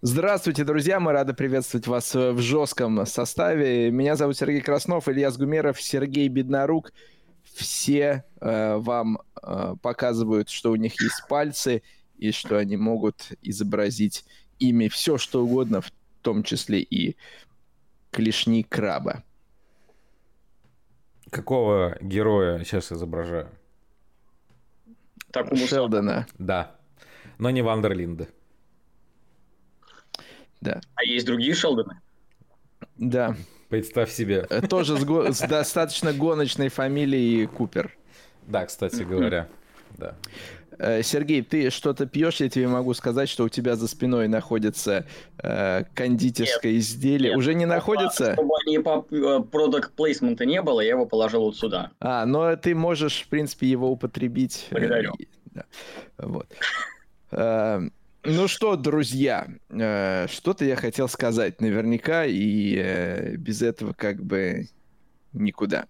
Здравствуйте, друзья! Мы рады приветствовать вас в жестком составе. Меня зовут Сергей Краснов, Илья Сгумеров, Сергей Беднорук. Все э, вам э, показывают, что у них есть пальцы и что они могут изобразить ими все, что угодно, в том числе и клешни краба. Какого героя сейчас изображаю? Так, Шелдона. Да, но не Вандерлинда. Да. А есть другие Шелдоны? Да. Представь себе. Э, тоже с, го- с достаточно гоночной фамилией Купер. Да, кстати говоря. Да. Э, Сергей, ты что-то пьешь, я тебе могу сказать, что у тебя за спиной находится э, кондитерское нет, изделие. Нет, Уже не находится? Чтобы они по продукт плейсмента не было, я его положил вот сюда. А, но ты можешь, в принципе, его употребить. Благодарю. Да. Вот. Э, ну что, друзья, э, что-то я хотел сказать наверняка, и э, без этого как бы никуда.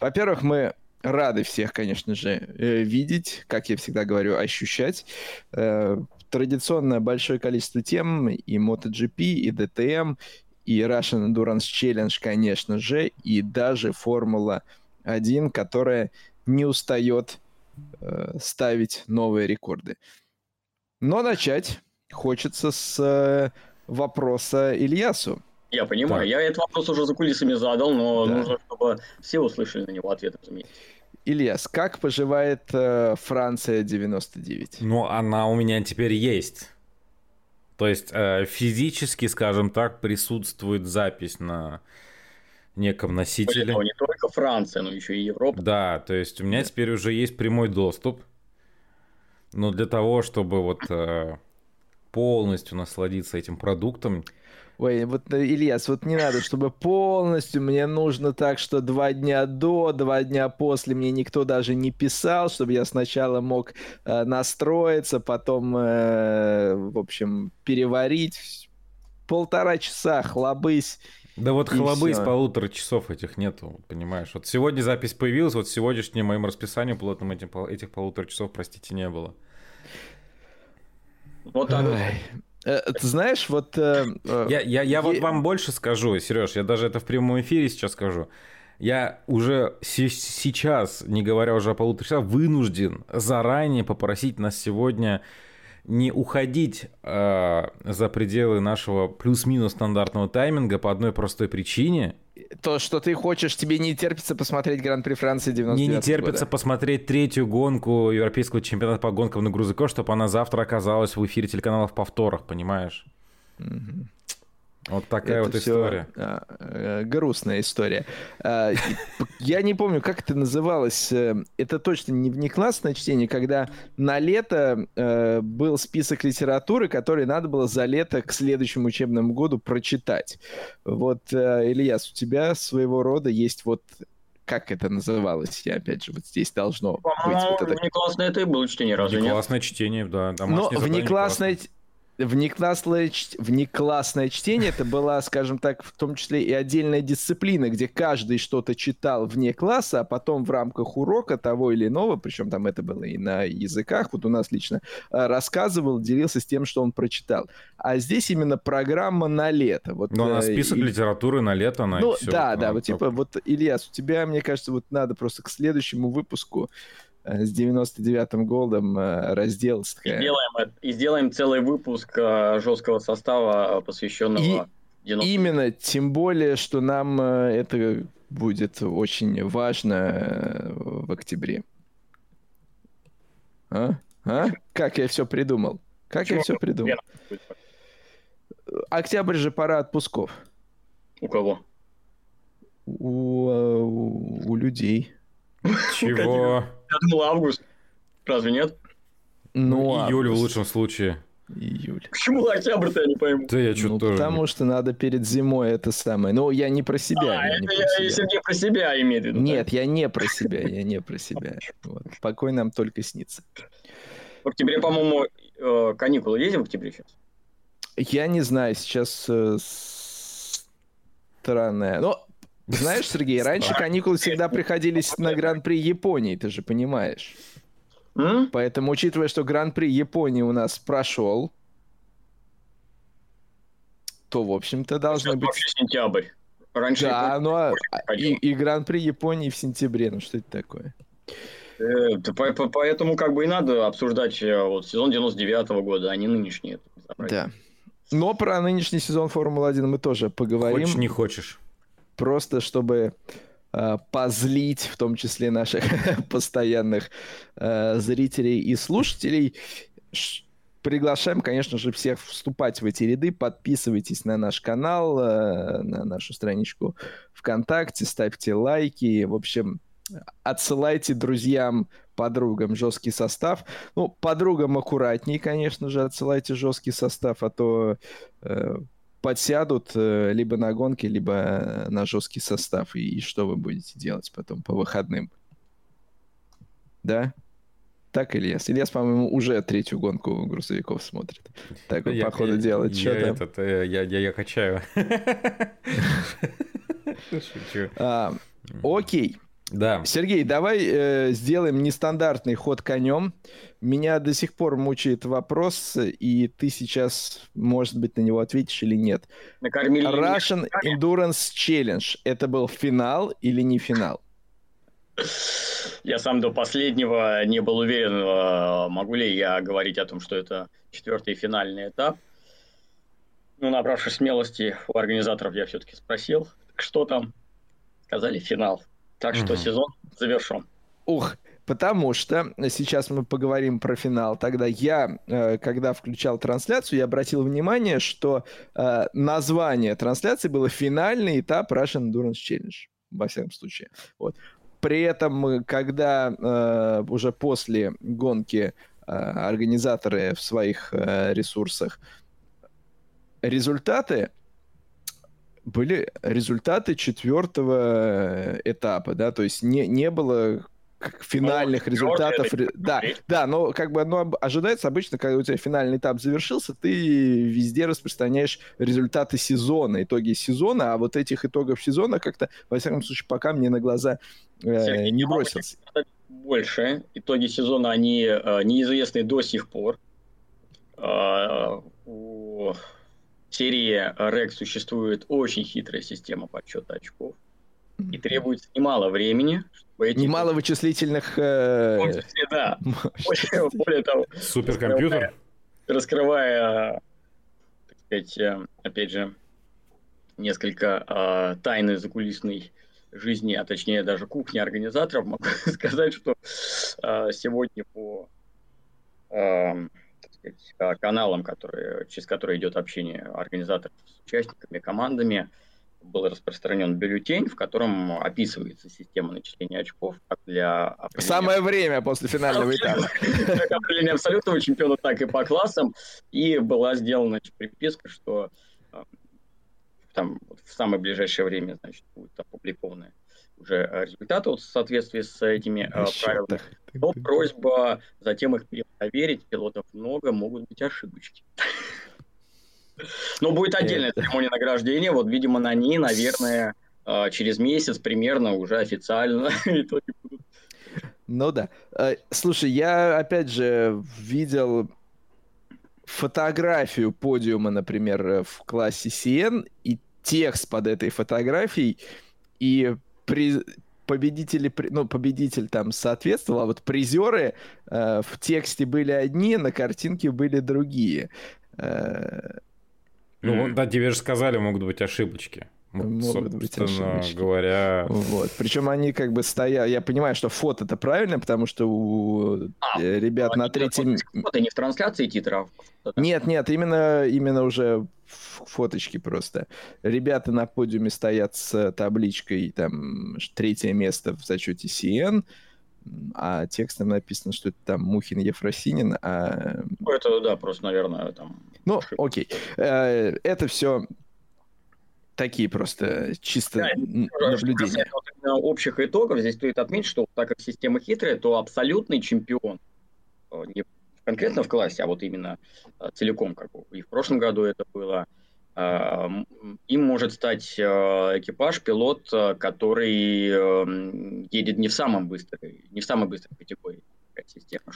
Во-первых, мы рады всех, конечно же, э, видеть, как я всегда говорю, ощущать. Традиционно большое количество тем, и MotoGP, и DTM, и Russian Endurance Challenge, конечно же, и даже Формула-1, которая не устает ставить новые рекорды. Но начать хочется с э, вопроса Ильясу. Я понимаю, так. я этот вопрос уже за кулисами задал, но да. нужно, чтобы все услышали на него ответ, разумеется. Ильяс, как поживает э, Франция 99? Ну, она у меня теперь есть. То есть э, физически, скажем так, присутствует запись на неком носителе. Не только Франция, но еще и Европа. Да, то есть у меня теперь уже есть прямой доступ но для того, чтобы вот э, полностью насладиться этим продуктом... Ой, вот, э, Ильяс, вот не надо, чтобы полностью мне нужно так, что два дня до, два дня после мне никто даже не писал, чтобы я сначала мог э, настроиться, потом, э, в общем, переварить. Полтора часа хлобысь. Да вот хлобы из полутора часов этих нету, понимаешь. Вот сегодня запись появилась, вот сегодняшним моим расписанием плотным этим, этих полутора часов, простите, не было. Вот так. Э, ты знаешь, вот... Э, э, я, я, я вот вам больше скажу, Сереж, я даже это в прямом эфире сейчас скажу. Я уже сейчас, не говоря уже о полутора часах, вынужден заранее попросить нас сегодня не уходить э, за пределы нашего плюс-минус стандартного тайминга по одной простой причине. То, что ты хочешь, тебе не терпится посмотреть Гран-при Франции 99 Мне не терпится года. посмотреть третью гонку Европейского чемпионата по гонкам на грузовиках, чтобы она завтра оказалась в эфире телеканала в повторах, понимаешь? Угу. Вот такая это вот история. А, а, грустная история. А, я не помню, как это называлось. Э, это точно не внеклассное чтение, когда на лето э, был список литературы, который надо было за лето к следующему учебному году прочитать. Вот, э, Ильяс, у тебя своего рода есть вот как это называлось? Я опять же вот здесь должно быть вот это. Внеклассное это и было чтение, разве нет? Внеклассное чтение, да. Но внеклассное внеклассное, внеклассное чтение это была, скажем так, в том числе и отдельная дисциплина, где каждый что-то читал вне класса, а потом в рамках урока того или иного, причем там это было и на языках, вот у нас лично, э, рассказывал, делился с тем, что он прочитал. А здесь именно программа на лето. Вот, Но у нас э, список и... литературы на лето, на Ну, все. да, да, вот типа, вот, Ильяс, у тебя, мне кажется, вот надо просто к следующему выпуску с 99-м голдом э, раздел. И сделаем, и сделаем целый выпуск э, жесткого состава, посвященного... И, именно, тем более, что нам это будет очень важно в октябре. А? А? Как я все придумал? Как Почему я все придумал? Октябрь же пора отпусков. У кого? У, у, у людей. Чего? Я думал, август. Разве нет? Ну, июль в лучшем случае. Июль. Почему октябрь-то я не пойму? Да я что-то ну, тоже... Потому что надо перед зимой это самое. Ну, я не про себя. А, это я, Сергей про себя имеет в виду. Нет, я не про себя, я не про себя. Вот. Покой нам только снится. В октябре, по-моему, э, каникулы есть в октябре сейчас? Я не знаю, сейчас э, странная. Но знаешь, Сергей, раньше каникулы всегда приходились на Гран-при Японии, ты же понимаешь. Поэтому, учитывая, что Гран-при Японии у нас прошел, то, в общем-то, должны быть... Вообще сентябрь. Раньше да, ну а и, и Гран-при Японии в сентябре, ну что это такое? Э, поэтому как бы и надо обсуждать э, вот сезон 99 -го года, а не нынешний. Да. Но про нынешний сезон Формулы-1 мы тоже поговорим. Хочешь, не хочешь. Просто чтобы э, позлить, в том числе наших постоянных э, зрителей и слушателей. Приглашаем, конечно же, всех вступать в эти ряды. Подписывайтесь на наш канал, э, на нашу страничку ВКонтакте, ставьте лайки. В общем, отсылайте друзьям, подругам жесткий состав. Ну, подругам аккуратней, конечно же, отсылайте жесткий состав, а то подсядут э, либо на гонки, либо на жесткий состав. И, и что вы будете делать потом по выходным? Да? Так, Ильяс? Ильяс, по-моему, уже третью гонку грузовиков смотрит. Так, вот, я, по ходу я, дела. Я, я, этот, э, я, я, я качаю. Шучу. А, окей. Да. Сергей, давай э, сделаем нестандартный ход конем. Меня до сих пор мучает вопрос, и ты сейчас, может быть, на него ответишь или нет. Накормили Russian Endurance Challenge. Это был финал или не финал? Я сам до последнего не был уверен, э, могу ли я говорить о том, что это четвертый финальный этап. Ну, набравшись смелости у организаторов, я все-таки спросил, что там. Сказали финал. Так что угу. сезон завершен. Ух, потому что сейчас мы поговорим про финал. Тогда я, э, когда включал трансляцию, я обратил внимание, что э, название трансляции было «Финальный этап Russian Endurance Challenge» во всяком случае. Вот. При этом, когда э, уже после гонки организаторы в своих ресурсах результаты были результаты четвертого этапа, да, то есть не, не было финальных ну, результатов. Да, да, но как бы оно ожидается обычно, когда у тебя финальный этап завершился, ты везде распространяешь результаты сезона, итоги сезона, а вот этих итогов сезона как-то, во всяком случае, пока мне на глаза э, не бросился. Больше. Итоги сезона, они э, неизвестны до сих пор. Э, у серии REC существует очень хитрая система подсчета очков. И требуется немало времени, чтобы эти... Немало вычислительных... Э... Числе, да. более, более того... Суперкомпьютер? Раскрывая, так сказать, э, опять же, несколько э, тайны закулисной жизни, а точнее даже кухни организаторов, могу сказать, что э, сегодня по э, сказать, каналам, которые, через которые идет общение организаторов с участниками, командами, был распространен бюллетень, в котором описывается система начисления очков как для определения... Самое время после финального этапа. Как определения абсолютного чемпиона, так и по классам. И была сделана приписка, что э, там в самое ближайшее время значит, будет опубликованы уже результаты вот, в соответствии с этими э, правилами. Но просьба затем их перепроверить. Пилотов много, могут быть ошибочки. Но будет отдельная церемония награждения. Вот, видимо, на ней, наверное, э, через месяц примерно уже официально итоги будут. Ну да. Э, слушай, я опять же видел фотографию подиума, например, э, в классе CN и текст под этой фотографией, и при, победители, ну, победитель там соответствовал, а вот призеры э, в тексте были одни, на картинке были другие. Э, ну, да, тебе же сказали, могут быть ошибочки. Могут быть ошибочки. говоря... Вот. Причем они как бы стоят... Я понимаю, что фото это правильно, потому что у а, э, ребят а на третьем... Фото не в трансляции титров? Нет, нет, именно, именно уже фоточки просто. Ребята на подиуме стоят с табличкой, там, третье место в зачете CN, а текстом написано, что это там Мухин Ефросинин, а... Ну, это, да, просто, наверное, там... Ну, окей. Э, это все такие просто чисто да, наблюдения. общих итогов здесь стоит отметить, что так как система хитрая, то абсолютный чемпион э, не конкретно в классе, а вот именно э, целиком, как и в прошлом году это было, э, им может стать экипаж, пилот, который едет не в самом быстрой, не в самой быстрой категории системы.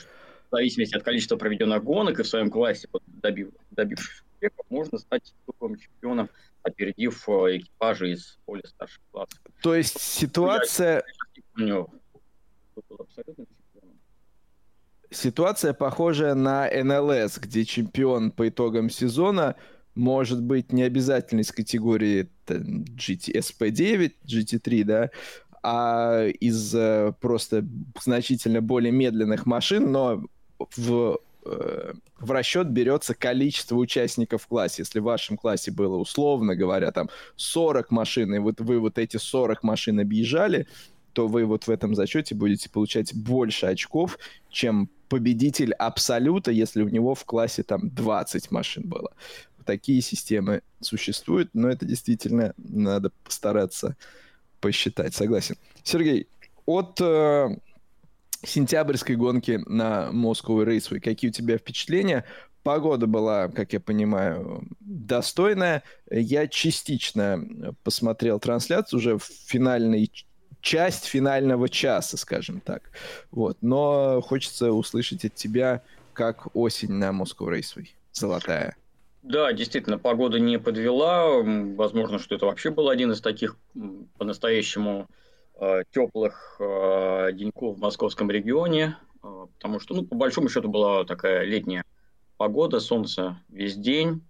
В зависимости от количества проведенных гонок и в своем классе, вот, добив, добившись успехов, можно стать чемпионом, опередив э, экипажи из более старших классов. То есть ситуация... Я, Ситуация похожая на НЛС, где чемпион по итогам сезона может быть не обязательно из категории GT, SP9, GT3, да, а из э, просто значительно более медленных машин, но в, в расчет берется количество участников в классе. Если в вашем классе было, условно говоря, там 40 машин, и вот вы вот эти 40 машин объезжали, то вы вот в этом зачете будете получать больше очков, чем победитель абсолюта, если у него в классе там 20 машин было. Такие системы существуют, но это действительно надо постараться посчитать. Согласен. Сергей, от э, сентябрьской гонки на Moscow Raceway, какие у тебя впечатления? Погода была, как я понимаю, достойная. Я частично посмотрел трансляцию уже в финальной часть финального часа, скажем так. Вот. Но хочется услышать от тебя, как осень на Moscow Raceway. Золотая. Да, действительно, погода не подвела. Возможно, что это вообще был один из таких по-настоящему теплых э, деньков в московском регионе, э, потому что, ну, по большому счету, была такая летняя погода, солнце весь день.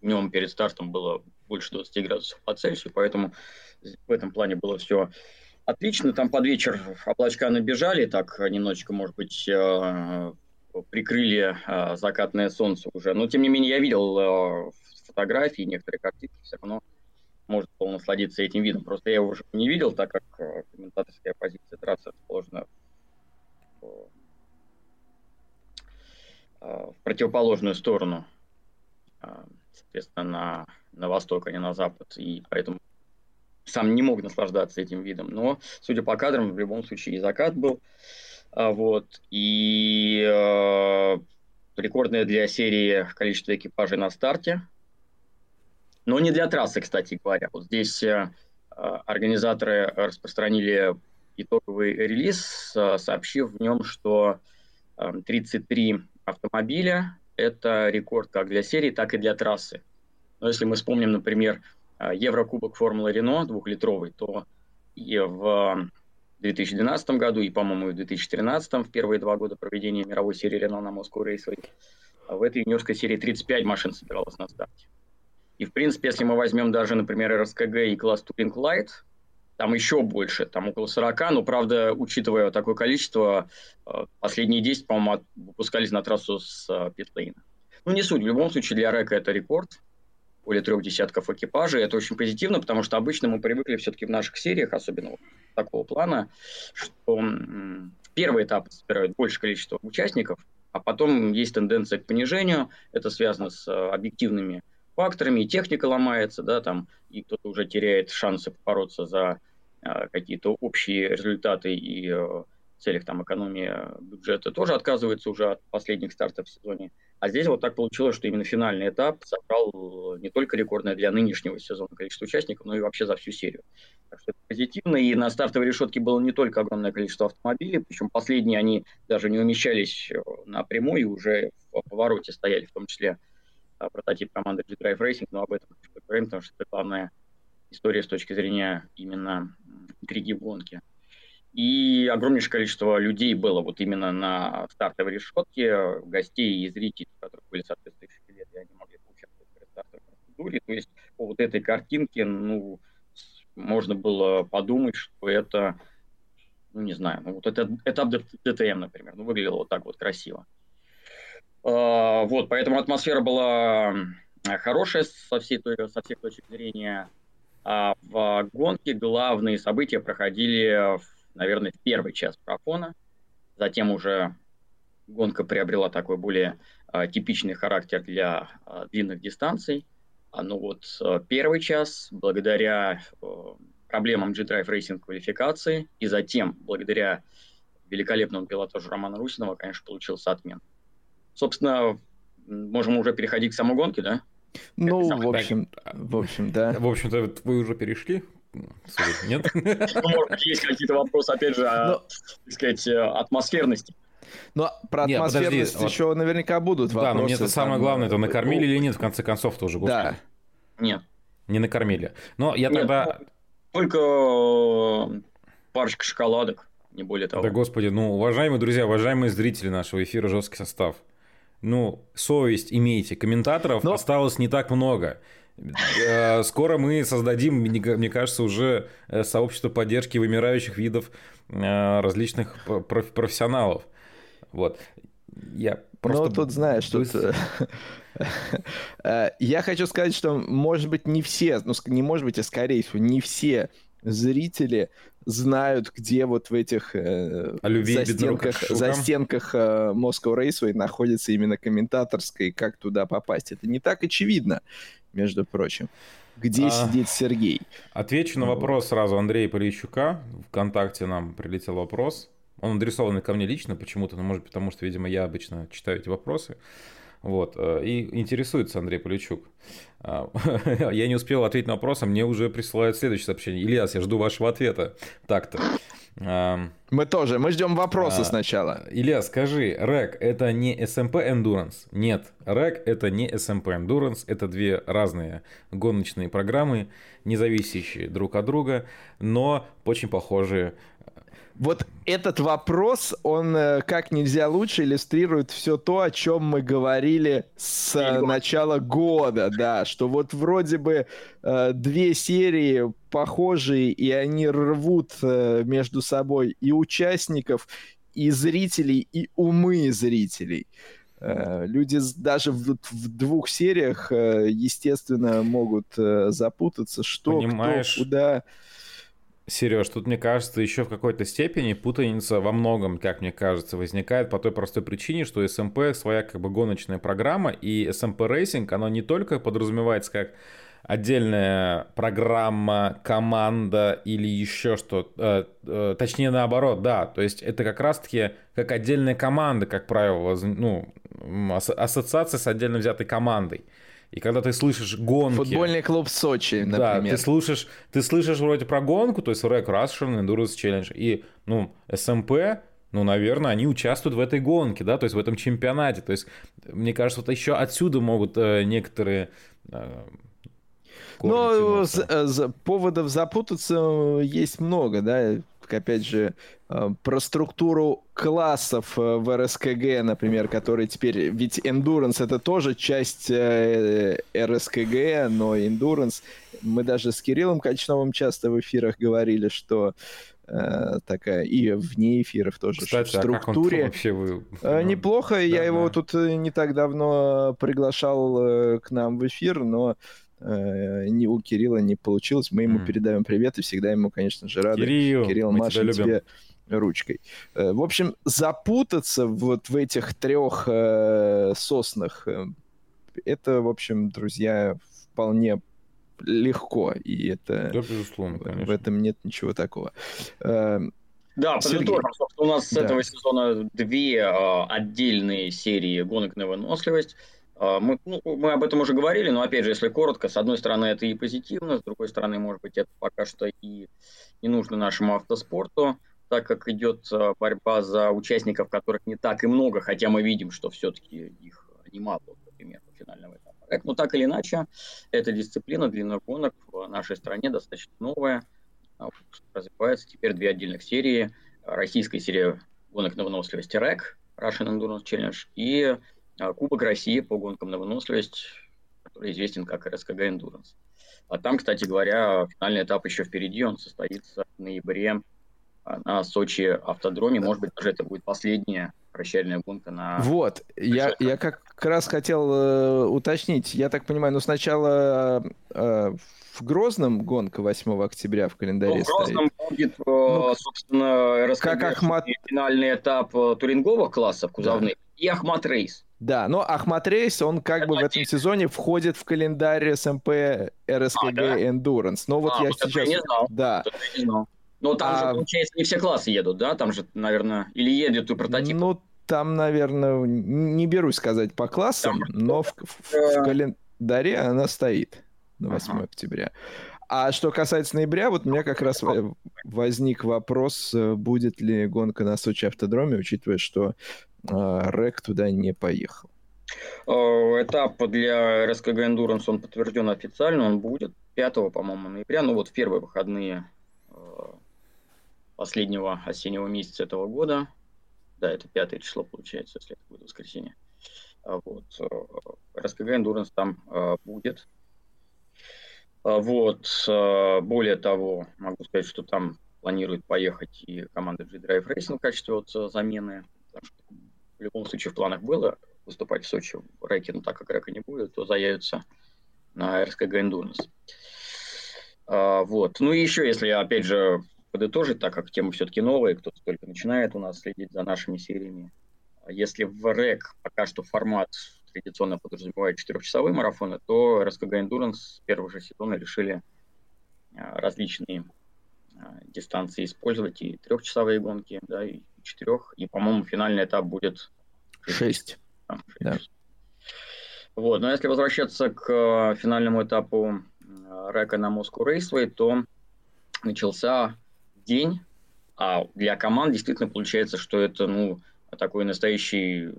Днем перед стартом было больше 20 градусов по Цельсию, поэтому в этом плане было все отлично. Там под вечер облачка набежали, так немножечко, может быть, э, прикрыли э, закатное солнце уже. Но, тем не менее, я видел э, фотографии, некоторые картинки, все равно может насладиться этим видом. Просто я его уже не видел, так как комментаторская позиция трассы расположена в, в противоположную сторону, соответственно, на, на восток, а не на запад. И поэтому сам не мог наслаждаться этим видом, но, судя по кадрам, в любом случае и закат был. А, вот, и э, рекордное для серии количество экипажей на старте, но не для трассы, кстати говоря. Вот здесь э, организаторы распространили итоговый релиз, сообщив в нем, что 33 автомобиля – это рекорд как для серии, так и для трассы. Но если мы вспомним, например, Еврокубок Формулы Рено двухлитровый, то и в 2012 году, и, по-моему, в 2013, в первые два года проведения мировой серии Рено на Raceway, а в этой юниорской серии 35 машин собиралось на старте. И, в принципе, если мы возьмем даже, например, РСКГ и класс Touring Light, там еще больше, там около 40, но, правда, учитывая такое количество, а, последние 10, по-моему, выпускались на трассу с питлейна. Ну, не суть, в любом случае для РЭКа это рекорд, более трех десятков экипажей. Это очень позитивно, потому что обычно мы привыкли все-таки в наших сериях, особенно вот такого плана, что первый этап собирают большее количество участников, а потом есть тенденция к понижению. Это связано с э, объективными факторами, и техника ломается, да, там, и кто-то уже теряет шансы бороться за э, какие-то общие результаты и э, целях там, экономии бюджета тоже отказывается уже от последних стартов в сезоне. А здесь вот так получилось, что именно финальный этап собрал не только рекордное для нынешнего сезона количество участников, но и вообще за всю серию. Так что это позитивно. И на стартовой решетке было не только огромное количество автомобилей, причем последние они даже не умещались э, напрямую и уже в повороте стояли, в том числе э, прототип команды G-Drive Racing, но об этом поговорим, потому что это главная история с точки зрения именно интриги в гонке. И огромнейшее количество людей было вот именно на стартовой решетке, гостей и зрителей, которые были соответствующие билеты, они могли поучаствовать в стартовой процедуре. То есть по вот этой картинке, ну, можно было подумать, что это, ну, не знаю, ну, вот это этап ДТМ, например, ну, выглядело вот так вот красиво. А, вот, поэтому атмосфера была хорошая со всей, со всех точек зрения. А в гонке главные события проходили наверное, в первый час марафона. Затем уже гонка приобрела такой более э, типичный характер для э, длинных дистанций. А, ну вот первый час, благодаря проблемам G-Drive Racing квалификации, и затем, благодаря великолепному пилотажу Романа Русинова, конечно, получился отмен. Собственно, можем уже переходить к самой гонке, да? Ну, в общем, в общем, да. В общем-то, вы уже перешли нет? Ну, может быть, есть какие-то вопросы, опять же, о, так сказать, э, атмосферности. Но про не, атмосферность подожди, еще вот... наверняка будут вопросы. Да, но мне это самое главное, это накормили или нет, в конце концов, тоже, господи. Да. Нет. Не накормили. Но я нет, тогда... Только э, парочка шоколадок, не более того. Да, господи, ну, уважаемые друзья, уважаемые зрители нашего эфира «Жесткий состав», ну, совесть имейте, комментаторов Но... осталось не так много. Э, скоро мы создадим, мне кажется, уже э, сообщество поддержки вымирающих видов э, различных профессионалов. Вот. Я просто... Ну, тут знаешь, тут... Я хочу сказать, что, может быть, не все, ну, не может быть, а скорее всего, не все зрители знают, где вот в этих э, застенках, застенках э, Moscow Raceway находится именно комментаторская и как туда попасть. Это не так очевидно между прочим. Где а... сидит Сергей? Отвечу на вопрос сразу Андрея Полищука. Вконтакте нам прилетел вопрос. Он адресован ко мне лично почему-то, но может потому, что, видимо, я обычно читаю эти вопросы. Вот. Э, и интересуется Андрей Поличук. А, я не успел ответить на вопрос, а мне уже присылают следующее сообщение. Ильяс, я жду вашего ответа. Так-то. Мы тоже, мы ждем вопроса а, сначала. Илья, скажи, рэк это не SMP Endurance? Нет, рэк это не SMP Endurance, это две разные гоночные программы, не зависящие друг от друга, но очень похожие вот этот вопрос, он э, как нельзя лучше иллюстрирует все то, о чем мы говорили с э, начала года, да, что вот вроде бы э, две серии похожие, и они рвут э, между собой и участников, и зрителей, и умы зрителей. Э, люди даже в, в двух сериях, естественно, могут запутаться, что, Понимаешь, кто, куда. Сереж, тут, мне кажется, еще в какой-то степени путаница во многом, как мне кажется, возникает по той простой причине, что SMP своя как бы гоночная программа, и SMP Racing, оно не только подразумевается как отдельная программа, команда или еще что, э, э, точнее наоборот, да, то есть это как раз-таки как отдельная команда, как правило, ну, ассоциация с отдельно взятой командой. И когда ты слышишь гонки... Футбольный клуб Сочи, например. Да, ты слышишь, ты слышишь вроде про гонку, то есть Рэк Russian Endurance Challenge, и, ну, SMP, ну, наверное, они участвуют в этой гонке, да, то есть в этом чемпионате. То есть, мне кажется, вот еще отсюда могут э, некоторые... Э, Но за, поводов запутаться есть много, да опять же, э, про структуру классов э, в РСКГ, например, которые теперь... Ведь Endurance — это тоже часть э, РСКГ, но Endurance... Мы даже с Кириллом Качновым часто в эфирах говорили, что такая, и вне эфиров тоже, Кстати, в структуре. А вообще вы... Неплохо, да, я да. его тут не так давно приглашал к нам в эфир, но ни у Кирилла не получилось. Мы ему mm. передаем привет и всегда ему, конечно же, рады. Кирилл, Кирилл машем тебе ручкой. Э, в общем, запутаться вот в этих трех э, соснах, э, это, в общем, друзья, вполне легко, и это... Да, безусловно, конечно. В этом нет ничего такого. Э, да, подытожим, у нас с да. этого сезона две э, отдельные серии гонок на выносливость. А, мы, ну, мы об этом уже говорили, но опять же, если коротко, с одной стороны это и позитивно, с другой стороны, может быть, это пока что и не нужно нашему автоспорту, так как идет а, борьба за участников, которых не так и много, хотя мы видим, что все-таки их немало, например, финального этапа. Но так или иначе, эта дисциплина длинных гонок в нашей стране достаточно новая, а, развивается теперь две отдельных серии. Российская серия гонок на выносливости РЭК, Russian Endurance Challenge, и Кубок России по гонкам на выносливость, который известен как РСКГ Endurance. А там, кстати говоря, финальный этап еще впереди, он состоится в ноябре а, на Сочи автодроме. Может быть, даже это будет последняя прощальная гонка на... Вот, я, я как раз хотел э, уточнить. Я так понимаю, ну сначала э, в Грозном гонка 8 октября в календаре ну, в Грозном стоит. будет, э, ну, собственно, РСКГ как Ахмат... финальный этап э, туринговых классов кузовных да. и Ахмат Рейс. Да, но Ахмат Рейс, он как это бы в этом сезоне входит в календарь СМП РСКГ а, да? Endurance. Но вот а, я вот сейчас... Я не знал. Да. не знал. Но там а... же, получается, не все классы едут, да? Там же, наверное, или едет и прототип. Ну, там, наверное, не берусь сказать по классам, там, но в, в, в календаре она стоит на 8 ага. октября. А что касается ноября, вот у меня как раз возник вопрос, э, будет ли гонка на Сочи автодроме, учитывая, что э, Рек туда не поехал. Э, этап для РСКГ Endurance, он подтвержден официально, он будет 5, по-моему, ноября, ну вот в первые выходные последнего осеннего месяца этого года. Да, это пятое число получается, если это будет воскресенье. А вот. РСКГ Endurance там будет. А, вот. А, более того, могу сказать, что там планирует поехать и команда G-Drive Racing в качестве вот замены. В любом случае в планах было выступать в Сочи в но так как рэка не будет, то заявятся на РСКГ Endurance. А, вот. Ну и еще, если, опять же, подытожить, так как тема все-таки новая, кто-то только начинает у нас следить за нашими сериями. Если в рэк пока что формат традиционно подразумевает четырехчасовые марафоны, то РСКГ Endurance с первого же сезона решили а, различные а, дистанции использовать, и трехчасовые гонки, да, и четырех, и, по-моему, финальный этап будет шесть. Да. Вот, но если возвращаться к а, финальному этапу Река на Moscow Raceway, то начался день, а для команд действительно получается, что это, ну, такой настоящий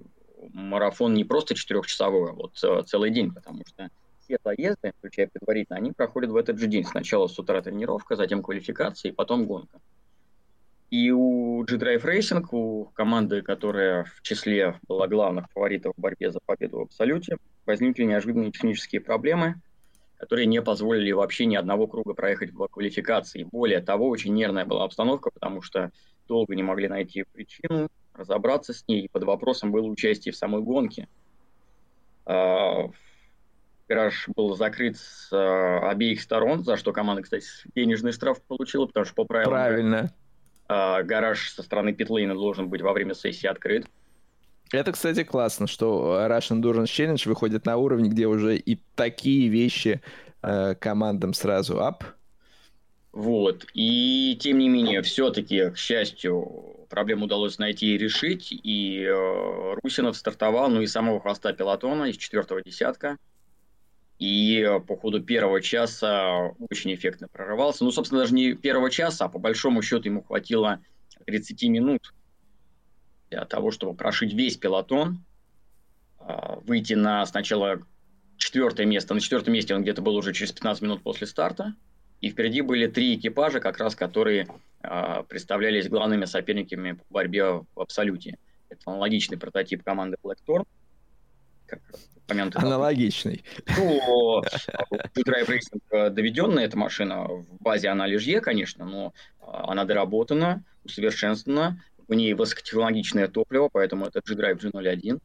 марафон не просто четырехчасовой, а вот э, целый день, потому что все заезды, включая предварительно, они проходят в этот же день. Сначала с утра тренировка, затем квалификация и потом гонка. И у G-Drive Racing, у команды, которая в числе была главных фаворитов в борьбе за победу в Абсолюте, возникли неожиданные технические проблемы, которые не позволили вообще ни одного круга проехать в квалификации. Более того, очень нервная была обстановка, потому что долго не могли найти причину, разобраться с ней. Под вопросом было участие в самой гонке. А, гараж был закрыт с а, обеих сторон, за что команда, кстати, денежный штраф получила, потому что по правилам... Правильно. А, гараж со стороны питлейна должен быть во время сессии открыт. Это, кстати, классно, что Russian Endurance Challenge выходит на уровень, где уже и такие вещи э, командам сразу ап. Вот. И тем не менее, все-таки, к счастью, проблему удалось найти и решить. И э, Русинов стартовал, ну и самого хвоста пилотона из четвертого десятка. И э, по ходу первого часа очень эффектно прорывался. Ну, собственно, даже не первого часа, а по большому счету ему хватило 30 минут для того, чтобы прошить весь пилотон, э, выйти на сначала четвертое место. На четвертом месте он где-то был уже через 15 минут после старта. И впереди были три экипажа, как раз которые э, представлялись главными соперниками по борьбе в Абсолюте. Это аналогичный прототип команды Blackthorn. Как Аналогичный. Ну, Drive Racing э, доведенная эта машина, в базе она лишь Е, конечно, но а, она доработана, усовершенствована, в ней высокотехнологичное топливо, поэтому это G-Drive G01.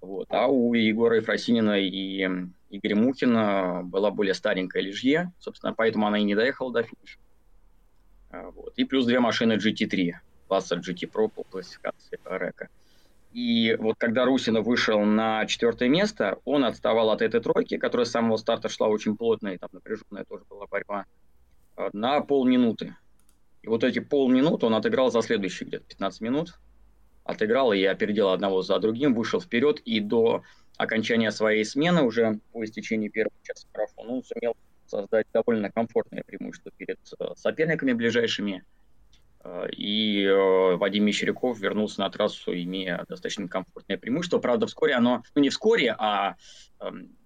Вот. А у Егора Ефросинина и Игоря Мухина была более старенькая Лижье, собственно, поэтому она и не доехала до финиша. А, вот. И плюс две машины GT3, класса GT Pro по классификации Река. И вот когда Русина вышел на четвертое место, он отставал от этой тройки, которая с самого старта шла очень плотно, и там напряженная тоже была борьба, а, на полминуты. И вот эти полминуты он отыграл за следующие где-то 15 минут. Отыграл и опередил одного за другим, вышел вперед, и до окончания своей смены, уже по истечении первого часа марафона, он сумел создать довольно комфортное преимущество перед э, соперниками ближайшими. Э, и э, Вадим Мещеряков вернулся на трассу, имея достаточно комфортное преимущество. Правда, вскоре оно, ну не вскоре, а эм,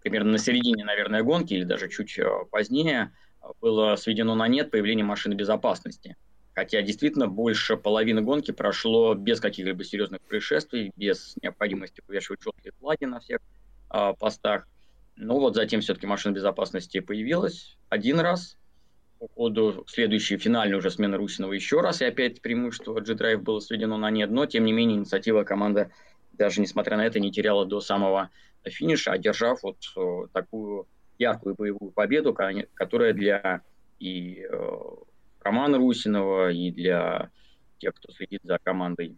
примерно на середине, наверное, гонки или даже чуть позднее, было сведено на нет появление машины безопасности. Хотя действительно больше половины гонки прошло без каких-либо серьезных происшествий, без необходимости вывешивать желтые флаги на всех э, постах. Но вот затем все-таки машина безопасности появилась один раз. По ходу следующей финальной уже смены Русинова еще раз, и опять преимущество G-Drive было сведено на нет. Но, тем не менее, инициатива команды, даже несмотря на это, не теряла до самого финиша, одержав вот э, такую яркую боевую победу, которая для и э, Романа Русинова и для тех, кто следит за командой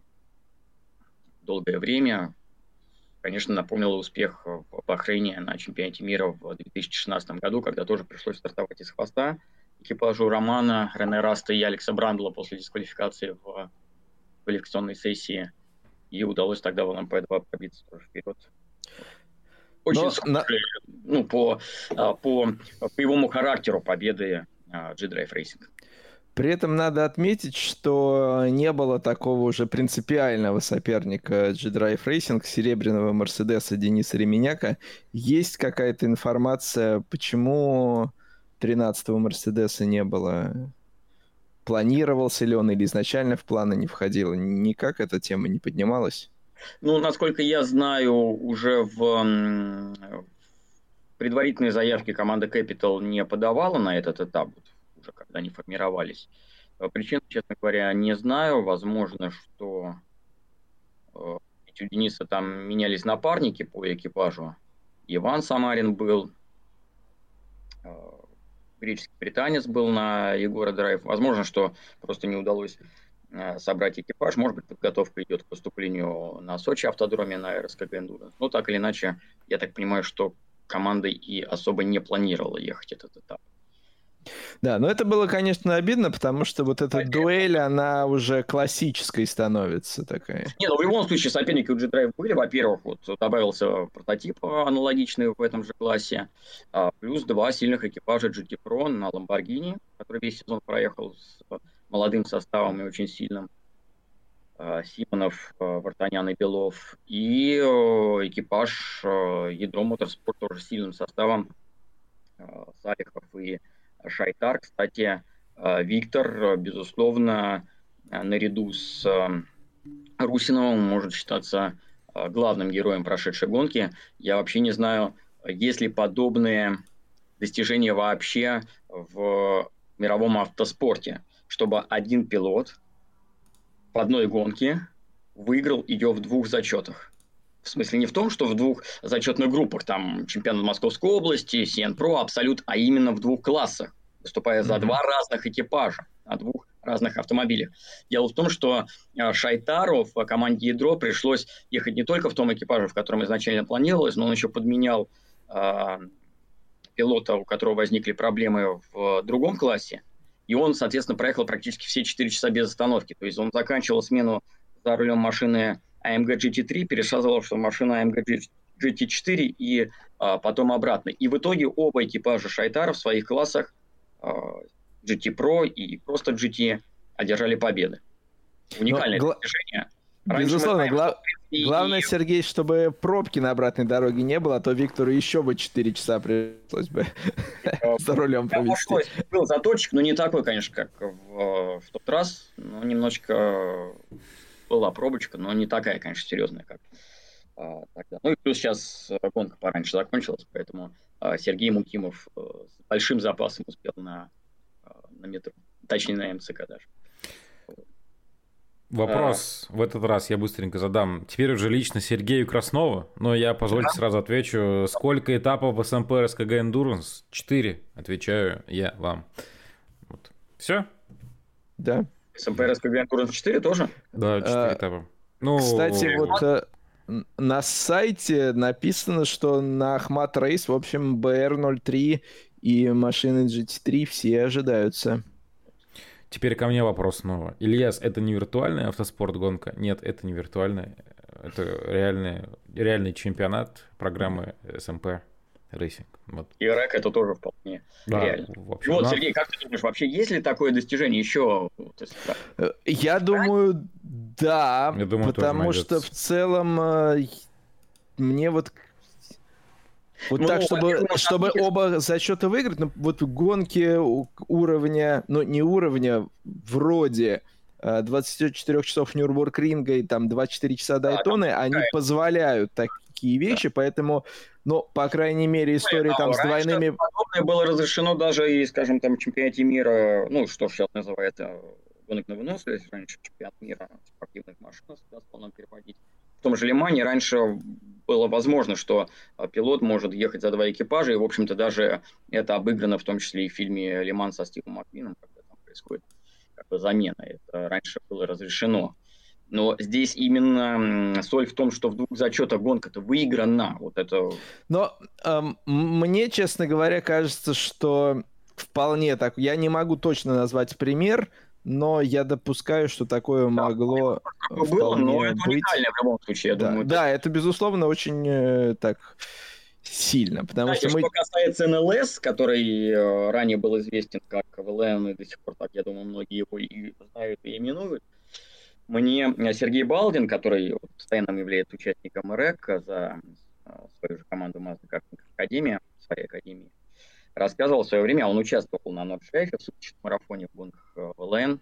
долгое время. Конечно, напомнила успех в Бахрейне на чемпионате мира в 2016 году, когда тоже пришлось стартовать из хвоста экипажу Романа, Рене Раста и Алекса Брандла после дисквалификации в квалификационной сессии. И удалось тогда в ЛМП-2 пробиться тоже вперед. Очень Но схожи, на... ну, по, а, по боевому характеру победы G-Drive Racing. При этом надо отметить, что не было такого уже принципиального соперника G-Drive Racing, серебряного Мерседеса Дениса Ременяка. Есть какая-то информация, почему 13-го Мерседеса не было? Планировался ли он или изначально в планы не входил? Никак эта тема не поднималась? Ну, насколько я знаю, уже в предварительной заявке команда Capital не подавала на этот этап уже, когда они формировались. Э, причин, честно говоря, не знаю. Возможно, что э, у Дениса там менялись напарники по экипажу. Иван Самарин был, э, греческий британец был на Егора Драйв. Возможно, что просто не удалось собрать экипаж. Может быть, подготовка идет к поступлению на Сочи автодроме на РСКГ Endurance. Но так или иначе, я так понимаю, что команда и особо не планировала ехать этот этап. Да, но это было, конечно, обидно, потому что вот эта Конечно. дуэль, она уже классической становится такая. Не, ну в любом случае соперники у G-Drive были. Во-первых, вот добавился прототип аналогичный в этом же классе, а, плюс два сильных экипажа GT Pro на Lamborghini, который весь сезон проехал с молодым составом и очень сильным. А, Симонов, а, Вартанян и Белов. И экипаж Ядро Моторспорт тоже сильным составом. Салихов и Шайтар. Кстати, э, Виктор, безусловно, э, наряду с э, Русиновым может считаться главным героем прошедшей гонки. Я вообще не знаю, есть ли подобные достижения вообще в мировом автоспорте, чтобы один пилот в одной гонке выиграл ее в двух зачетах. В смысле не в том, что в двух зачетных группах, там чемпионат Московской области, СНПРО, Абсолют, а именно в двух классах, выступая за mm-hmm. два разных экипажа на двух разных автомобилях. Дело в том, что э, Шайтару в команде Ядро пришлось ехать не только в том экипаже, в котором изначально планировалось, но он еще подменял э, пилота, у которого возникли проблемы в другом классе, и он, соответственно, проехал практически все 4 часа без остановки. То есть он заканчивал смену за рулем машины AMG GT3 пересаживал, что машина AMG GT4 и а, потом обратно. И в итоге оба экипажа Шайтара в своих классах а, GT Pro и просто GT одержали победы. Уникальное Но, достижение. Раньше Безусловно, гла... и... главное, Сергей, чтобы пробки на обратной дороге не было, а то Виктору еще бы 4 часа пришлось бы за рулем провести. Был заточек, но не такой, конечно, как в, в тот раз. Но немножечко была пробочка, но не такая, конечно, серьезная, как а, тогда. Ну и плюс сейчас э, гонка пораньше закончилась, поэтому а, Сергей Мукимов э, с большим запасом успел на, а, на метро, точнее на МЦК даже. Вопрос а... в этот раз я быстренько задам. Теперь уже лично Сергею Краснову, но я, позвольте, да. сразу отвечу. Сколько этапов в СМП РСКГ Endurance? Четыре. Отвечаю я вам. Вот. Все? Да. СМП РСКГ Endurance 4 тоже? Да, четыре а, этапа. Ну... Кстати, вот э, на сайте написано, что на Ахмат Рейс, в общем, BR03 и машины GT3 все ожидаются. Теперь ко мне вопрос снова. Ильяс, это не виртуальная автоспорт-гонка? Нет, это не виртуальная. Это реальный, реальный чемпионат программы СМП Racing. Вот. И рэк это тоже вполне да, реально. Вообще, вот, да. Сергей, как ты думаешь, вообще есть ли такое достижение еще? Э, я думаю, да, Я думаю, потому что в целом э, мне вот вот ну, так, чтобы, чтобы оба зачета выиграть, ну, вот гонки уровня, ну, не уровня, вроде 24 э, часов Нюрбург-ринга и там 24 часа Дайтоны, да, они позволяют такие вещи, да. поэтому, ну, по крайней мере, истории ну, там с двойными... Подобное было разрешено даже и, скажем, там, чемпионате мира, ну, что сейчас называется гонок на выносливость, раньше чемпионат мира спортивных машин полном переводить. В том же Лимане раньше было возможно, что а, пилот может ехать за два экипажа, и, в общем-то, даже это обыграно в том числе и в фильме «Лиман» со Стивом Маквином, когда там происходит как бы замена. Это раньше было разрешено. Но здесь именно соль в том, что в двух зачетах гонка-то выиграна. Вот это... Но эм, мне, честно говоря, кажется, что вполне так. Я не могу точно назвать пример, но я допускаю, что такое да, могло было, но это быть. в любом случае, я да, думаю. Да, это, безусловно, очень э, так сильно, потому Кстати, что мы... что касается НЛС, который э, ранее был известен как ВЛН, и до сих пор так, я думаю, многие его и знают и именуют, мне Сергей Балдин, который постоянно является участником РЭК за свою же команду Mazda Картинг Академия, своей академии, рассказывал в свое время, он участвовал на Нордшляхе в суточном марафоне в гонках ВЛН,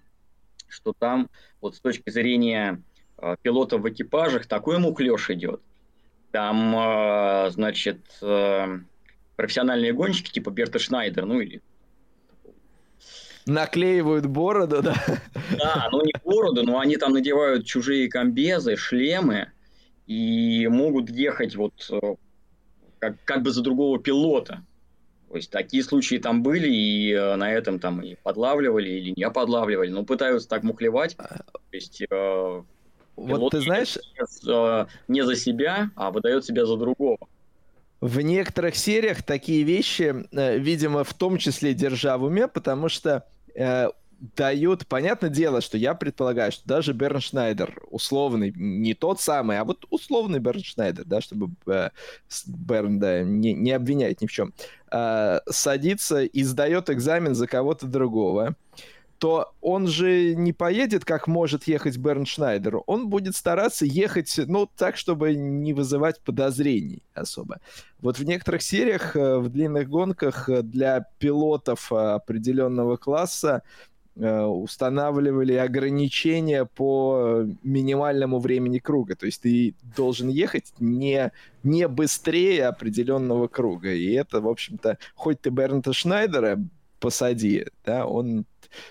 что там вот с точки зрения э, пилотов в экипажах такой мухлёж идет. Там, э, значит, э, профессиональные гонщики типа Берта Шнайдер, ну или Наклеивают бороду, да? Да, ну не бороду, но они там надевают чужие комбезы, шлемы и могут ехать вот э, как, как бы за другого пилота. То есть такие случаи там были, и э, на этом там и подлавливали, или не подлавливали, но пытаются так мухлевать. А, То есть э, вот ты знаешь... Не за себя, а выдает себя за другого. В некоторых сериях такие вещи, видимо, в том числе держа в уме, потому что э, дают, понятное дело, что я предполагаю, что даже Берншнайдер условный, не тот самый, а вот условный Берншнайдер, да, чтобы э, Берн, да, не, не обвинять ни в чем, э, садится и сдает экзамен за кого-то другого, то он же не поедет, как может ехать Берн Шнайдер. Он будет стараться ехать, ну, так, чтобы не вызывать подозрений особо. Вот в некоторых сериях, э, в длинных гонках э, для пилотов э, определенного класса устанавливали ограничения по минимальному времени круга. То есть ты должен ехать не, не быстрее определенного круга. И это, в общем-то, хоть ты Бернта Шнайдера посади, да, он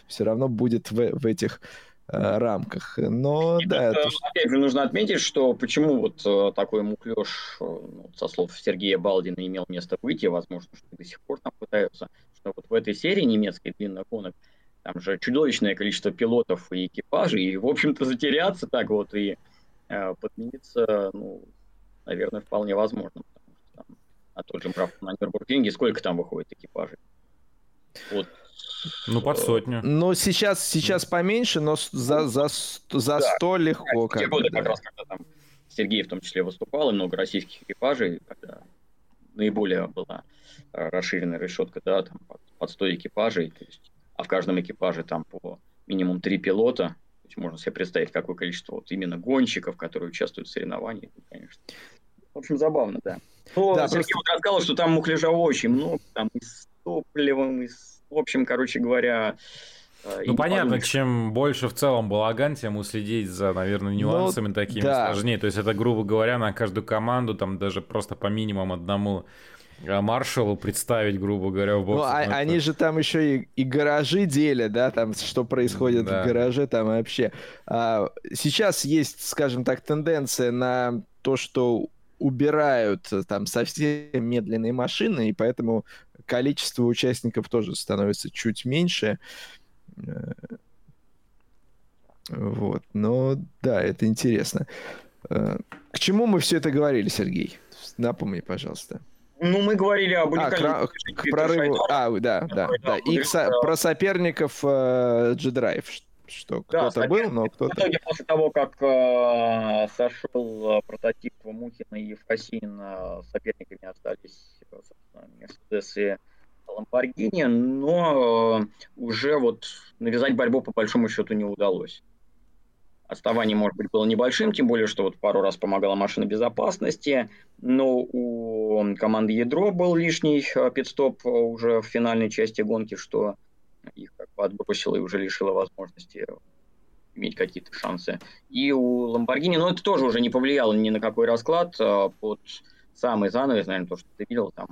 все равно будет в, в этих э, рамках. Но И да. Это, опять же, нужно отметить, что почему вот э, такой муклеж, э, ну, со слов Сергея Балдина, имел место быть, и, возможно, что до сих пор там пытаются, что вот в этой серии немецкой длинных гонок там же чудовищное количество пилотов и экипажей, и, в общем-то, затеряться так вот и э, подмениться, ну, наверное, вполне возможно, потому что там на тот же марафон на Нюрнбургринге сколько там выходит экипажей? Вот ну, под сотню. Ну, сейчас, сейчас поменьше, но за, за, за да. 100 легко. Те годы да. как раз, когда там Сергей в том числе выступал, и много российских экипажей, когда наиболее была э, расширенная решетка, да, там под, под 100 экипажей, то есть, а в каждом экипаже там по минимум три пилота, то есть можно себе представить, какое количество вот именно гонщиков, которые участвуют в соревнованиях, конечно. В общем, забавно, да. Но да, Сергей просто... вот рассказал, что там мухляжа очень много, там и с топливом, и с в общем, короче говоря... Э, ну, понятно, подумать. чем больше в целом балаган, тем уследить за, наверное, ну, нюансами ну, такими да. сложнее. То есть это, грубо говоря, на каждую команду, там даже просто по минимуму одному э, маршалу представить, грубо говоря, в боксе. Ну, а, они же там еще и, и гаражи делят, да, там, что происходит да. в гараже, там вообще. А, сейчас есть, скажем так, тенденция на то, что убирают э, там совсем медленные машины, и поэтому количество участников тоже становится чуть меньше. Э, вот, но да, это интересно. Э, к чему мы все это говорили, Сергей? Напомни, пожалуйста. Ну, мы говорили об уникальном... А, к, к прорыву... А, да, да, да. И со... про соперников э, G-Drive что да, кто-то был, но кто-то... В итоге, после того, как э, сошел э, прототип Мухина и Фасин, э, соперниками остались Мерседес и Ламборгини, но э, уже вот навязать борьбу по большому счету не удалось. Отставание, может быть, было небольшим, тем более, что вот пару раз помогала машина безопасности, но у команды Ядро был лишний э, пидстоп уже в финальной части гонки, что их как бы отбросило и уже лишило возможности иметь какие-то шансы. И у Ламборгини, ну, это тоже уже не повлияло ни на какой расклад. А, под самый занавес, наверное, то, что ты видел, там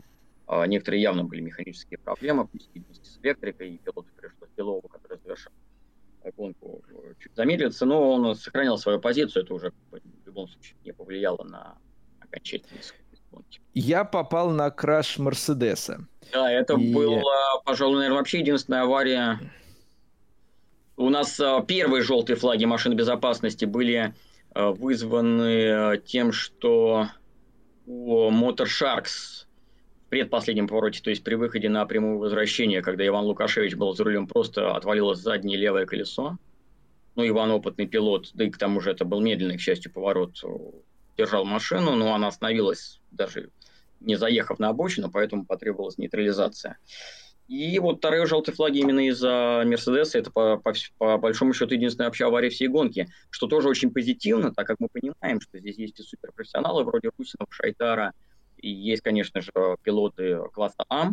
а, некоторые явно были механические проблемы, вместе с электрикой, и пилоту пришлось Белову, который завершил гонку, чуть замедлиться, но он сохранял свою позицию, это уже в любом случае не повлияло на окончательный исход. Я попал на краш Мерседеса. Да, это и... была, пожалуй, наверное, вообще единственная авария. У нас а, первые желтые флаги машин безопасности были а, вызваны а, тем, что у Motor Sharks в предпоследнем повороте, то есть при выходе на прямое возвращение, когда Иван Лукашевич был за рулем, просто отвалилось заднее левое колесо. Ну, Иван опытный пилот, да и к тому же это был медленный, к счастью, поворот, держал машину, но она остановилась даже не заехав на обочину, поэтому потребовалась нейтрализация. И вот вторые желтые флаги именно из-за Мерседеса, это по, по, по большому счету единственная вообще авария всей гонки, что тоже очень позитивно, так как мы понимаем, что здесь есть и суперпрофессионалы вроде Русинова, Шайтара, и есть, конечно же, пилоты класса А.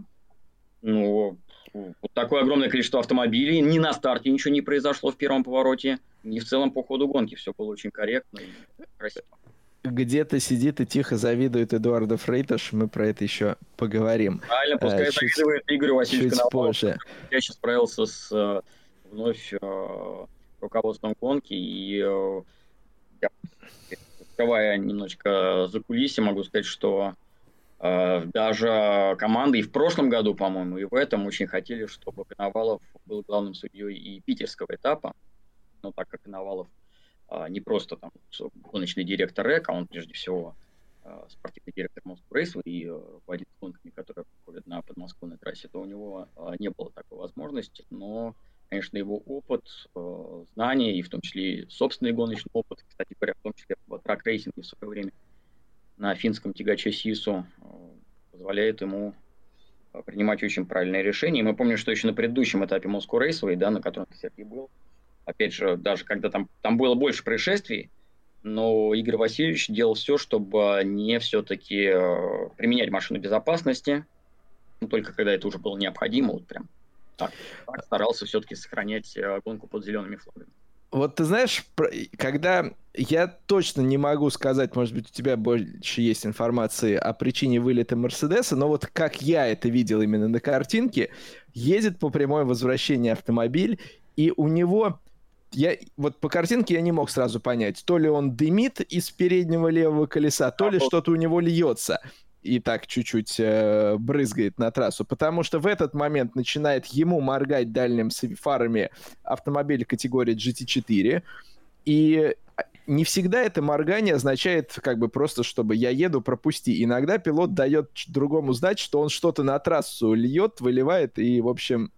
Ну, вот такое огромное количество автомобилей, ни на старте ничего не произошло в первом повороте, ни в целом по ходу гонки, все было очень корректно и красиво где-то сидит и тихо завидует Эдуарду Фрейташ. Мы про это еще поговорим. Правильно, пускай а, чуть, завидует Игорь Васильевич чуть позже. Я сейчас справился с э, вновь э, руководством гонки, и э, я, немножечко за кулиси, могу сказать, что э, даже команды и в прошлом году, по-моему, и в этом очень хотели, чтобы Коновалов был главным судьей и питерского этапа. Но так как Коновалов не просто там гоночный директор РЭК, а он прежде всего а, спортивный директор Moscow Race и руководит гонками, которые проходят на подмосковной трассе, то у него а, не было такой возможности, но, конечно, его опыт, знания и в том числе собственный гоночный опыт, кстати говоря, в том числе в трак-рейсинге в свое время на финском тягаче Sisu позволяет ему принимать очень правильные решения. И мы помним, что еще на предыдущем этапе Moscow Raceway, да, на котором Сергей был, опять же, даже когда там, там было больше происшествий, но Игорь Васильевич делал все, чтобы не все-таки э, применять машину безопасности, ну, только когда это уже было необходимо, вот прям так, так старался все-таки сохранять э, гонку под зелеными флагами. Вот ты знаешь, когда я точно не могу сказать, может быть, у тебя больше есть информации о причине вылета Мерседеса, но вот как я это видел именно на картинке, едет по прямой возвращении автомобиль, и у него я вот по картинке я не мог сразу понять, то ли он дымит из переднего левого колеса, то ли что-то у него льется и так чуть-чуть э, брызгает на трассу, потому что в этот момент начинает ему моргать дальним фарами автомобиль категории GT4, и не всегда это моргание означает как бы просто, чтобы я еду, пропусти. Иногда пилот дает другому знать, что он что-то на трассу льет, выливает, и, в общем,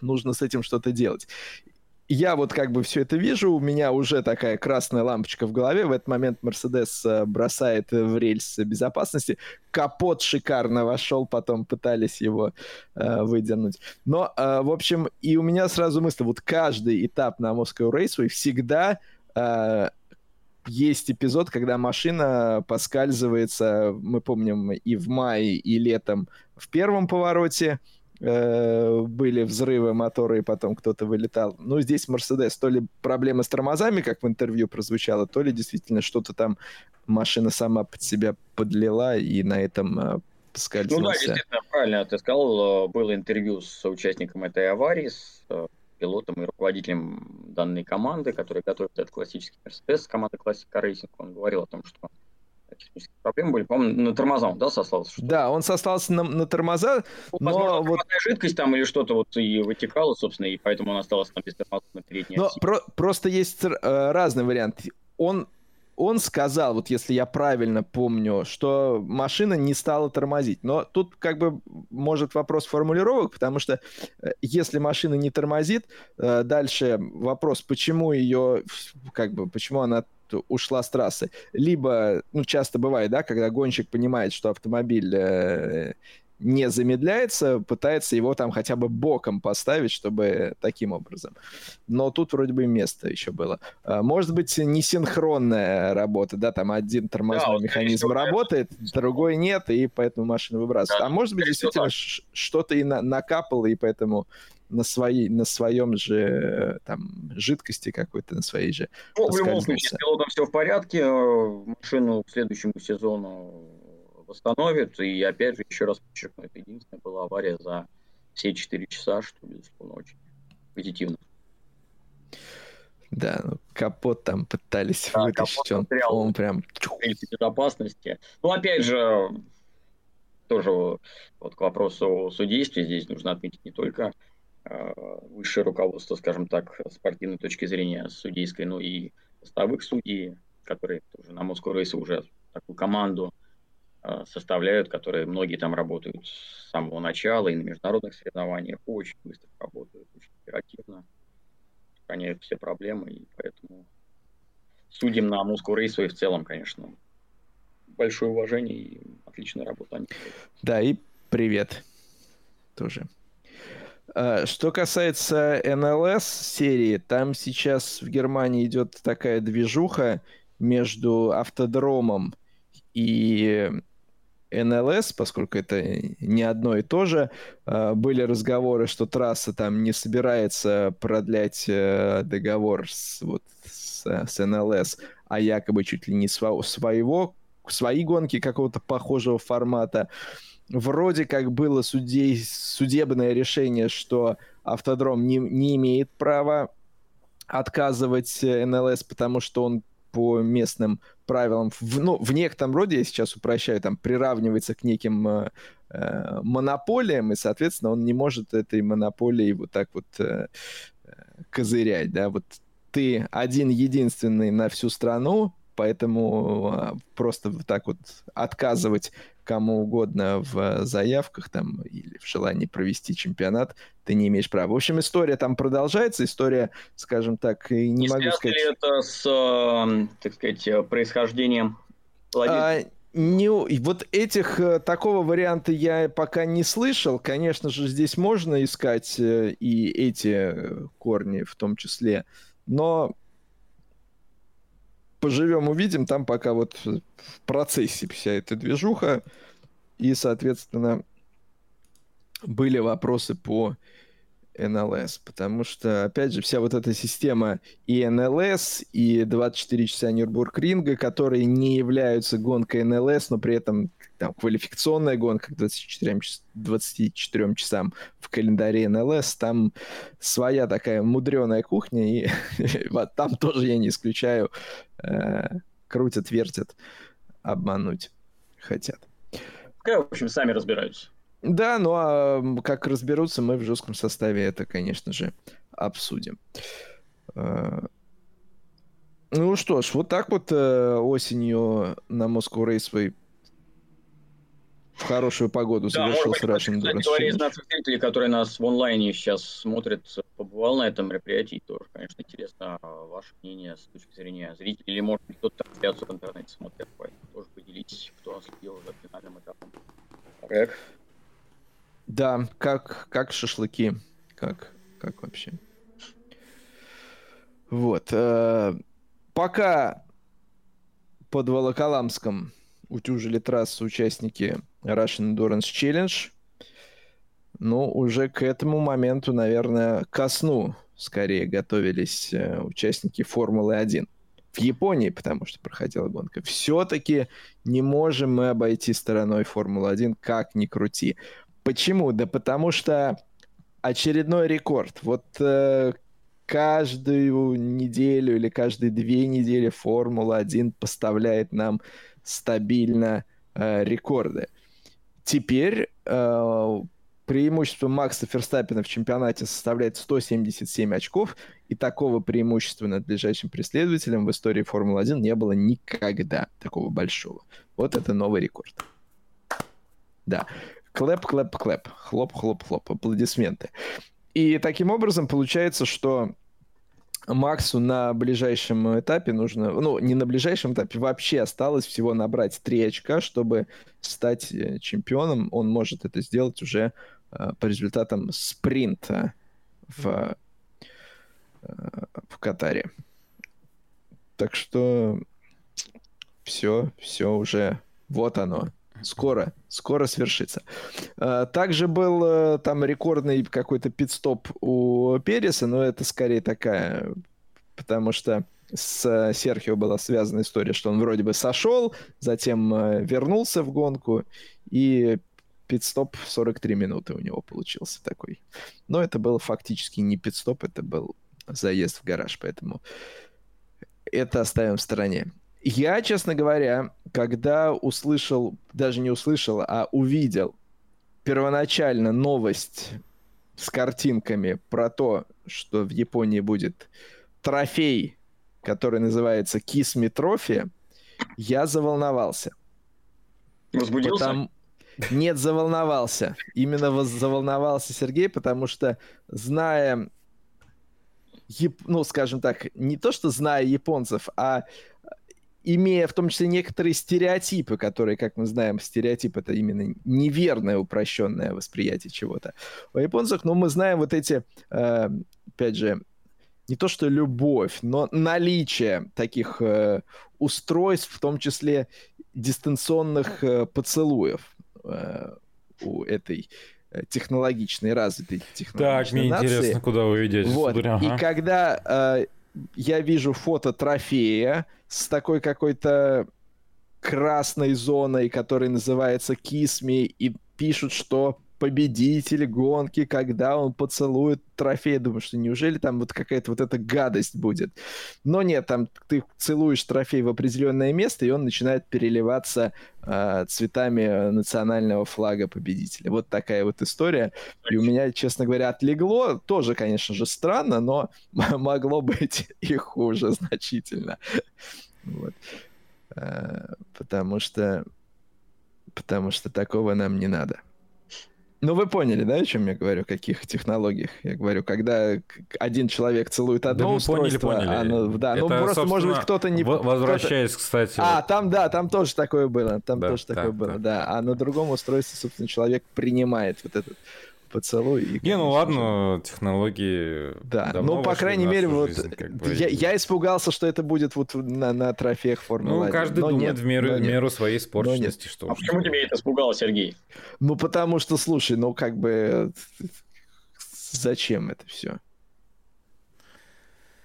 нужно с этим что-то делать я вот как бы все это вижу, у меня уже такая красная лампочка в голове. В этот момент Мерседес э, бросает в рельс безопасности. Капот шикарно вошел, потом пытались его э, выдернуть. Но, э, в общем, и у меня сразу мысль, вот каждый этап на Moscow Raceway всегда э, есть эпизод, когда машина поскальзывается, мы помним, и в мае, и летом в первом повороте, Э, были взрывы мотора, и потом кто-то вылетал. Ну, здесь Мерседес, то ли проблемы с тормозами, как в интервью прозвучало, то ли действительно что-то там машина сама под себя подлила, и на этом э, поскользнулся. Ну да, действительно, правильно ты сказал. Э, было интервью с участником этой аварии, с пилотом и руководителем данной команды, который готовит этот классический Мерседес, команда Classic Racing. Он говорил о том, что технические проблемы были. По-моему, на тормоза он, да, сослался? Что да, он сослался на, на тормоза, ну, но... Возможно, вот... жидкость там или что-то вот и вытекало, собственно, и поэтому он остался там без тормозов на передней Но про- просто есть э, разный вариант. Он он сказал, вот если я правильно помню, что машина не стала тормозить. Но тут как бы может вопрос формулировок, потому что э, если машина не тормозит, э, дальше вопрос, почему ее, как бы, почему она ушла с трассы. Либо, ну, часто бывает, да, когда гонщик понимает, что автомобиль э, не замедляется, пытается его там хотя бы боком поставить, чтобы таким образом. Но тут вроде бы место еще было. А, может быть, несинхронная работа, да, там один тормозной да, механизм работает, другой нет, и поэтому машина выбрасывает. Да, а может быть, действительно, что-то и на накапало, и поэтому на, своей, на своем же там жидкости какой-то, на своей же. Ну, в любом случае, с пилотом все в порядке. Э, машину к следующему сезону восстановит. И опять же, еще раз подчеркну, это единственная была авария за все 4 часа, что, безусловно, очень позитивно. Да, ну, капот там пытались да, вытащить, он, он прям... безопасности. Ну, опять же, тоже вот к вопросу о судействе здесь нужно отметить не только э, высшее руководство, скажем так, с спортивной точки зрения судейской, но и постовых судей, которые тоже на Москву рейсе уже такую команду Э, составляют, которые многие там работают с самого начала и на международных соревнованиях очень быстро работают, очень оперативно, устраняют все проблемы, и поэтому судим на Moscow Raceway в целом, конечно, большое уважение и отличная работа. Да, и привет тоже. А, что касается НЛС серии, там сейчас в Германии идет такая движуха между автодромом и НЛС, поскольку это не одно и то же. А, были разговоры, что трасса там не собирается продлять э, договор с, вот, с, с НЛС, а якобы чуть ли не своего, свои гонки какого-то похожего формата вроде как было судей, судебное решение, что автодром не, не имеет права отказывать э, НЛС, потому что он по местным правилам, в, ну, в некотором роде, я сейчас упрощаю, там, приравнивается к неким э, э, монополиям, и, соответственно, он не может этой монополией вот так вот э, э козырять, да, вот ты один-единственный на всю страну, поэтому а, просто вот так вот отказывать кому угодно в заявках там или в желании провести чемпионат, ты не имеешь права. В общем, история там продолжается, история, скажем так, не, не могу сказать... ли это с, э, так сказать, э, происхождением а, не, вот этих, э, такого варианта я пока не слышал. Конечно же, здесь можно искать и эти корни в том числе, но поживем, увидим. Там пока вот в процессе вся эта движуха. И, соответственно, были вопросы по НЛС, потому что, опять же, вся вот эта система и НЛС, и 24 часа Нюрбургринга, которые не являются гонкой НЛС, но при этом там квалификационная гонка к 24, 24 часам в календаре НЛС, там своя такая мудреная кухня, и там тоже я не исключаю, э, крутят, вертят, обмануть хотят. В общем, сами разбираются. Да, ну а как разберутся, мы в жестком составе это, конечно же, обсудим. Э, ну что ж, вот так вот э, осенью на Moscow Raceway в хорошую погоду да, завершился Russian Endurance говоря, из наших зрителей, которые нас в онлайне сейчас смотрят, побывал на этом мероприятии, тоже, конечно, интересно ваше мнение с точки зрения зрителей, или, может быть, кто-то трансляцию в интернете смотрит, тоже поделитесь, кто следил за финальным этапом. Так. Да, как, как шашлыки. Как, как вообще? Вот. Э, пока под Волоколамском утюжили трассу участники Russian Endurance Challenge, ну, уже к этому моменту, наверное, ко сну скорее готовились э, участники Формулы-1 в Японии, потому что проходила гонка. Все-таки не можем мы обойти стороной Формулы-1, как ни крути. Почему? Да потому что очередной рекорд. Вот э, каждую неделю или каждые две недели Формула-1 поставляет нам стабильно э, рекорды. Теперь э, преимущество Макса Ферстаппена в чемпионате составляет 177 очков, и такого преимущества над ближайшим преследователем в истории Формулы-1 не было никогда, такого большого. Вот это новый рекорд. Да. Clap, clap, clap. Хлоп, хлоп, хлоп. Аплодисменты. И таким образом получается, что Максу на ближайшем этапе нужно, ну, не на ближайшем этапе, вообще осталось всего набрать 3 очка, чтобы стать э, чемпионом. Он может это сделать уже э, по результатам спринта в, э, в Катаре. Так что все, все уже, вот оно. Скоро, скоро свершится. А, также был э, там рекордный какой-то пидстоп у Переса, но это скорее такая, потому что с Серхио была связана история, что он вроде бы сошел, затем э, вернулся в гонку, и пидстоп 43 минуты у него получился такой. Но это был фактически не пидстоп, это был заезд в гараж, поэтому это оставим в стороне. Я, честно говоря, когда услышал, даже не услышал, а увидел первоначально новость с картинками про то, что в Японии будет трофей, который называется Кисми Трофи, я заволновался. Возбудился? Потому... Нет, заволновался. Именно заволновался Сергей, потому что, зная, ну, скажем так, не то, что зная японцев, а имея в том числе некоторые стереотипы, которые, как мы знаем, стереотип это именно неверное упрощенное восприятие чего-то. У японцев, ну, мы знаем вот эти, э, опять же, не то что любовь, но наличие таких э, устройств, в том числе дистанционных э, поцелуев э, у этой технологичной, развитой технологичной Так, мне нации. интересно, куда вы ведете. Вот. Ага. И когда э, я вижу фото трофея с такой какой-то красной зоной, которая называется Кисми, и пишут, что победитель гонки, когда он поцелует трофей. Думаю, что неужели там вот какая-то вот эта гадость будет? Но нет, там ты целуешь трофей в определенное место, и он начинает переливаться э, цветами национального флага победителя. Вот такая вот история. И у меня, честно говоря, отлегло. Тоже, конечно же, странно, но могло быть и хуже значительно. Вот. Э, потому что потому что такого нам не надо. Ну, вы поняли, да, о чем я говорю, о каких технологиях? Я говорю, когда один человек целует одно да устройство, поняли, поняли. Оно, да, ну, Это, ну просто, может быть, кто-то не... Возвращаясь, кто кстати... А, вот... там, да, там тоже такое было, там да, тоже да, такое да. было, да. А на другом устройстве, собственно, человек принимает вот этот поцелуй. И, не, ну ладно, технологии. Да, ну, по крайней мере, вот жизнь, как бы... я, я испугался, что это будет вот на, на трофеях Формулы Ну, каждый но думает нет, в меру, в меру своей испорченности. Что а почему тебя это испугало, Сергей? Ну, потому что, слушай, ну, как бы, зачем это все?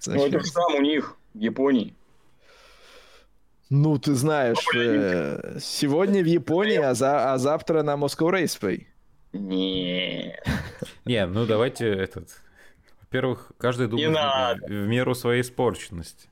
Зачем? Ну, это же там у них, в Японии. Ну, ты знаешь, э, сегодня в Японии, а, за, а завтра на Moscow Raceway. Нет. Не, ну давайте этот... Во-первых, каждый думает в, меру своей испорченности.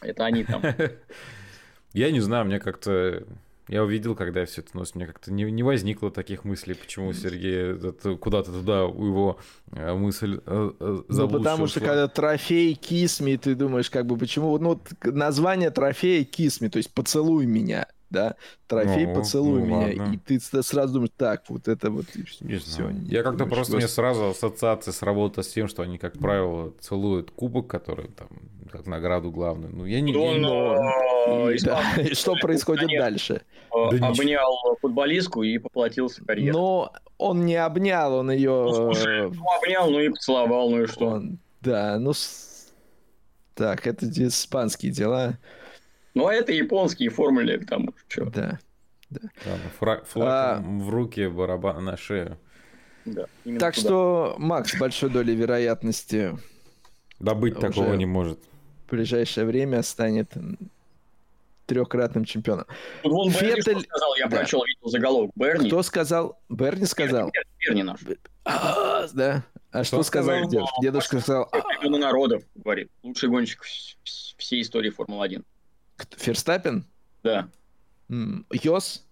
Это они там. Я не знаю, мне как-то... Я увидел, когда я все это носит, мне как-то не, не возникло таких мыслей, почему Сергей куда-то туда у его э, мысль э, э, Ну, потому что когда трофей Кисми, ты думаешь, как бы, почему... Ну, название трофея Кисми, то есть «поцелуй меня» да, трофей ну, поцелуй ну, меня, ладно. и ты сразу думаешь, так, вот это вот и все. Я как-то просто, мне сразу ассоциация сработала с тем, что они, как правило, целуют кубок, который там, как награду главную. Ну, я не... Но... и, да, и что происходит дальше? Да обнял футболистку и поплатился карьерой. Но он не обнял, он ее... Ну, слушай, ну, обнял, ну и поцеловал, ну и что? Он... Да, ну... Так, это испанские дела. Ну, а это японские формулы, там что. Да. да. флаг, флаг а... в руки, барабан на шею. Да, так туда. что Макс с большой долей вероятности добыть такого не может. В ближайшее время станет трехкратным чемпионом. Вон Феттель... сказал, я да. прочел, видел заголовок. Берни. Кто сказал? Берни сказал? Берни, Берни наш. А, да. А что, что сказал дедушка? Дедушка сказал... народов, говорит. Лучший гонщик всей истории Формулы-1. Ферстаппин? Да. Йос?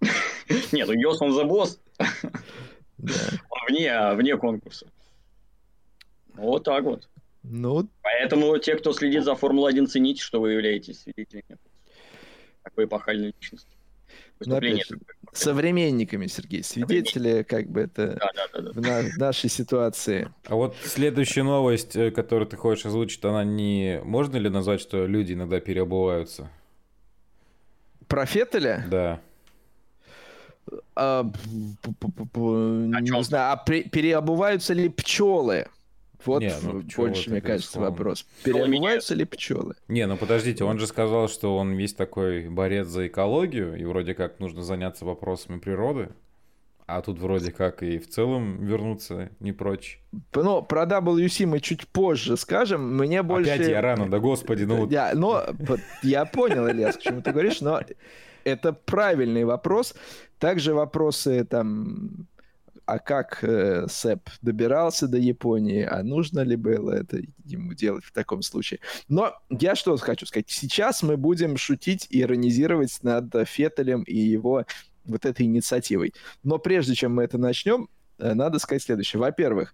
Нет, ну Йос он за босс. Он вне, вне конкурса. Вот так вот. Ну... Поэтому те, кто следит за Формулой-1, цените, что вы являетесь свидетелями такой эпохальной личности. Ну, опять же, современниками, Сергей, свидетели, как бы это да, да, да, в, на, нашей ситуации. А вот следующая новость, э, которую ты хочешь озвучить, она не... Можно ли назвать, что люди иногда переобуваются? Про Феттеля? Да. А, не знаю, а переобуваются ли пчелы? Вот не, ну, больше, мне кажется, безусловно. вопрос. Переобуваются ли пчелы? Не, ну подождите, он же сказал, что он весь такой борец за экологию, и вроде как нужно заняться вопросами природы. А тут вроде как и в целом вернуться не прочь. Ну, про WC мы чуть позже скажем. Мне больше... Опять я рано, да господи, ну вот... Я, но, я понял, Ильяс, к чему ты говоришь, но это правильный вопрос. Также вопросы там а как э, Сэп добирался до Японии, а нужно ли было это ему делать в таком случае. Но я что хочу сказать. Сейчас мы будем шутить и иронизировать над Феттелем и его вот этой инициативой. Но прежде чем мы это начнем, э, надо сказать следующее. Во-первых,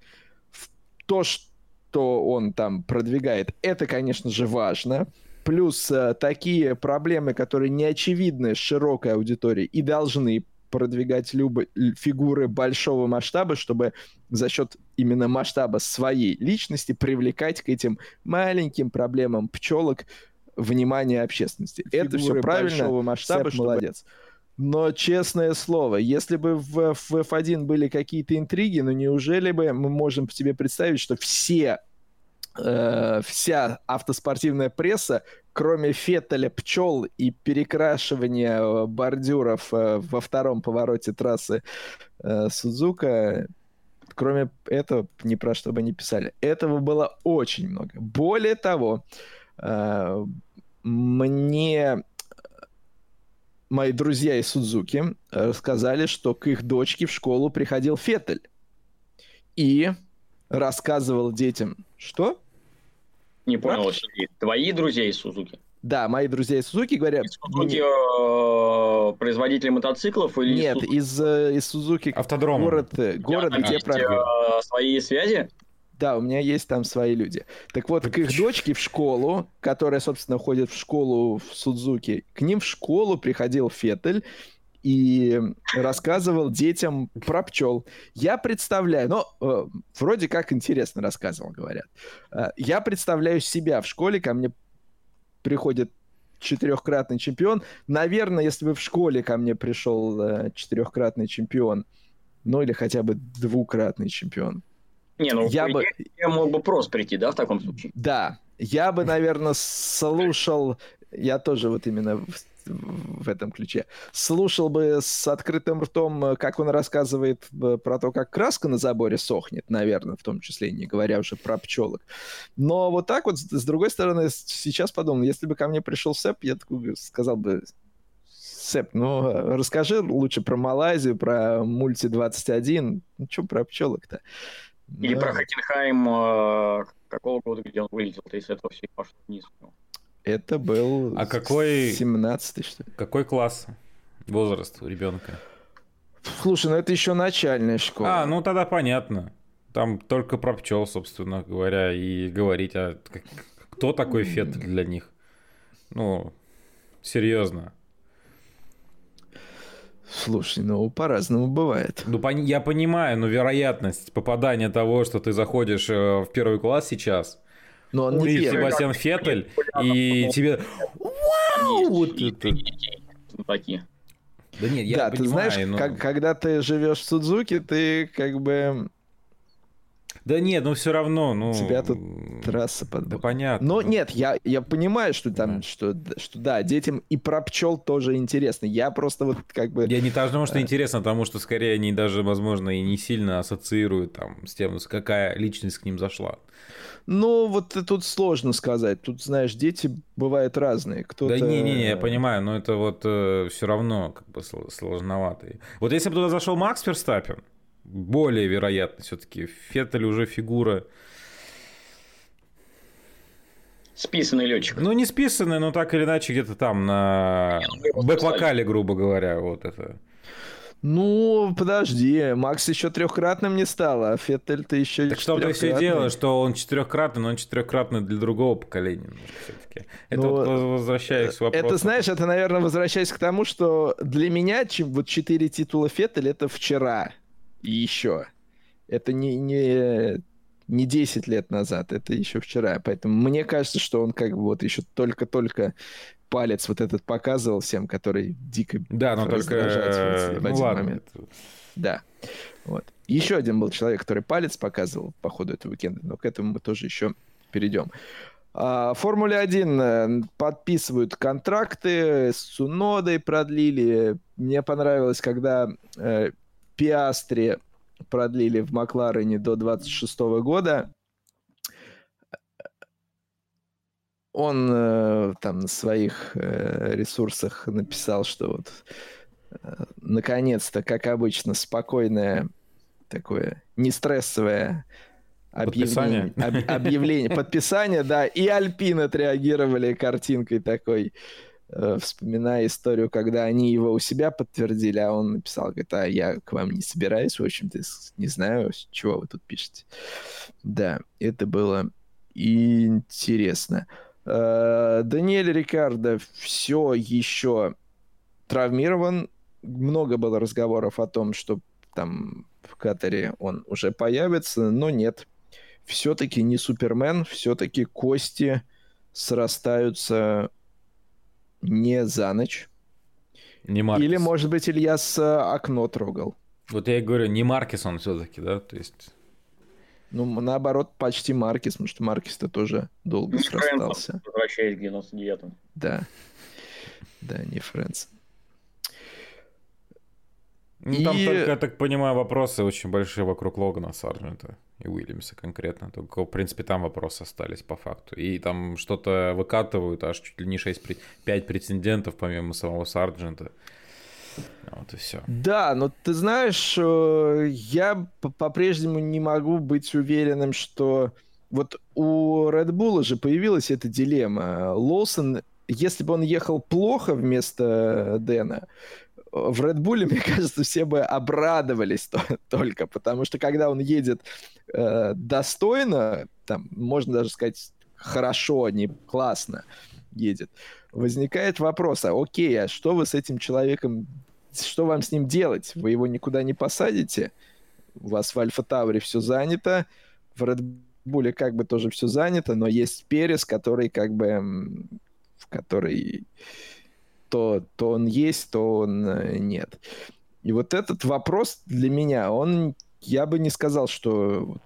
то, что он там продвигает, это, конечно же, важно. Плюс э, такие проблемы, которые не очевидны широкой аудитории и должны продвигать любые фигуры большого масштаба, чтобы за счет именно масштаба своей личности привлекать к этим маленьким проблемам пчелок внимание общественности. Фигуры Это все правильно, масштаба, Сэп молодец. Но, честное слово, если бы в, в F1 были какие-то интриги, ну неужели бы мы можем себе представить, что все э, вся автоспортивная пресса, кроме Феттеля, пчел и перекрашивания э, бордюров э, во втором повороте трассы э, Судзука, кроме этого, ни про что бы не писали. Этого было очень много. Более того, мне мои друзья из Судзуки рассказали, что к их дочке в школу приходил Феттель и рассказывал детям, что? Не понял, что твои друзья из Сузуки? Да, мои друзья из Сузуки говорят... Из Сузуки э, производители мотоциклов или Нет, из, э, из Сузуки Автодрома. город, э, город где проходит. свои связи? Да, у меня есть там свои люди. Так вот, к их дочке в школу, которая, собственно, ходит в школу в Судзуки, к ним в школу приходил Феттель и рассказывал детям про пчел. Я представляю, ну, э, вроде как интересно рассказывал, говорят. Э, я представляю себя в школе, ко мне приходит четырехкратный чемпион. Наверное, если бы в школе ко мне пришел э, четырехкратный чемпион, ну или хотя бы двукратный чемпион, не, ну я бы... Я мог бы просто прийти, да, в таком случае? Да, я бы, наверное, слушал, я тоже вот именно в, в этом ключе, слушал бы с открытым ртом, как он рассказывает э, про то, как краска на заборе сохнет, наверное, в том числе, не говоря уже про пчелок. Но вот так вот, с другой стороны, сейчас подумал, если бы ко мне пришел Сэп, я такой сказал бы, Сэп, ну, расскажи лучше про Малайзию, про мульти-21, ну, что про пчелок-то? Или да. про Хокенхайм э, какого года, где он вылетел, то есть это все пошло вниз. Это был а какой... 17 что ли. Какой класс? Возраст у ребенка? Слушай, ну это еще начальная школа. А, ну тогда понятно. Там только про пчел, собственно говоря, и говорить, а кто такой Фет для них? Ну, серьезно. Слушай, ну по-разному бывает. Ну я понимаю, но вероятность попадания того, что ты заходишь э, в первый класс сейчас, но он не ты Себастьян Феттель, и тебе вау, вот это. Да нет, я да, понимаю, ты знаешь, но... как, когда ты живешь в Судзуке, ты как бы да нет, ну все равно, ну... Тебя тут трасса под... Да понятно. Но нет, я, я понимаю, что там, да. Что, что да, детям и про пчел тоже интересно. Я просто вот как бы... Я не потому, что интересно, потому что скорее они даже, возможно, и не сильно ассоциируют там с тем, какая личность к ним зашла. Ну, вот тут сложно сказать. Тут, знаешь, дети бывают разные. Кто-то... Да не-не-не, я понимаю, но это вот э, все равно как бы сложновато. Вот если бы туда зашел Макс Ферстаппин, более вероятно все-таки. Феттель уже фигура... Списанный летчик. Ну, не списанный, но так или иначе где-то там на ну, бэк-вокале, грубо говоря, вот это. Ну, подожди, Макс еще трехкратным не стал, а Феттель-то еще Так что ты все дело, что он четырехкратный, но он четырехкратный для другого поколения все-таки. Это ну, вот возвращаясь к вопросу. Это, знаешь, это, наверное, возвращаясь к тому, что для меня чем вот четыре титула Феттель это вчера и еще. Это не, не, не 10 лет назад, это еще вчера. Поэтому мне кажется, что он как бы вот еще только-только палец вот этот показывал всем, который дико Да, но только в, в один ну, ладно. момент. Да. Вот. Еще один был человек, который палец показывал по ходу этого уикенда, но к этому мы тоже еще перейдем. А, Формуле 1 э, подписывают контракты, с Цунодой продлили. Мне понравилось, когда э, Пиастри продлили в Макларене до 26 года. Он э, там на своих э, ресурсах написал, что вот э, наконец-то, как обычно, спокойное такое нестрессовое объявление, подписание. Об, объявление, подписание, да, и Альпин отреагировали картинкой такой Э, вспоминая историю, когда они его у себя подтвердили, а он написал, говорит, а я к вам не собираюсь, в общем-то, не знаю, чего вы тут пишете. Да, это было интересно. Э, Даниэль Рикардо все еще травмирован. Много было разговоров о том, что там в Катаре он уже появится, но нет. Все-таки не Супермен, все-таки кости срастаются не за ночь. Не Маркес. Или, может быть, Ильяс окно трогал. Вот я и говорю, не Маркес он все-таки, да? То есть... Ну, наоборот, почти Маркес, потому что Маркес-то тоже долго не срастался. Возвращаясь к 99-м. Да. Да, не Фрэнс. Ну, и... там только, я так понимаю, вопросы очень большие вокруг Логана Сарджента и Уильямса конкретно. Только, в принципе, там вопросы остались по факту. И там что-то выкатывают, аж чуть ли не 6, 5 претендентов, помимо самого Сарджента. Вот и все. Да, но ты знаешь, э, я по-прежнему не могу быть уверенным, что вот у Red Bull же появилась эта дилемма. Лоусон, если бы он ехал плохо вместо Дэна, в Red Bull, мне кажется, все бы обрадовались то, только, потому что когда он едет э, достойно, там, можно даже сказать, хорошо, не классно едет, возникает вопрос, а окей, а что вы с этим человеком, что вам с ним делать? Вы его никуда не посадите? У вас в Альфа Тауре все занято, в Red Bull как бы тоже все занято, но есть Перес, который как бы, который то, то он есть, то он э, нет. И вот этот вопрос для меня, он, я бы не сказал, что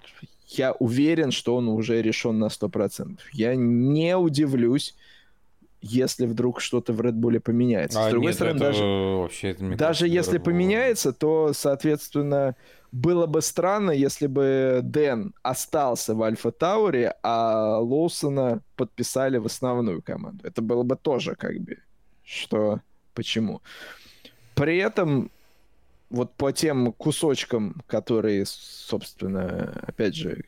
я уверен, что он уже решен на 100%. Я не удивлюсь, если вдруг что-то в Red Bull поменяется. А, С другой нет, стороны, даже, вообще, даже кажется, если Bull... поменяется, то, соответственно, было бы странно, если бы Дэн остался в Альфа Тауре, а Лоусона подписали в основную команду. Это было бы тоже как бы что почему. При этом вот по тем кусочкам, которые, собственно, опять же,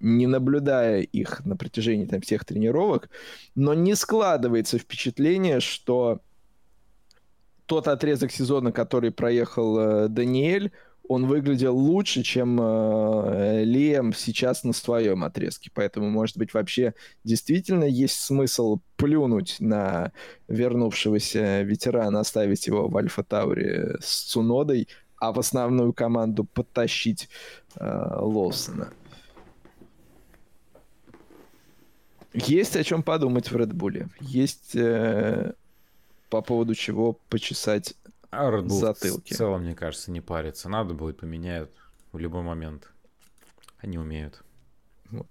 не наблюдая их на протяжении там, всех тренировок, но не складывается впечатление, что тот отрезок сезона, который проехал э, Даниэль, он выглядел лучше, чем э, Лиэм сейчас на своем отрезке. Поэтому, может быть, вообще действительно есть смысл плюнуть на вернувшегося ветерана, оставить его в Альфа Тауре с Цунодой, а в основную команду подтащить э, Лоусона. Есть о чем подумать в Редбуле. Есть э, по поводу чего почесать а Red Bull затылки. в целом, мне кажется, не парится. Надо будет, поменяют в любой момент. Они умеют. Вот.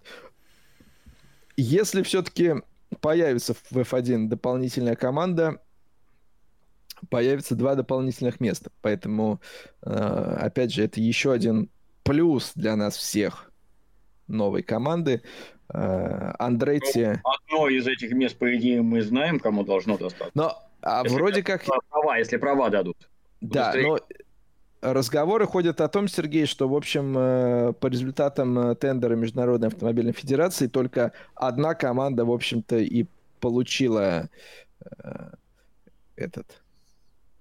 Если все-таки появится в F1 дополнительная команда, появится два дополнительных места. Поэтому, э, опять же, это еще один плюс для нас всех новой команды. Э, Андретти... Ну, одно из этих мест, по идее, мы знаем, кому должно достаться. Но а если вроде как... Права, если права дадут. Да, но разговоры ходят о том, Сергей, что, в общем, э, по результатам э, тендера Международной автомобильной федерации только одна команда, в общем-то, и получила этот...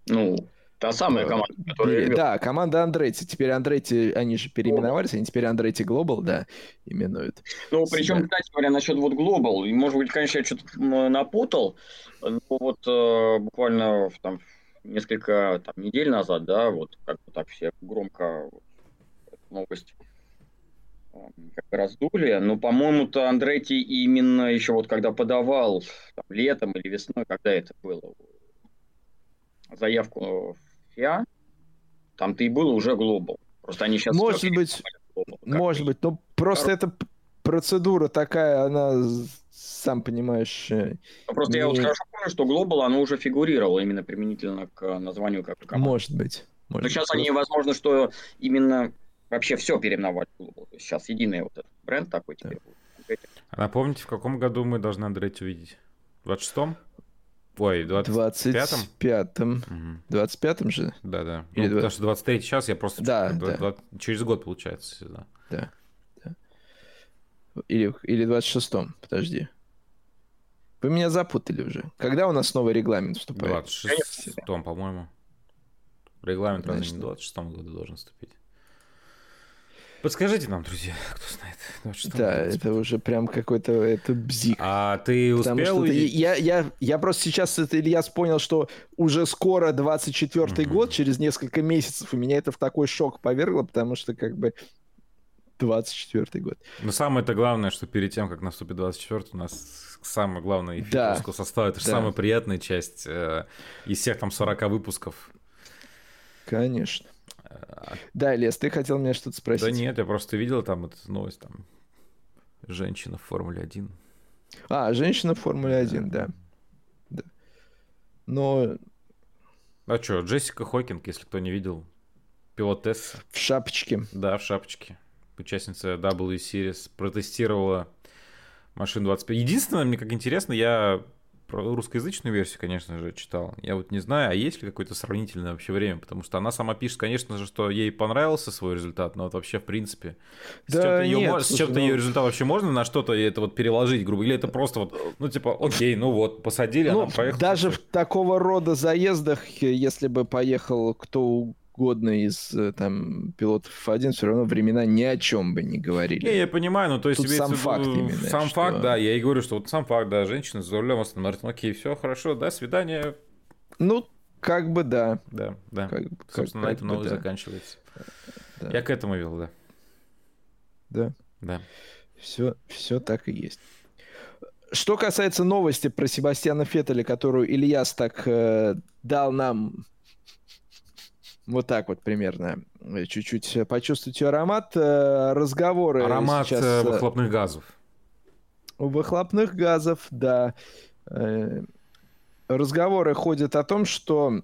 Ну, Та самая команда, которая... Да, команда Андретти. Теперь Андретти, они же переименовались, они теперь Андретти Глобал, да, именуют. Ну, причем, себя. кстати говоря, насчет вот Глобал, может быть, конечно, я что-то напутал, но вот э, буквально там, несколько там, недель назад, да, вот как-то так все громко новость как раздули, но, по-моему-то Андретти именно еще вот когда подавал там, летом или весной, когда это было, заявку FIA, там ты и был уже глобал. Просто они сейчас... Может быть, global, может быть, но просто эта процедура такая, она, сам понимаешь... Э, ну, просто не... я вот хорошо помню, что глобал, оно уже фигурировало именно применительно к названию как команды. Может быть. Может но сейчас быть. они, возможно, что именно вообще все переименовали в глобал. То есть сейчас единый вот этот бренд такой теперь да. будет. А напомните, в каком году мы должны Андретти увидеть? В 26-м? Ой, 25-м? 25-м. 25-м же? Да, да. ну, 20... Потому что 23 час я просто... Да, 20... да. Через год получается. Да. Да. да. Или, или 26-м, подожди. Вы меня запутали уже. Когда у нас новый регламент вступает? 26-м, по-моему. Регламент разве не в 26-м году должен вступить? Подскажите нам, друзья, кто знает. Ну, да, это уже прям какой-то это бзик. А ты успел? Что я, я, я просто сейчас, это, Ильяс, понял, что уже скоро 24-й mm-hmm. год, через несколько месяцев, и меня это в такой шок повергло, потому что как бы 24 год. Но самое-то главное, что перед тем, как наступит 24 у нас самое главное эфир да. русского состава. Это же да. самая приятная часть э, из всех там 40 выпусков. Конечно. Да, Лес, ты хотел меня что-то спросить? Да нет, я просто видел там эту новость, там, женщина в Формуле 1. А, женщина в Формуле 1, да. да. Но... А что, Джессика Хокинг, если кто не видел, пилотесса. В шапочке. Да, в шапочке. Участница W Series протестировала машину 25. Единственное, мне как интересно, я русскоязычную версию, конечно же, читал. Я вот не знаю, а есть ли какое-то сравнительное вообще время, потому что она сама пишет, конечно же, что ей понравился свой результат, но вот вообще в принципе да с чем-то, ее, нет, с чем-то ну... ее результат вообще можно на что-то это вот переложить, грубо, или это просто вот, ну типа, окей, ну вот посадили, ну, она проехала. Даже в такого рода заездах, если бы поехал кто угодно из э, там пилотов F1, все равно времена ни о чем бы не говорили. Не, я понимаю, ну то есть Тут сам факт именно. Сам что... факт, да, я и говорю, что вот сам факт, да, женщина за рулем Астон Мартин, окей, все хорошо, до свидания. Ну, как бы да. Да, да. Как, Собственно, как, на этом новость да. заканчивается. Да. Я к этому вел, да. Да. Да. Все, все так и есть. Что касается новости про Себастьяна Феттеля, которую Ильяс так э, дал нам вот так вот примерно. Э, чуть-чуть почувствуйте аромат. Э, разговоры Аромат сейчас... Э, выхлопных газов. Выхлопных газов, да. Разговоры ходят о том, что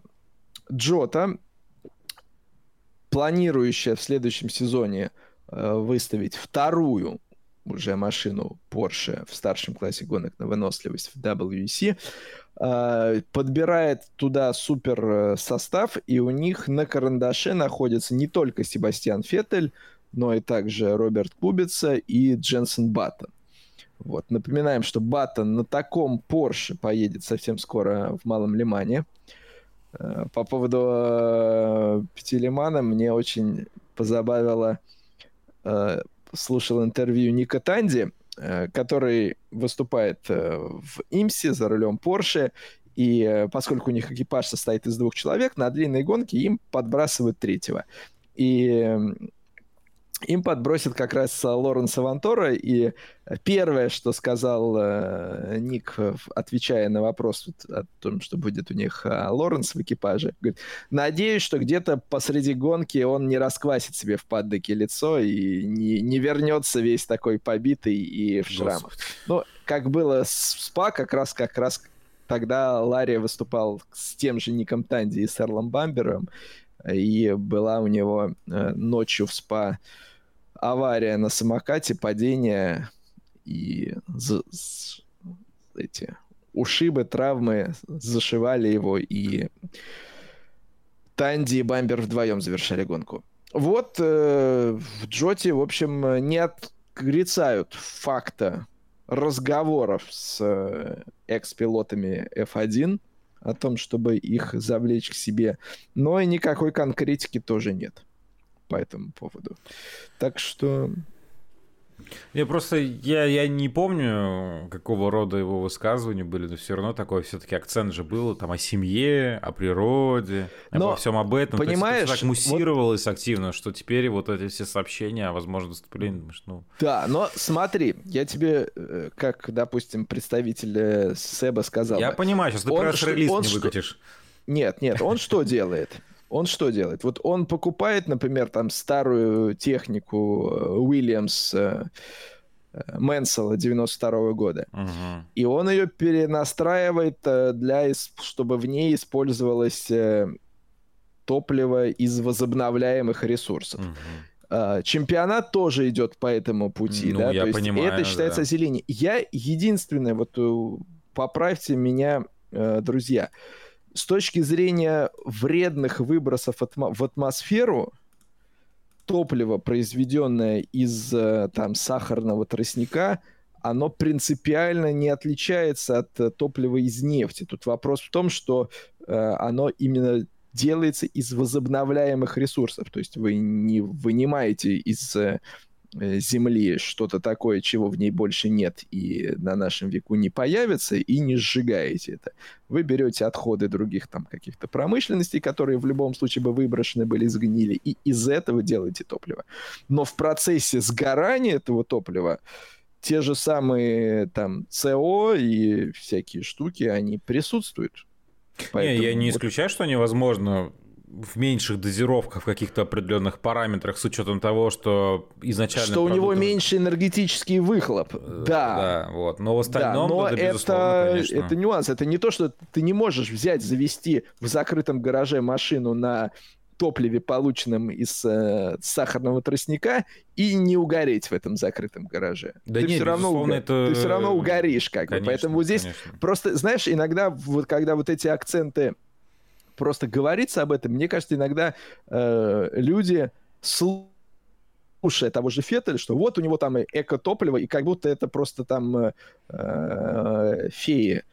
Джота, планирующая в следующем сезоне выставить вторую уже машину Porsche в старшем классе гонок на выносливость в WEC, подбирает туда супер э, состав, и у них на карандаше находится не только Себастьян Феттель, но и также Роберт Кубица и Дженсен Баттон. Вот. Напоминаем, что Баттон на таком Porsche поедет совсем скоро в Малом Лимане. Э, по поводу э, Пятилимана мне очень позабавило слушал интервью Ника Танди, э, который выступает э, в Имсе за рулем Порше, и э, поскольку у них экипаж состоит из двух человек, на длинной гонке им подбрасывают третьего. И им подбросит как раз Лоренс Авантора, и первое, что сказал э, Ник, отвечая на вопрос вот, о том, что будет у них э, Лоренс в экипаже, говорит, надеюсь, что где-то посреди гонки он не расквасит себе в паддеке лицо и не, не вернется весь такой побитый и в шрамах. Ну, как было с СПА, как раз, как раз тогда Ларри выступал с тем же Ником Танди и с Эрлом Бамбером, и была у него э, ночью в СПА авария на самокате, падение и эти ушибы, травмы зашивали его, и Танди и Бамбер вдвоем завершали гонку. Вот э, в Джоте, в общем, не отрицают факта разговоров с э, экс-пилотами F1 о том, чтобы их завлечь к себе, но и никакой конкретики тоже нет по этому поводу. Так что... Я просто, я, я не помню, какого рода его высказывания были, но все равно такой все-таки акцент же был там о семье, о природе, но, обо всем об этом. Понимаешь, То есть, так муссировалось вот... активно, что теперь вот эти все сообщения о возможном выступлении, думаешь, ну... Да, но смотри, я тебе, э, как, допустим, представитель э, Себа сказал... Я понимаю, сейчас ты пресс-релиз не выкатишь. Нет, нет, он что делает? Он что делает? Вот он покупает, например, там старую технику Уильямс э, Мэнсела 92 -го года, uh-huh. и он ее перенастраивает э, для, чтобы в ней использовалось э, топливо из возобновляемых ресурсов. Uh-huh. Чемпионат тоже идет по этому пути, ну, да, я то есть понимаю, это считается да. озеленение. Я единственное, вот поправьте меня, друзья, с точки зрения вредных выбросов в атмосферу, топливо, произведенное из э, там сахарного тростника, оно принципиально не отличается от э, топлива из нефти. Тут вопрос в том, что э, оно именно делается из возобновляемых ресурсов. То есть вы не вынимаете из Э, Земли что-то такое, чего в ней больше нет и на нашем веку не появится, и не сжигаете это. Вы берете отходы других там каких-то промышленностей, которые в любом случае бы выброшены были, сгнили, и из этого делаете топливо. Но в процессе сгорания этого топлива те же самые там СО и всякие штуки, они присутствуют. Поэтому не, я не исключаю, что невозможно в меньших дозировках в каких-то определенных параметрах с учетом того, что изначально... Что продукт... у него меньше энергетический выхлоп. Э, да. Да, вот. Но в остальном, да, но это, это, это нюанс. Это не то, что ты не можешь взять, завести в закрытом гараже машину на топливе, полученном из э, сахарного тростника, и не угореть в этом закрытом гараже. Да ты нет, все равно, уго... это... ты все равно угоришь, как конечно, бы. Поэтому вот здесь конечно. просто, знаешь, иногда вот когда вот эти акценты просто говорится об этом, мне кажется, иногда э, люди слушая того же Феттеля, что вот у него там эко-топливо, и как будто это просто там э, э, феи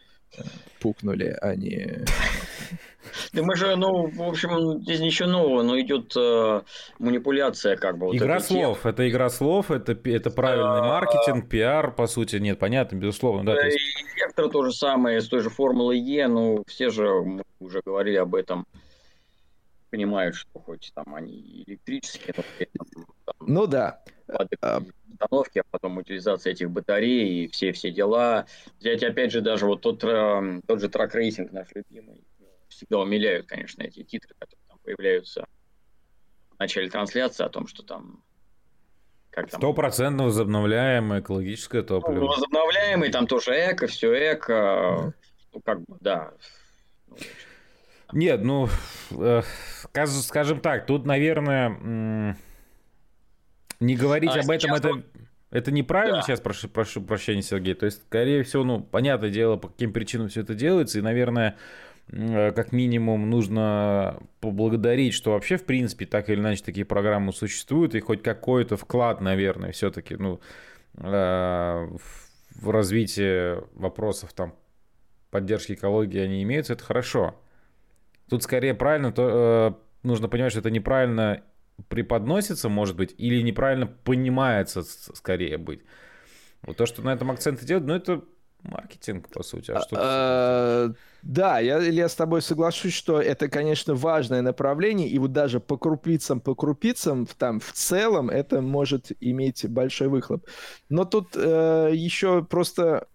пукнули, а не... Да мы же, ну, в общем, здесь ничего нового, но идет э, манипуляция как бы. Вот игра слов, тем. это игра слов, это, это правильный маркетинг, пиар, по сути, нет, понятно, безусловно. Да, да есть... И вектор то же самое, с той же формулой Е, ну, все же, мы уже говорили об этом, понимают, что хоть там они электрические, но там, ну да. установки, а потом утилизация этих батарей и все-все дела. Взять опять же даже вот тот, э, тот же truck racing наш любимый, всегда умиляют, конечно, эти титры, которые там появляются в начале трансляции о том, что там Стопроцентно возобновляемое экологическое топливо. Ну, возобновляемый, там тоже эко, все эко. Ну, как бы, да. Нет, ну, э, скажем так, тут, наверное, не говорить а об этом, это, это неправильно да. сейчас, прошу, прошу прощения, Сергей. То есть, скорее всего, ну, понятное дело, по каким причинам все это делается, и, наверное, как минимум нужно поблагодарить, что вообще, в принципе, так или иначе такие программы существуют, и хоть какой-то вклад, наверное, все-таки, ну, э, в развитие вопросов там поддержки экологии они имеются, это хорошо. Тут скорее правильно, то э, нужно понимать, что это неправильно преподносится, может быть, или неправильно понимается, скорее быть. Вот то, что на этом акценты делают, ну, это маркетинг, по сути. А что а, да, я, я с тобой соглашусь, что это, конечно, важное направление, и вот даже по крупицам, по крупицам, там в целом это может иметь большой выхлоп. Но тут э, еще просто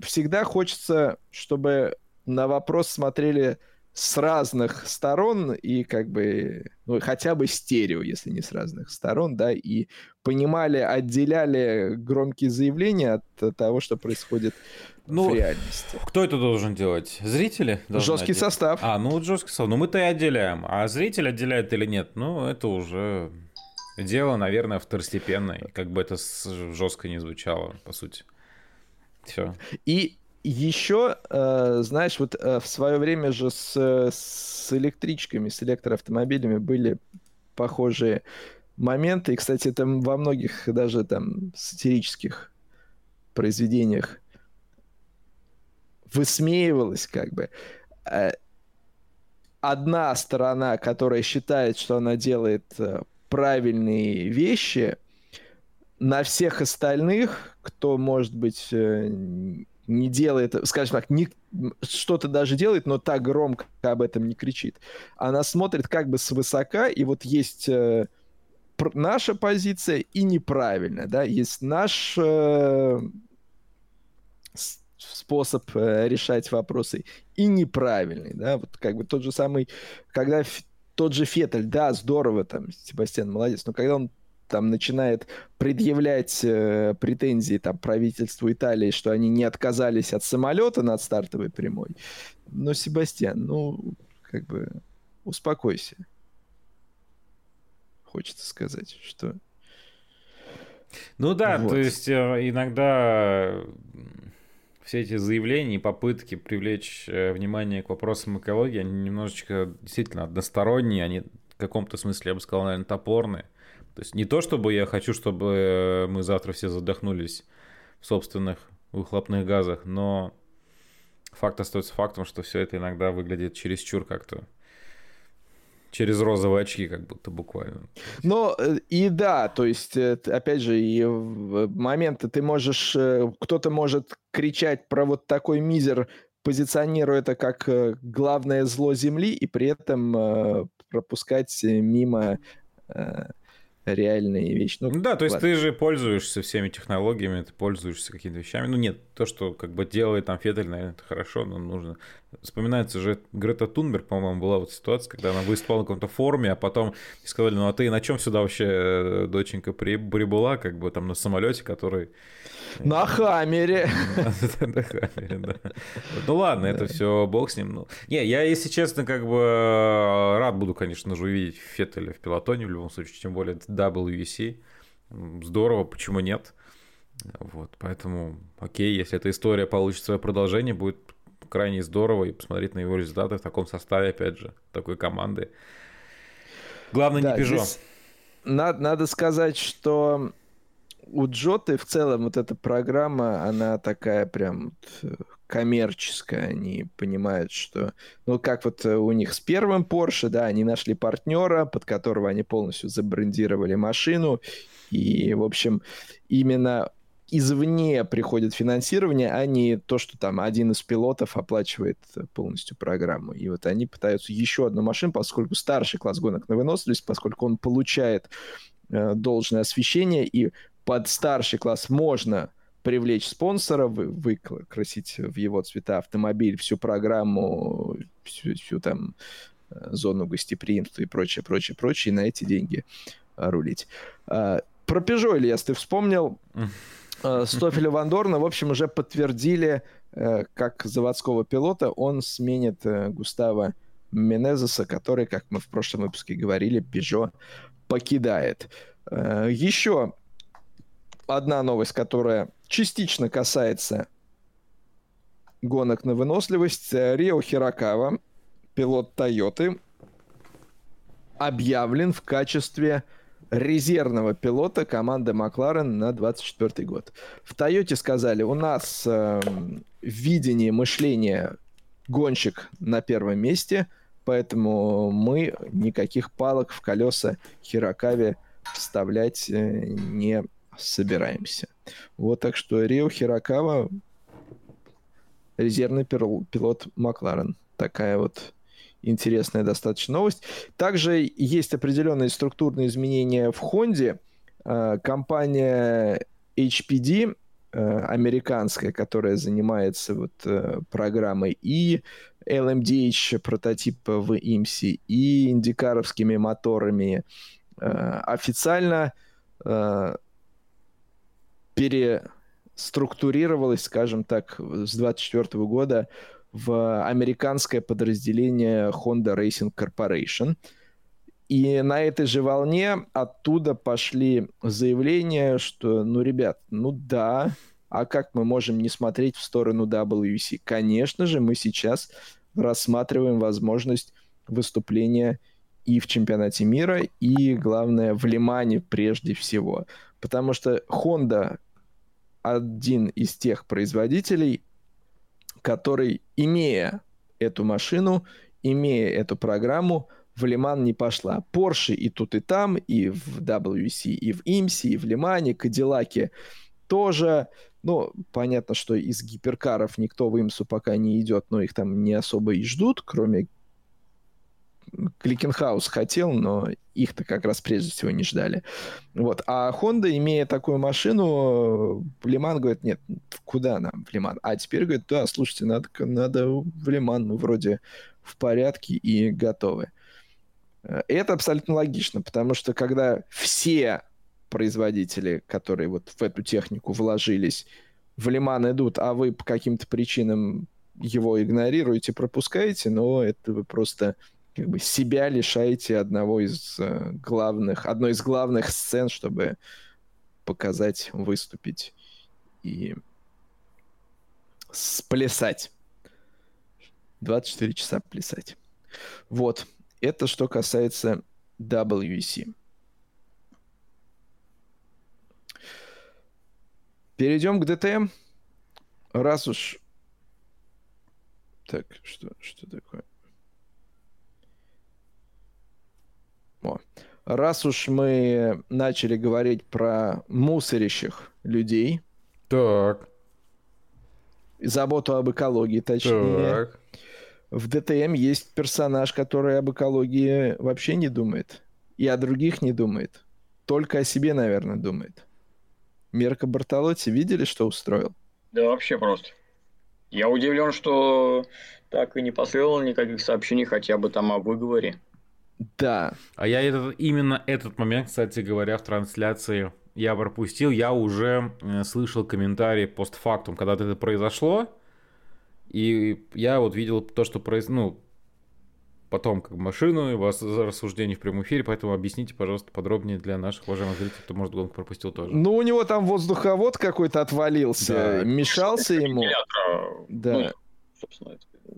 всегда хочется, чтобы на вопрос смотрели с разных сторон и как бы, ну, хотя бы стерео, если не с разных сторон, да, и понимали, отделяли громкие заявления от того, что происходит ну, в реальности. Кто это должен делать? Зрители? Жесткий отделять? состав. А, ну жесткий состав. Ну мы-то и отделяем. А зритель отделяет или нет? Ну, это уже дело, наверное, второстепенное. Как бы это жестко не звучало, по сути. Все. И еще, э, знаешь, вот э, в свое время же с, с электричками, с электроавтомобилями были похожие моменты. И, кстати, там во многих даже там сатирических произведениях высмеивалось как бы. Э, одна сторона, которая считает, что она делает правильные вещи, на всех остальных, кто, может быть, не делает, скажем так, не, что-то даже делает, но так громко об этом не кричит. Она смотрит как бы свысока, и вот есть э, наша позиция и неправильная, да, есть наш э, способ э, решать вопросы и неправильный, да, вот как бы тот же самый, когда тот же Феттель, да, здорово, там, Себастьян молодец, но когда он там начинает предъявлять э, претензии там правительству Италии, что они не отказались от самолета над стартовой прямой. Но, Себастьян, ну, как бы успокойся. Хочется сказать, что... Ну да, вот. то есть э, иногда все эти заявления и попытки привлечь э, внимание к вопросам экологии, они немножечко действительно односторонние, они в каком-то смысле, я бы сказал, наверное, топорные. То есть не то, чтобы я хочу, чтобы мы завтра все задохнулись в собственных выхлопных газах, но факт остается фактом, что все это иногда выглядит чересчур как-то Через розовые очки, как будто буквально. Ну, и да, то есть, опять же, и моменты ты можешь, кто-то может кричать про вот такой мизер, позиционируя это как главное зло Земли, и при этом пропускать мимо реальные вещи. Ну, да, то есть ладно. ты же пользуешься всеми технологиями, ты пользуешься какими-то вещами. Ну нет, то, что как бы делает там Феттель, наверное, это хорошо, но нужно. Вспоминается же Грета Тунберг, по-моему, была вот ситуация, когда она выступала на каком-то форуме, а потом сказали, ну а ты на чем сюда вообще, э, доченька, прибыла, как бы там на самолете, который на Хаммере. На Хаммере, да. Ну ладно, это все бог с ним. Ну, не, я, если честно, как бы э, рад буду, конечно же, увидеть Феттеля в пилотоне в любом случае, тем более WEC. Здорово, почему нет? Вот, поэтому, окей, если эта история получит свое продолжение, будет крайне здорово и посмотреть на его результаты в таком составе, опять же, такой команды. Главное, да, не Пежо. Надо, надо сказать, что у Джоты в целом вот эта программа, она такая прям э, коммерческая. Они понимают, что... Ну, как вот э, у них с первым Porsche, да, они нашли партнера, под которого они полностью забрендировали машину. И, в общем, именно извне приходит финансирование, а не то, что там один из пилотов оплачивает полностью программу. И вот они пытаются еще одну машину, поскольку старший класс гонок на выносливость, поскольку он получает э, должное освещение и под старший класс можно привлечь спонсора, вы, выкрасить в его цвета автомобиль, всю программу, всю, всю там э, зону гостеприимства и прочее, прочее, прочее, и на эти деньги рулить. А, про Peugeot, Ильяс, ты вспомнил? А, Стофеля Вандорна, в общем, уже подтвердили, э, как заводского пилота, он сменит э, Густава Менезеса, который, как мы в прошлом выпуске говорили, Peugeot покидает. Еще одна новость, которая частично касается гонок на выносливость. Рио Хирокава, пилот Тойоты, объявлен в качестве резервного пилота команды Макларен на 24 год. В Тойоте сказали, у нас э, видение мышления гонщик на первом месте, поэтому мы никаких палок в колеса Хирокаве вставлять э, не собираемся. Вот так что Рио Хирокава резервный пилот Макларен. Такая вот интересная достаточно новость. Также есть определенные структурные изменения в Хонде. А, компания HPD, а, американская, которая занимается вот э, программой и LMDH прототипа в IMSI, и индикаровскими моторами, официально переструктурировалась, скажем так, с 24 года в американское подразделение Honda Racing Corporation. И на этой же волне оттуда пошли заявления, что, ну, ребят, ну да, а как мы можем не смотреть в сторону WC? Конечно же, мы сейчас рассматриваем возможность выступления и в чемпионате мира, и, главное, в Лимане прежде всего. Потому что Honda один из тех производителей, который, имея эту машину, имея эту программу, в Лиман не пошла. Porsche и тут, и там, и в WC, и в IMSI, и в Лимане, Кадиллаки тоже. Ну, понятно, что из гиперкаров никто в Имсу пока не идет, но их там не особо и ждут, кроме Кликенхаус хотел, но их-то как раз прежде всего не ждали. Вот. А Honda, имея такую машину, Лиман говорит, нет, куда нам в Лиман? А теперь говорит, да, слушайте, надо, надо в Лиман, мы вроде в порядке и готовы. Это абсолютно логично, потому что когда все производители, которые вот в эту технику вложились, в Лиман идут, а вы по каким-то причинам его игнорируете, пропускаете, но это вы просто как бы себя лишаете одного из э, главных, одной из главных сцен, чтобы показать, выступить и сплясать. 24 часа плясать. Вот. Это что касается WC. Перейдем к DTM. Раз уж... Так, что, что такое? О. Раз уж мы начали говорить про мусорящих людей. Так. Заботу об экологии, точнее. Так. В ДТМ есть персонаж, который об экологии вообще не думает. И о других не думает. Только о себе, наверное, думает. Мерка Бартолотти видели, что устроил? Да вообще просто. Я удивлен, что так и не последовало никаких сообщений хотя бы там о выговоре. Да. А я этот, именно этот момент, кстати говоря, в трансляции я пропустил. Я уже э, слышал комментарии постфактум, когда это произошло. И я вот видел то, что произошло, ну, потом как машину, и вас за рассуждение в прямом эфире, поэтому объясните, пожалуйста, подробнее для наших уважаемых зрителей, кто, может, гонку пропустил тоже. Ну, у него там воздуховод какой-то отвалился, да. мешался ему. Да. Ну,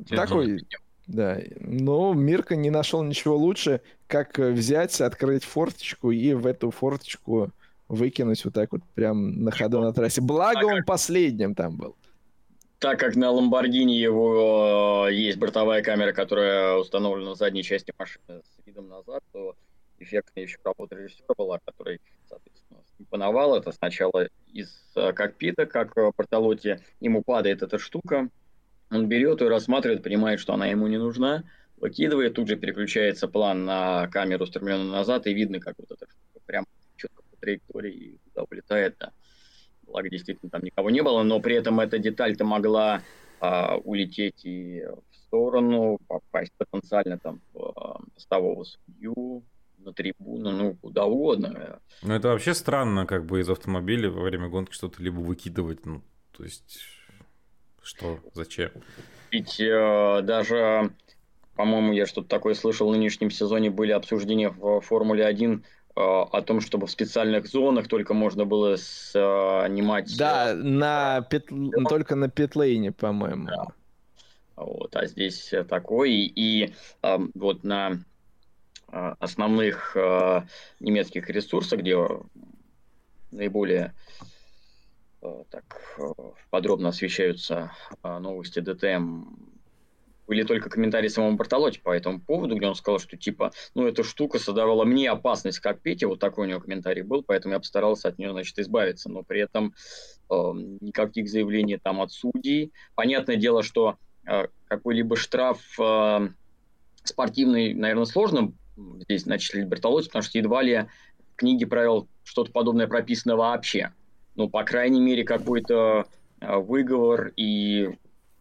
Такой, да. Но Мирка не нашел ничего лучше, как взять, открыть форточку и в эту форточку выкинуть вот так вот прям на ходу на трассе. Благо он последним там был так как на Ламборгини его э, есть бортовая камера, которая установлена на задней части машины с видом назад, то эффектная еще работа режиссера была, который, соответственно, импоновал это сначала из э, кокпита, как в Бартолоте ему падает эта штука, он берет ее, рассматривает, понимает, что она ему не нужна, выкидывает, тут же переключается план на камеру, устремленную назад, и видно, как вот штука прям четко по траектории туда улетает, да благо действительно там никого не было, но при этом эта деталь-то могла а, улететь и в сторону, попасть потенциально там в а, постового судью, на трибуну, ну, куда угодно. Ну, это вообще странно, как бы из автомобиля во время гонки что-то либо выкидывать, ну, то есть, что, зачем? Ведь э, даже, по-моему, я что-то такое слышал в нынешнем сезоне, были обсуждения в Формуле 1 Э, о том, чтобы в специальных зонах только можно было снимать... Да, э, на пит... только на питлейне, по-моему. Да. Вот, а здесь такой, и э, вот на э, основных э, немецких ресурсах, где наиболее э, так подробно освещаются новости ДТМ, были только комментарии самому Бартолотти по этому поводу, где он сказал, что типа, ну, эта штука создавала мне опасность как Пете, вот такой у него комментарий был, поэтому я постарался от нее, значит, избавиться, но при этом э, никаких заявлений там от судей. Понятное дело, что э, какой-либо штраф э, спортивный, наверное, сложно здесь начислить Бартолотти, потому что едва ли в книге правил что-то подобное прописано вообще. Ну, по крайней мере, какой-то э, выговор и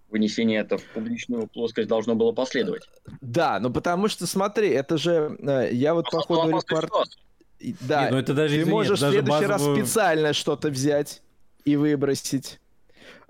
вынесение это в публичную плоскость должно было последовать. Да, ну потому что, смотри, это же, э, я вот по ходу репорт... Да, Нет, ну это даже, ты извини, можешь в следующий базовую... раз специально что-то взять и выбросить.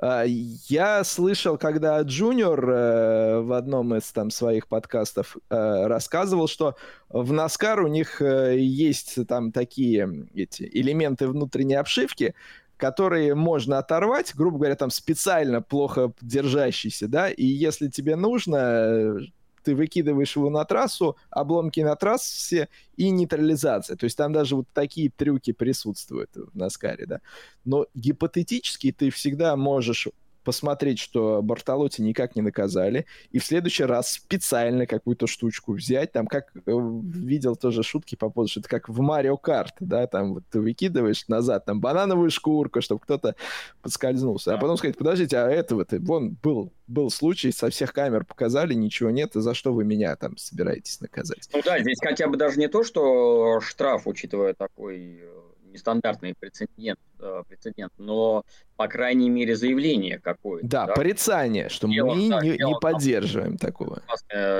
Э, я слышал, когда Джуниор э, в одном из там своих подкастов рассказывал, что в NASCAR у них есть там такие эти элементы внутренней обшивки, которые можно оторвать, грубо говоря, там специально плохо держащийся, да, и если тебе нужно, ты выкидываешь его на трассу, обломки на трассе и нейтрализация. То есть там даже вот такие трюки присутствуют в Наскаре, да. Но гипотетически ты всегда можешь посмотреть, что Бартолотти никак не наказали, и в следующий раз специально какую-то штучку взять, там, как э, видел тоже шутки по поводу, что это как в Марио Карт, да, там вот ты выкидываешь назад там банановую шкурку, чтобы кто-то подскользнулся, а потом сказать, подождите, а этого-то, вон, был, был случай, со всех камер показали, ничего нет, и за что вы меня там собираетесь наказать? Ну да, здесь хотя бы даже не то, что штраф, учитывая такой э, нестандартный прецедент, э, прецедент, но, по крайней мере, заявление какое-то. Да, да? порицание, что дело, мы да, не, дело, не поддерживаем там, такого.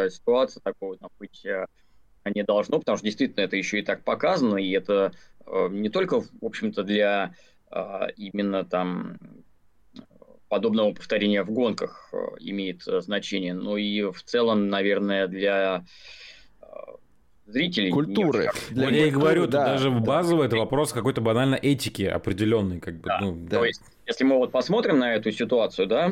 Ситуация такого там быть э, не должно, потому что действительно это еще и так показано, и это э, не только, в общем-то, для именно там подобного повторения в гонках имеет значение, но и в целом, наверное, для зрителей. Культуры. Для вот я и говорю, да, даже да. базовый это вопрос какой-то банально этики определенной. Как бы, да. Ну, да. То есть, если мы вот посмотрим на эту ситуацию, да,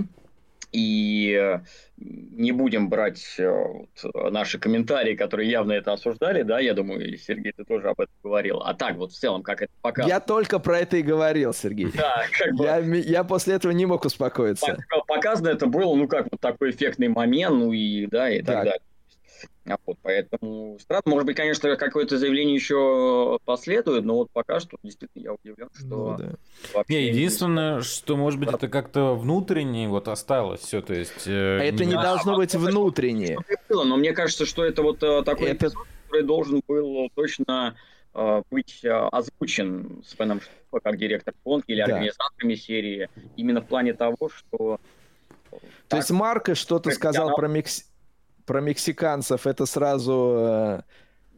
и не будем брать э, вот, наши комментарии, которые явно это осуждали, да, я думаю, Сергей, ты тоже об этом говорил. А так вот в целом, как это показывает. Я только про это и говорил, Сергей. Да, как бы... я, я после этого не мог успокоиться. Показано это было, ну как, вот такой эффектный момент, ну и да, и так, так. далее. А вот, поэтому странно. Может быть, конечно, какое-то заявление еще последует, но вот пока что действительно я удивлен, что... Ну, да. Не, единственное, что, может быть, это как-то внутренне вот осталось все, то есть... Э, а это не, не должно быть внутреннее. Но мне кажется, что это вот э, такой это... эпизод, который должен был точно э, быть э, озвучен с Беном как директор гонки или да. организаторами серии, именно в плане того, что... То так, есть Марко что-то сказал про Мекси про мексиканцев это сразу э,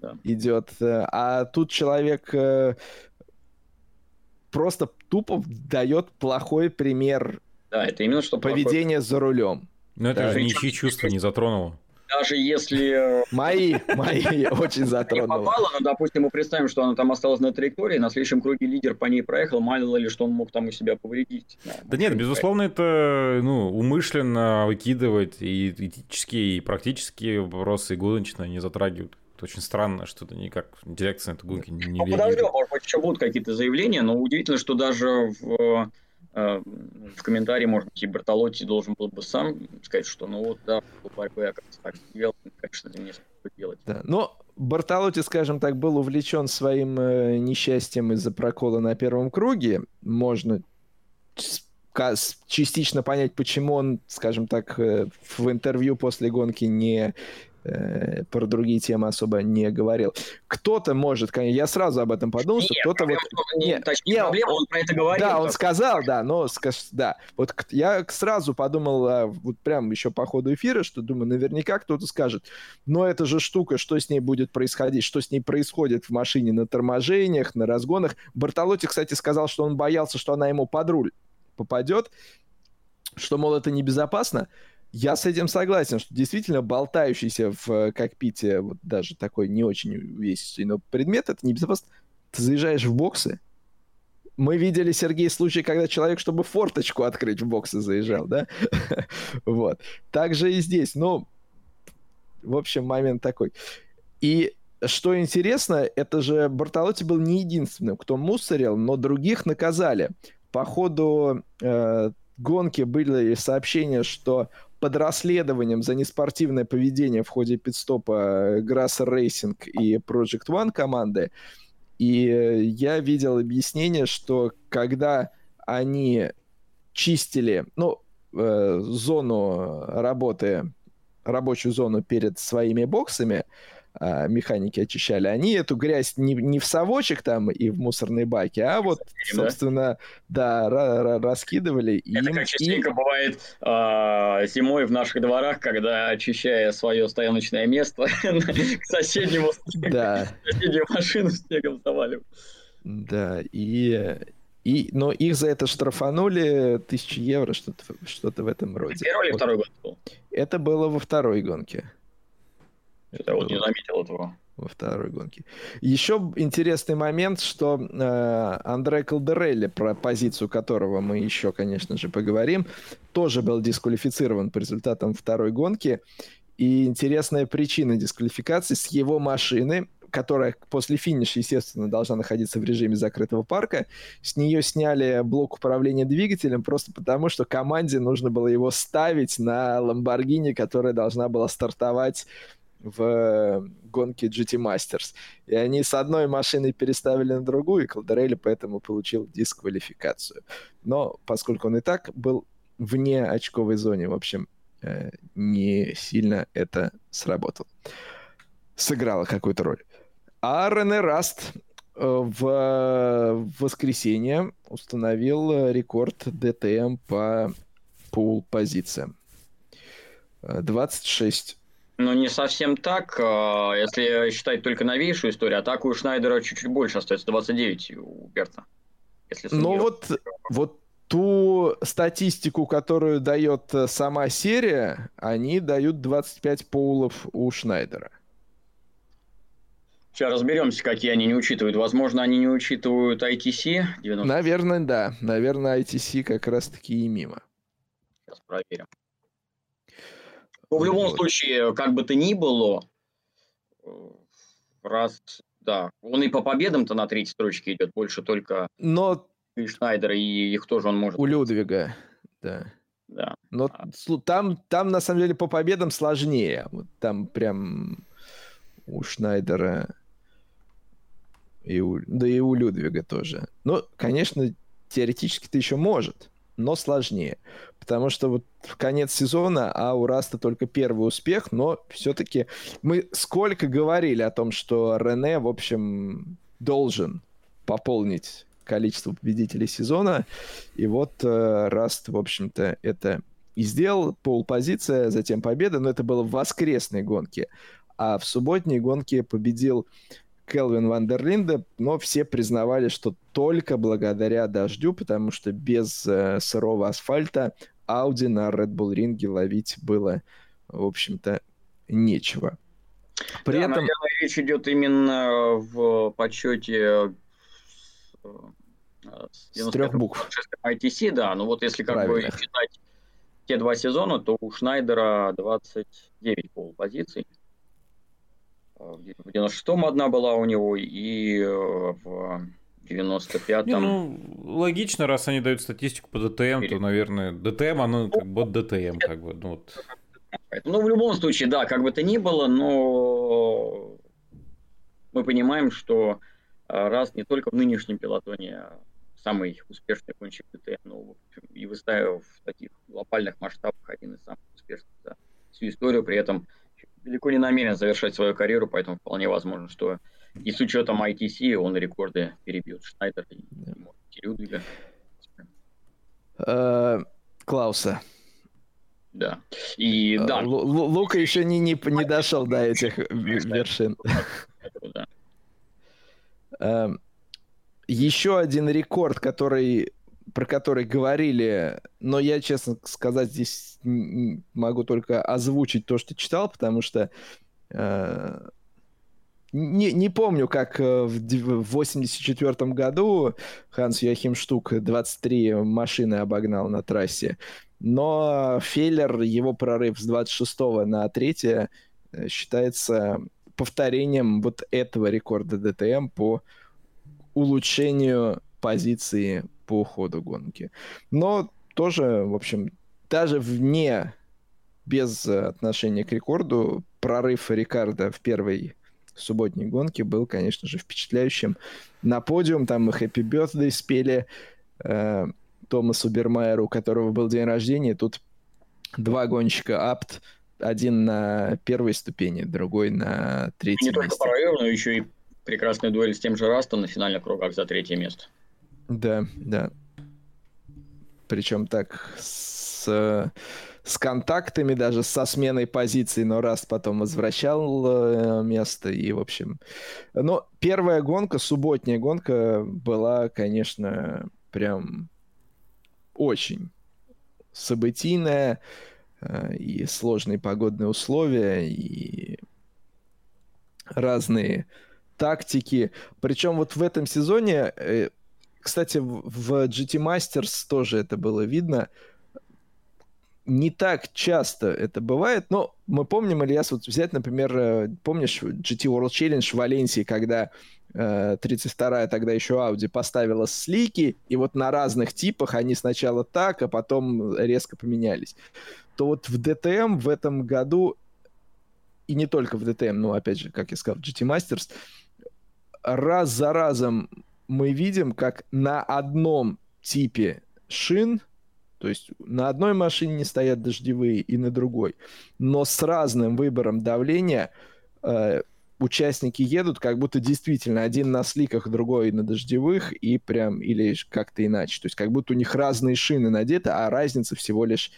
да. идет. Э, а тут человек э, просто тупо дает плохой пример да, это именно что поведения плохой. за рулем. Но это да. же ничьи чувства не затронуло даже если... Э, мои, мои очень затронуло. попало, но, допустим, мы представим, что она там осталась на траектории, на следующем круге лидер по ней проехал, мало ли, что он мог там у себя повредить. Да нет, безусловно, это ну, умышленно выкидывать и этические, и практические вопросы, и гоночные не затрагивают. Это очень странно, что это никак дирекция на эту гонку не, не ну, подождем, может быть, еще будут какие-то заявления, но удивительно, что даже в Э, в комментарии, может быть, и Бартолотти должен был бы сам сказать, что ну вот, да, по я как-то так делал, конечно, это не стоит делать. Да, но Бартолотти, скажем так, был увлечен своим э, несчастьем из-за прокола на первом круге. Можно частично понять, почему он, скажем так, э, в интервью после гонки не Э, про другие темы особо не говорил. Кто-то может, конечно, я сразу об этом подумал, что кто-то вот... Нет, точнее, не, проблема, он про это говорил. Да, он сказал, да, но да. Вот я сразу подумал, а, вот прям еще по ходу эфира, что думаю, наверняка кто-то скажет, но это же штука, что с ней будет происходить, что с ней происходит в машине на торможениях, на разгонах. Бартолотти, кстати, сказал, что он боялся, что она ему под руль попадет, что, мол, это небезопасно. Я с этим согласен, что действительно болтающийся в э, кокпите вот даже такой не очень увесистый, но предмет это небезопасно. Ты заезжаешь в боксы, мы видели, Сергей, случай, когда человек, чтобы форточку открыть в боксы заезжал, да? вот. Так же и здесь. Ну, в общем, момент такой. И что интересно, это же Бартолотти был не единственным, кто мусорил, но других наказали. По ходу э, гонки были сообщения, что под расследованием за неспортивное поведение в ходе пидстопа Grasser Racing и Project One команды. И я видел объяснение, что когда они чистили, ну, э, зону работы, рабочую зону перед своими боксами, а, механики очищали, они эту грязь не, не в совочек там и в мусорные баки, а вот, собственно, да, да раскидывали. Это им, как частенько им... бывает э, зимой в наших дворах, когда, очищая свое стояночное место, к соседнему соседнюю машину снегом заваливают. Да, и и, но их за это штрафанули тысячи евро, что-то что в этом роде. Первый или второй год был? Это было во второй гонке. Что-то я вот не заметил этого. Во второй гонке. Еще интересный момент, что э, Андре Калдерелли, про позицию которого мы еще, конечно же, поговорим, тоже был дисквалифицирован по результатам второй гонки. И интересная причина дисквалификации с его машины, которая после финиша, естественно, должна находиться в режиме закрытого парка, с нее сняли блок управления двигателем просто потому, что команде нужно было его ставить на Ламборгини, которая должна была стартовать в гонке GT Masters. И они с одной машины переставили на другую, и Колдерелли поэтому получил дисквалификацию. Но поскольку он и так был вне очковой зоны, в общем, э, не сильно это сработало. Сыграло какую-то роль. А Рене Раст э, в воскресенье установил рекорд ДТМ по пул позициям. 26 ну, не совсем так. А, если считать только новейшую историю, атаку у Шнайдера чуть-чуть больше остается, 29 у Берта. Если ну вот, вот ту статистику, которую дает э, сама серия, они дают 25 поулов у Шнайдера. Сейчас разберемся, какие они не учитывают. Возможно, они не учитывают ITC 90. Наверное, да. Наверное, ITC как раз-таки и мимо. Сейчас проверим. Но ну, в любом вот. случае, как бы то ни было, раз, да, он и по победам-то на третьей строчке идет, больше только Но... и Шнайдера, и их тоже он может... У Людвига, да. Да. Но а. там, там на самом деле по победам сложнее. Вот там прям у Шнайдера и у, да и у Людвига тоже. Ну, конечно, теоретически ты еще может, но сложнее. Потому что вот конец сезона, а у Раста только первый успех, но все-таки мы сколько говорили о том, что Рене, в общем, должен пополнить количество победителей сезона. И вот э, Раст, в общем-то, это и сделал. Пол-позиция, затем победа, но это было в воскресной гонке. А в субботней гонке победил Келвин Вандерлинде, но все признавали, что только благодаря дождю, потому что без э, сырого асфальта Ауди на Red Bull ринге ловить было, в общем-то, нечего. При да, этом... наверное, речь идет именно в подсчете э, с трех букв. ITC, да, ну вот если как Правильно. бы считать те два сезона, то у Шнайдера 29 полупозиций. В 96-м одна была у него, и э, в 95-м... Не, ну, логично, раз они дают статистику по ДТМ, то, наверное, ДТМ, оно как бы ДТМ, как бы, ну вот. Ну, в любом случае, да, как бы то ни было, но мы понимаем, что э, раз не только в нынешнем пилотоне самый успешный гонщик ДТМ, но и выставив в таких глобальных масштабах один из самых успешных за всю историю, при этом далеко не намерен завершать свою карьеру, поэтому вполне возможно, что и с учетом ITC он рекорды перебьет Шнайдер и, и Людвига. Э, Клауса. Да. И э, да. Лука еще не, не, не дошел до этих вершин. Эм, еще один рекорд, который про который говорили, но я, честно сказать, здесь могу только озвучить то, что читал, потому что э, не, не помню, как э, в 84 году Ханс Йохим Штук 23 машины обогнал на трассе, но Феллер, его прорыв с 26 на 3 э, считается повторением вот этого рекорда ДТМ по улучшению позиции по ходу гонки. Но тоже, в общем, даже вне, без отношения к рекорду, прорыв Рикарда в первой субботней гонке был, конечно же, впечатляющим. На подиум там мы Happy Birthday спели э, Томасу Бермайеру, у которого был день рождения. Тут два гонщика апт, один на первой ступени, другой на третьей. Не только прорыв, но еще и прекрасная дуэль с тем же Растом на финальных кругах за третье место. Да, да. Причем так с, с контактами, даже со сменой позиций, но раз потом возвращал э, место. И, в общем... Но первая гонка, субботняя гонка была, конечно, прям очень событийная э, и сложные погодные условия, и разные тактики. Причем вот в этом сезоне э, кстати, в GT Masters тоже это было видно. Не так часто это бывает, но мы помним, Ильяс, вот взять, например, э, помнишь GT World Challenge в Валенсии, когда э, 32-я тогда еще Audi поставила слики, и вот на разных типах они сначала так, а потом резко поменялись. То вот в DTM в этом году, и не только в DTM, но опять же, как я сказал, GT Masters, раз за разом мы видим, как на одном типе шин, то есть на одной машине не стоят дождевые и на другой, но с разным выбором давления э, участники едут, как будто действительно один на сликах, другой на дождевых, и прям, или как-то иначе. То есть как будто у них разные шины надеты, а разница всего лишь,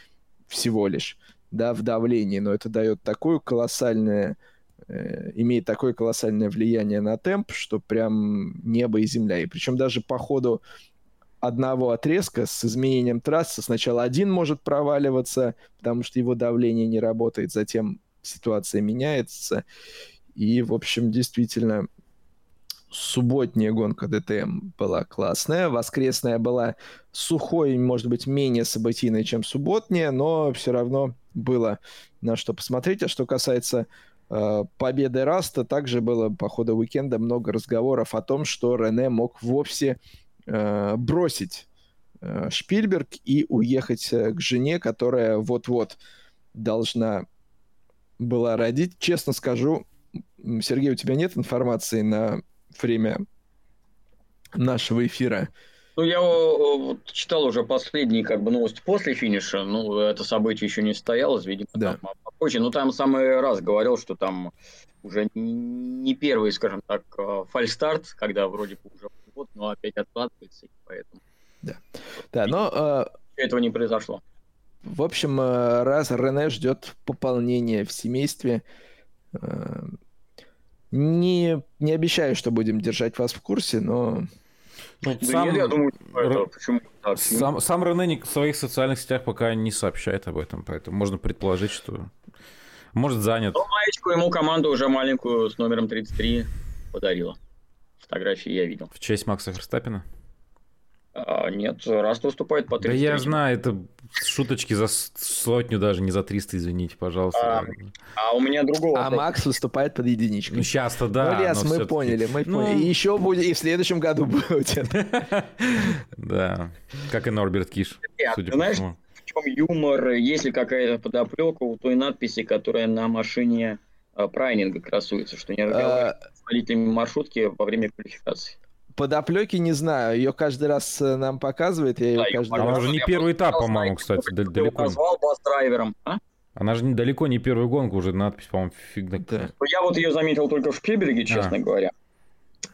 всего лишь, да, в давлении. Но это дает такое колоссальное Э, имеет такое колоссальное влияние на темп, что прям небо и земля. И причем даже по ходу одного отрезка с изменением трассы сначала один может проваливаться, потому что его давление не работает, затем ситуация меняется. И, в общем, действительно, субботняя гонка ДТМ была классная, воскресная была сухой, может быть, менее событийной, чем субботняя, но все равно было на что посмотреть. А что касается Э, победы Раста также было по ходу уикенда много разговоров о том, что Рене мог вовсе э, бросить э, Шпильберг и уехать э, к жене, которая вот-вот должна была родить. Честно скажу, Сергей, у тебя нет информации на время нашего эфира? Ну, я вот, читал уже последние как бы новости после финиша. Ну, это событие еще не состоялось, видимо, да. там попозже. Но там самый раз говорил, что там уже не первый, скажем так, э, фальстарт, когда вроде бы уже вот, но опять откладывается, поэтому... Да, да но... Э, этого не произошло. В общем, э, раз Рене ждет пополнения в семействе, не, не обещаю, что будем держать вас в курсе, но... Ну, да сам, я думаю, это, почему так? Сам, сам Рене в своих социальных сетях пока не сообщает об этом, поэтому можно предположить, что может занят. Но маечку ему команда уже маленькую с номером 33 подарила. Фотографии я видел. В честь Макса Ферстаппина? А, нет, раз выступает по 300. Да я знаю, это шуточки за сотню даже, не за 300, извините, пожалуйста. А, а у меня другого. А Макс выступает под единичкой. Ну, часто, да. Ну, Лес, мы поняли, мы ну... поняли. И еще будет, и в следующем году будет. Да, как и Норберт Киш, судя по всему. Чем юмор? Есть ли какая-то подоплека у той надписи, которая на машине а, прайнинга красуется, что не водителями маршрутки во время квалификации? Подоплеки не знаю, ее каждый раз э, нам показывает. Я ее да, каждый Она раз... же не первый этап, по-моему, кстати, далеко. Назвал бас-драйвером, а? Она же далеко не первую гонку, уже надпись, по-моему, фиг да. Ну, я вот ее заметил только в Шпильберге, честно а. говоря.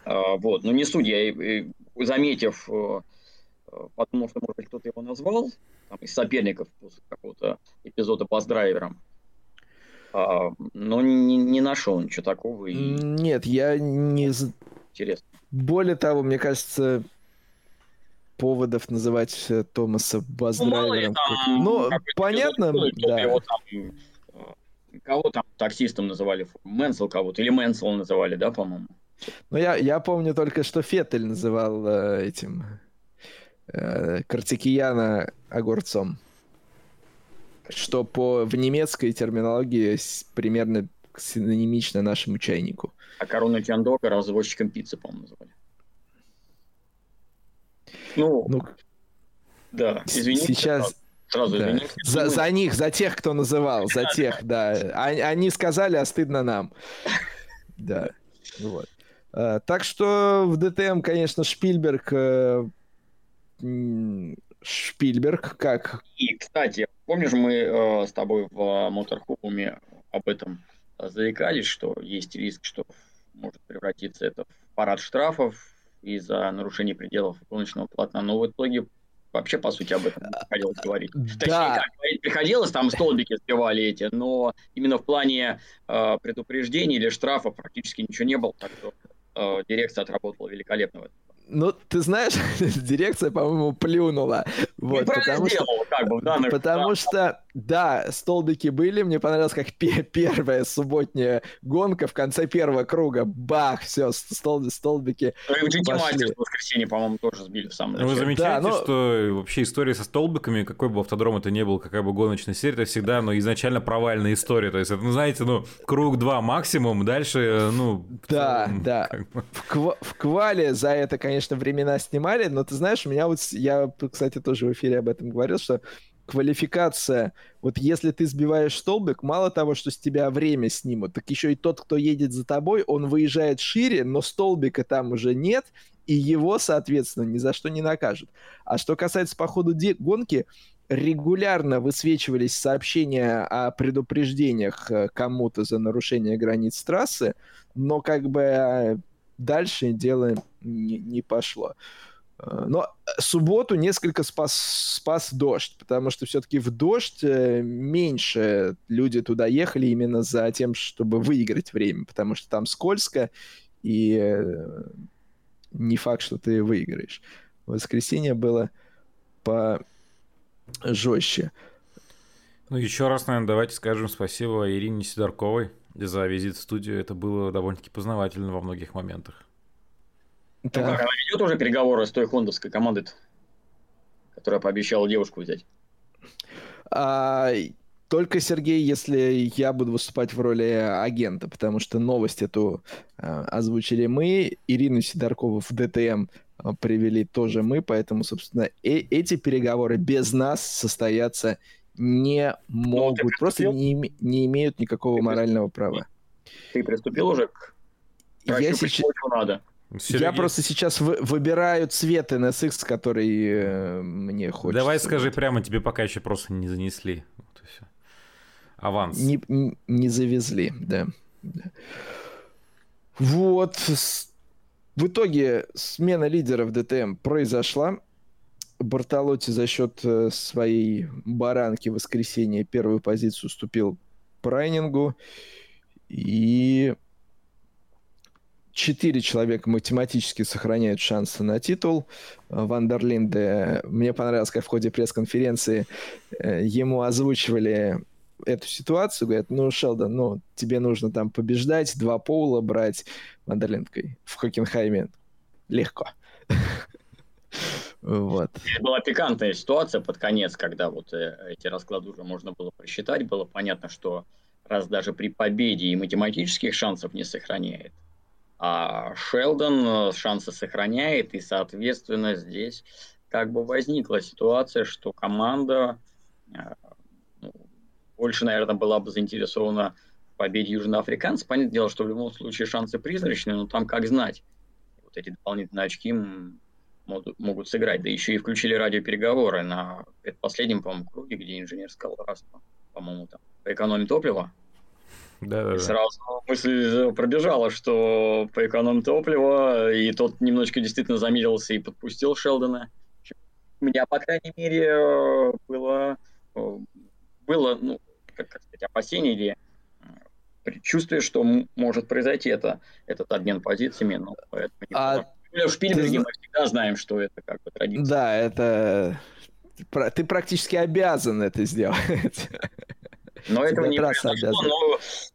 А, вот, но не суть, я, заметив, э, подумал, что, может быть, кто-то его назвал, там, из соперников после какого-то эпизода бас-драйвером. А, но не, не нашел ничего такого. И... Нет, я не... Интересно. Более того, мне кажется, поводов называть э, Томаса баздрайвером. Ну, ну понятно, да. Его там, э, кого там таксистом называли? Мэнсел кого-то. Или Мэнсел называли, да, по-моему? Ну, я, я помню только, что Феттель называл э, этим э, Картикияна огурцом. Что по, в немецкой терминологии примерно синонимично нашему чайнику. А корону Чандока развозчиком пиццы, по-моему, называли. Ну, ну да, извините. Сейчас... Сразу да. извините. За, за них, за тех, кто называл, за тех, да. Они, они сказали, а стыдно нам. Да, вот. А, так что в ДТМ, конечно, Шпильберг... Э, Шпильберг, как... И, кстати, помнишь, мы э, с тобой в Моторхоуме об этом заикались, что есть риск, что может превратиться это в парад штрафов из-за нарушения пределов гоночного полотна. Но в итоге вообще, по сути, об этом не приходилось говорить. Да. Точнее, как говорить приходилось, там столбики сбивали эти, но именно в плане э, предупреждений или штрафов практически ничего не было, так что э, дирекция отработала великолепно в этом. Ну, ты знаешь, дирекция, по-моему, плюнула. Вот, потому что, как бы, данных, потому да. что, да, столбики были, мне понравилось, как пе- первая субботняя гонка в конце первого круга, бах, все, стол- столбики Ну и в GT в воскресенье, по-моему, тоже сбили в самом начале. Ну, вы замечаете, да, но... что вообще история со столбиками, какой бы автодром это ни был, какая бы гоночная серия, это всегда, ну, изначально провальная история, то есть, это, ну, знаете, ну, круг два максимум, дальше, ну... Да, да, в, кв- в квале за это, конечно, конечно, времена снимали, но ты знаешь, у меня вот, я, кстати, тоже в эфире об этом говорил, что квалификация, вот если ты сбиваешь столбик, мало того, что с тебя время снимут, так еще и тот, кто едет за тобой, он выезжает шире, но столбика там уже нет, и его, соответственно, ни за что не накажут. А что касается по ходу гонки, регулярно высвечивались сообщения о предупреждениях э, кому-то за нарушение границ трассы, но как бы э, дальше дело не, не пошло. Э, но субботу несколько спас, спас дождь, потому что все-таки в дождь э, меньше люди туда ехали именно за тем, чтобы выиграть время, потому что там скользко, и э, не факт, что ты выиграешь. Воскресенье было по жестче. Ну, еще раз, наверное, давайте скажем спасибо Ирине Сидорковой за визит в студию. Это было довольно-таки познавательно во многих моментах. Да. Ну как, она ведет уже переговоры с той хондовской командой, которая пообещала девушку взять? А, только, Сергей, если я буду выступать в роли агента, потому что новость эту а, озвучили мы. Ирину Сидоркову в ДТМ привели тоже мы, поэтому, собственно, э эти переговоры без нас состояться не ну, могут, ну, просто не, не имеют никакого ты морального права. Ты приступил уже к я сейчас... надо? Сергей... Я просто сейчас вы, выбираю цвет NSX, который э, мне хочется. Давай скажи прямо, тебе пока еще просто не занесли. Вот и все. Аванс. Не, не завезли, да. Вот. В итоге смена лидеров ДТМ произошла. Бартолотти за счет э, своей баранки воскресенья первую позицию уступил Прайнингу. И четыре человека математически сохраняют шансы на титул. Вандерлинде, мне понравилось, как в ходе пресс-конференции э, ему озвучивали эту ситуацию, говорят, ну, Шелдон, ну, тебе нужно там побеждать, два поула брать Вандерлиндкой в Хокенхайме. Легко. Вот. Была пикантная ситуация под конец, когда вот э, эти расклады уже можно было просчитать. Было понятно, что раз даже при победе и математических шансов не сохраняет, а Шелдон э, шансы сохраняет, и, соответственно, здесь как бы возникла ситуация, что команда э, ну, больше, наверное, была бы заинтересована в победе южноафриканцев. Понятное дело, что в любом случае шансы призрачные, но там как знать. Вот эти дополнительные очки могут, могут сыграть. Да еще и включили радиопереговоры на предпоследнем, по-моему, круге, где инженер сказал, раз, по-моему, там, по экономии топлива, да, да, и сразу мысль пробежала, что по эконом топлива, и тот немножечко действительно замедлился и подпустил Шелдона. У меня, по крайней мере, было, было ну, как, как сказать, опасение или предчувствие, что может произойти это, этот обмен позициями. Но поэтому а в Шпильберге мы всегда знаем, что это как бы традиция. Да, это... Ты практически обязан это сделать. Но этого не произошло.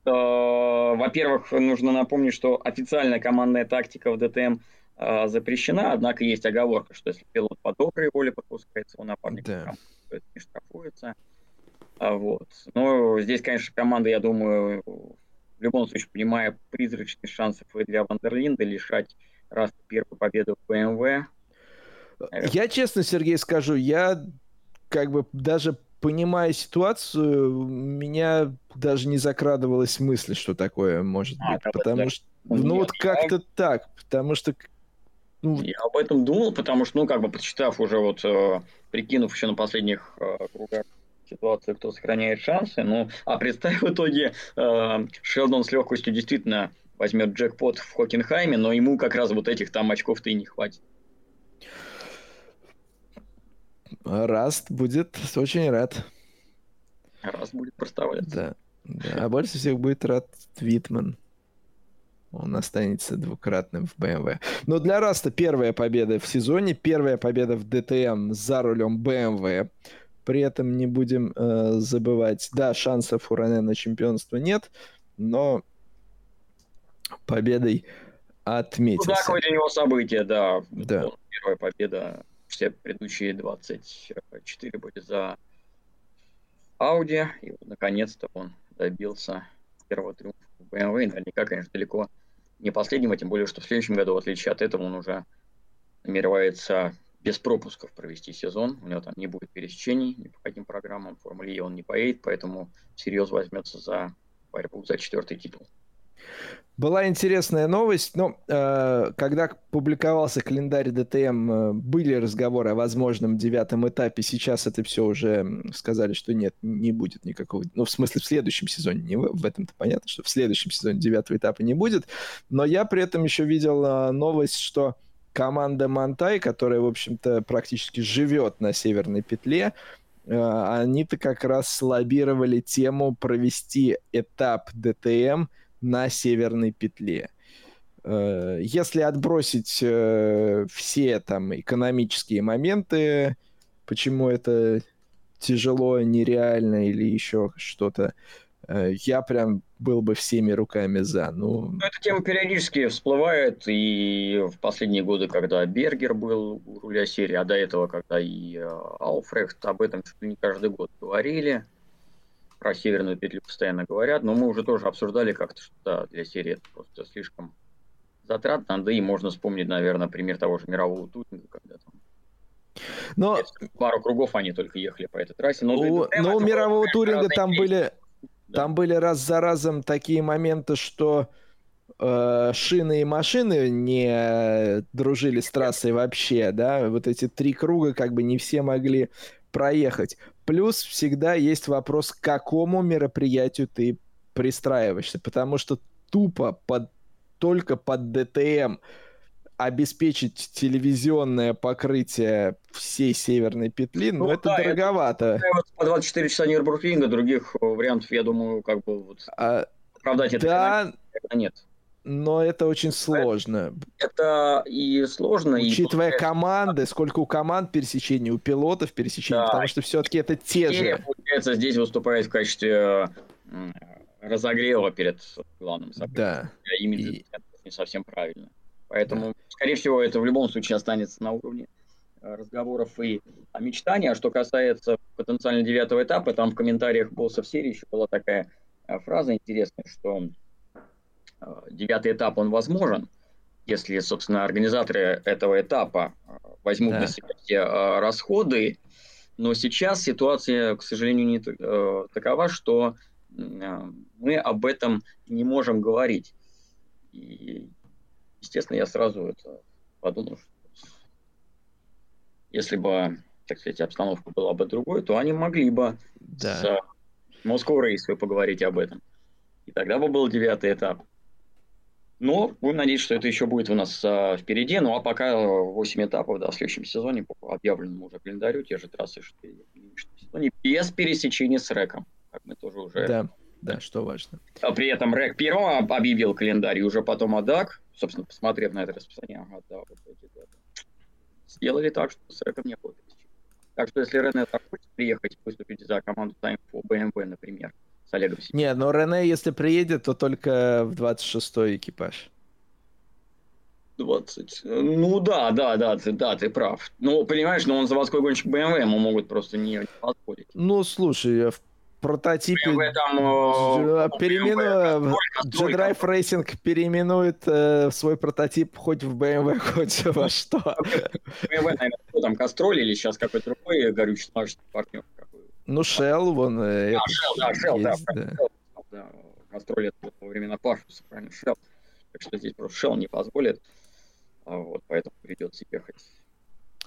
Но, э, во-первых, нужно напомнить, что официальная командная тактика в ДТМ э, запрещена, однако есть оговорка, что если пилот по доброй воле подпускается у напарника, да. не штрафуется. А, вот. Но здесь, конечно, команда, я думаю, в любом случае, понимая призрачные шансы для Вандерлинда лишать раз первую победу в БМВ. Я честно, Сергей, скажу, я как бы даже понимая ситуацию, меня даже не закрадывалась мысль, что такое может а, быть. Потому что, ну вот как-то так, потому что... Ну... Я об этом думал, потому что, ну, как бы, почитав уже вот, э, прикинув еще на последних э, кругах ситуацию, кто сохраняет шансы, ну, а представь в итоге, э, Шелдон с легкостью действительно возьмет джекпот в Хокенхайме, но ему как раз вот этих там очков-то и не хватит. Раст будет очень рад. Раст будет проставляться. Да. да. А больше всех будет рад Виттман. Он останется двукратным в BMW. Но для Раста первая победа в сезоне, первая победа в ДТМ за рулем BMW. При этом не будем э, забывать, да, шансов у Рене на чемпионство нет, но победой отметился. Ну, такое для него событие, да. да. Первая победа все предыдущие 24 были за Audi, и вот наконец-то он добился первого триумфа BMW, наверняка, конечно, далеко не последнего, тем более, что в следующем году, в отличие от этого, он уже намеревается без пропусков провести сезон. У него там не будет пересечений ни по каким программам. В Формуле он не поедет, поэтому всерьез возьмется за борьбу за четвертый титул. Была интересная новость, но э, когда публиковался календарь ДТМ, э, были разговоры о возможном девятом этапе. Сейчас это все уже сказали, что нет, не будет никакого. Ну, в смысле, в следующем сезоне. Не в, в этом-то понятно, что в следующем сезоне девятого этапа не будет. Но я при этом еще видел э, новость, что команда Монтай, которая, в общем-то, практически живет на северной петле, э, они-то как раз лоббировали тему провести этап ДТМ – на северной петле. Э, если отбросить э, все там экономические моменты, почему это тяжело, нереально или еще что-то, э, я прям был бы всеми руками за. Ну... ну... Эта тема периодически всплывает, и в последние годы, когда Бергер был у руля серии, а до этого, когда и Алфрехт об этом чуть ли не каждый год говорили, про северную петлю постоянно говорят, но мы уже тоже обсуждали как-то, что да, для серии это просто слишком затратно, да и можно вспомнить, наверное, пример того же мирового туринга, когда там но... Пару кругов они только ехали по этой трассе. Но, у, но у мирового туринга там были, да. там были раз за разом такие моменты, что э, шины и машины не дружили с трассой вообще, да, вот эти три круга как бы не все могли проехать. Плюс всегда есть вопрос, к какому мероприятию ты пристраиваешься, потому что тупо под, только под ДТМ обеспечить телевизионное покрытие всей северной петли, ну, но это да, дороговато. Это, вот по 24 часа Нюрнбургринга, других вариантов, я думаю, как бы вот а, оправдать да, это нет. Но это очень сложно. Это и сложно. Учитывая и... команды, сколько у команд пересечений, у пилотов пересечений, да. потому что все-таки это те же. Получается, здесь выступает в качестве разогрева перед главным событием. Да. Имидж и... не совсем правильно. Поэтому, да. скорее всего, это в любом случае останется на уровне э, разговоров и мечтаний. А что касается потенциально девятого этапа, там в комментариях боссов серии еще была такая э, фраза интересная, что э, девятый этап, он возможен, если, собственно, организаторы этого этапа возьмут да. на себя все расходы, но сейчас ситуация, к сожалению, не такова, что мы об этом не можем говорить. И естественно, я сразу это подумал, что если бы, так сказать, обстановка была бы другой, то они могли бы да. с Moscow Race поговорить об этом. И тогда бы был девятый этап. Но будем надеяться, что это еще будет у нас а, впереди. Ну а пока 8 этапов да, в следующем сезоне по объявленному уже календарю, те же трассы, что и в сезоне, без пересечения с рэком, как мы тоже уже да. Да, что важно. А при этом Рэк первым объявил календарь, и уже потом Адак, собственно, посмотрев на это расписание, ага, да, вот эти годы, сделали так, что с Рэком не было Так что если Рене захочет приехать выступить за команду Time for BMW, например, с Олегом Сидором. Не, но Рене, если приедет, то только в 26-й экипаж. 20. Ну да, да, да, ты, да, ты прав. Ну, понимаешь, но он заводской гонщик BMW, ему могут просто не, не позволить. Ну, слушай, в прототипе этом, э, переимену... G-Drive Racing переименует э, свой прототип хоть в BMW, хоть во что. BMW, наверное, там Кастроль или сейчас какой-то другой горючий партнер. Ну, Shell, вон... Э, а, Shell, да, Shell, есть, да. да. да. Кастроль это во времена Парфуса, правильно, Shell. Так что здесь просто Shell не позволит. А вот, поэтому придется ехать.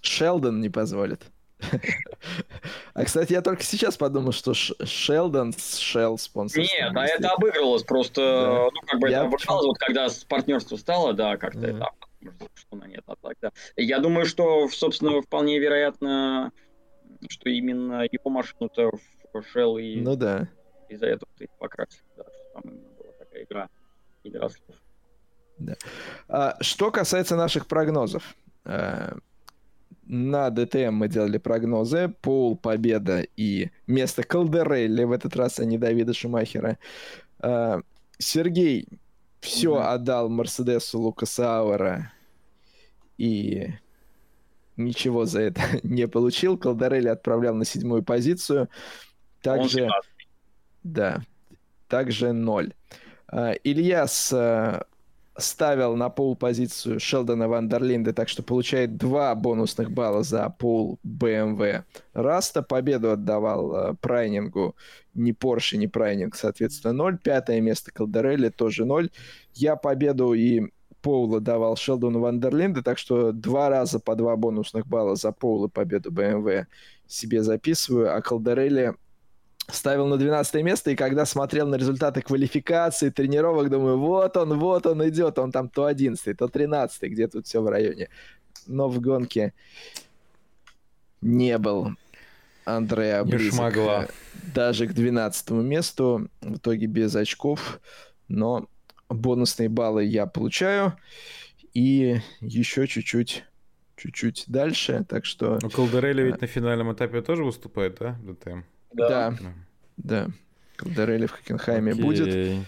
Шелдон не позволит. А, кстати, я только сейчас подумал, что Шелдон с Shell спонсор. Нет, а это обыгрывалось просто, да. ну, как бы я это обыгралось, вот когда партнерство стало, да, как-то это что на нет, а тогда. Я думаю, что, собственно, вполне вероятно, что именно его машину-то в Shell и ну, да. из-за этого ты покрасил, да, что там именно была такая игра, игра слов. Да. А, что касается наших прогнозов. А, на ДТМ мы делали прогнозы. Пол, победа и место Калдерелли, в этот раз, а не Давида Шумахера. А, Сергей все mm-hmm. отдал Мерседесу Лукаса Ауэра и ничего за это не получил. Калдерелли отправлял на седьмую позицию. Также... Да. Также ноль. А, Ильяс ставил на пол позицию Шелдона Вандерлинда, так что получает два бонусных балла за пол BMW. Раста победу отдавал э, Прайнингу, ни Порше, ни Прайнинг, соответственно, 0. Пятое место Калдерелли тоже 0. Я победу и Поула давал Шелдону Вандерлинда, так что два раза по два бонусных балла за Поула победу BMW себе записываю, а Калдерелли ставил на 12 место, и когда смотрел на результаты квалификации, тренировок, думаю, вот он, вот он идет, он там то 11, то 13, где тут все в районе. Но в гонке не был Андреа близок даже к 12 месту, в итоге без очков, но бонусные баллы я получаю, и еще чуть-чуть чуть-чуть дальше, так что... Ну, Колдерелли ведь на финальном этапе тоже выступает, да, ДТМ? Да. Да. Колдерелли в Хокенхайме Окей. будет.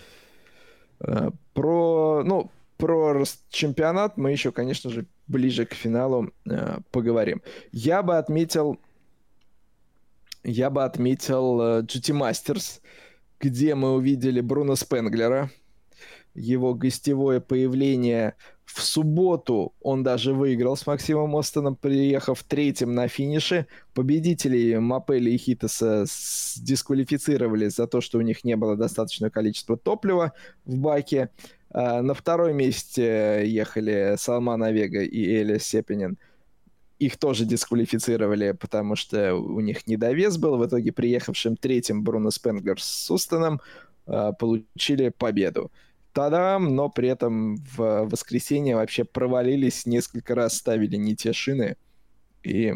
Э, про, ну, про чемпионат мы еще, конечно же, ближе к финалу э, поговорим. Я бы отметил, я бы отметил э, GT Masters, где мы увидели Бруно Спенглера, его гостевое появление В субботу он даже выиграл с Максимом Остоном, приехав третьим на финише. Победителей Мапели и Хитаса дисквалифицировали за то, что у них не было достаточного количества топлива в баке. А, на втором месте ехали Салман Авега и Эля Сепинин. Их тоже дисквалифицировали, потому что у них недовес был. В итоге приехавшим третьим Бруно Спенглер с Устоном а, получили победу. Тадам, но при этом в воскресенье вообще провалились, несколько раз ставили не те шины. И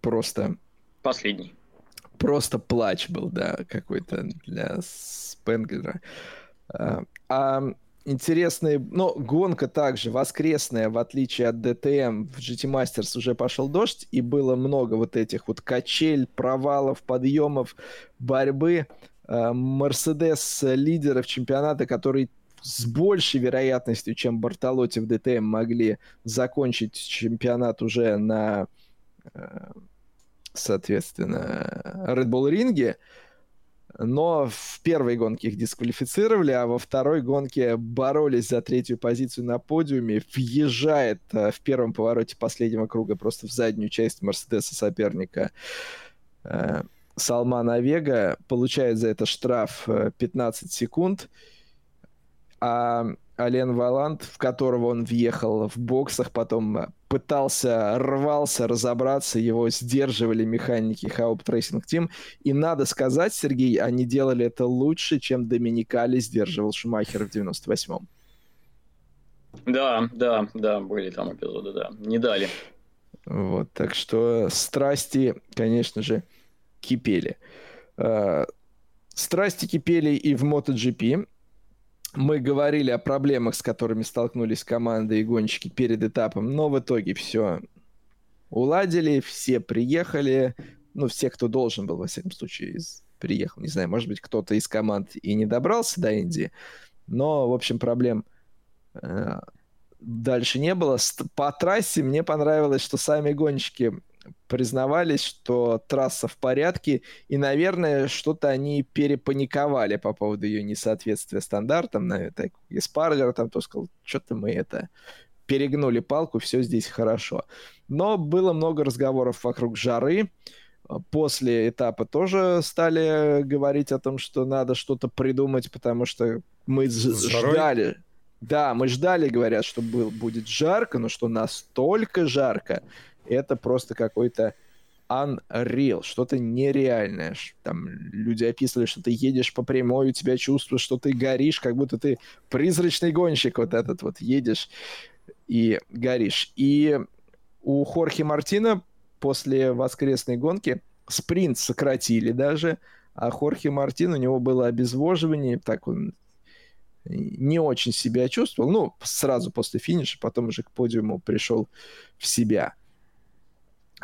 просто... Последний. Просто плач был, да, какой-то для Спенглера. А, а интересный, ну, гонка также воскресная, в отличие от DTM, в GT Masters уже пошел дождь, и было много вот этих вот качель, провалов, подъемов, борьбы. Э, Мерседес лидеров чемпионата, которые с большей вероятностью, чем Бартолотти в ДТМ, могли закончить чемпионат уже на, э, соответственно, Red Bull ринге. Но в первой гонке их дисквалифицировали, а во второй гонке боролись за третью позицию на подиуме. Въезжает э, в первом повороте последнего круга просто в заднюю часть Мерседеса соперника Салман Авега получает за это штраф 15 э, секунд, а Ален Валанд, в которого он въехал в боксах, потом пытался, рвался разобраться, его сдерживали механики Haupt Racing Team. И надо сказать, Сергей, они делали это лучше, чем Доминикали сдерживал Шумахера в 98-м. Да, да, да, были там эпизоды, да. Не дали. Вот, так что страсти, конечно же, кипели. Э, страсти кипели и в MotoGP. Мы говорили о проблемах, с которыми столкнулись команды и гонщики перед этапом, но в итоге все уладили, все приехали, ну, все, кто должен был, во всяком случае, приехал. Не знаю, может быть, кто-то из команд и не добрался до Индии, но, в общем, проблем э, дальше не было. По трассе мне понравилось, что сами гонщики признавались, что трасса в порядке, и, наверное, что-то они перепаниковали по поводу ее несоответствия стандартам. Так, и Спаргер там то сказал, что-то мы это перегнули палку, все здесь хорошо. Но было много разговоров вокруг жары. После этапа тоже стали говорить о том, что надо что-то придумать, потому что мы ждали. Да, мы ждали, говорят, что был, будет жарко, но что настолько жарко, это просто какой-то unreal, что-то нереальное. Там люди описывали, что ты едешь по прямой, у тебя чувство, что ты горишь, как будто ты призрачный гонщик вот этот вот едешь и горишь. И у Хорхи Мартина после воскресной гонки спринт сократили даже, а Хорхе Мартин, у него было обезвоживание, так он не очень себя чувствовал, ну, сразу после финиша, потом уже к подиуму пришел в себя.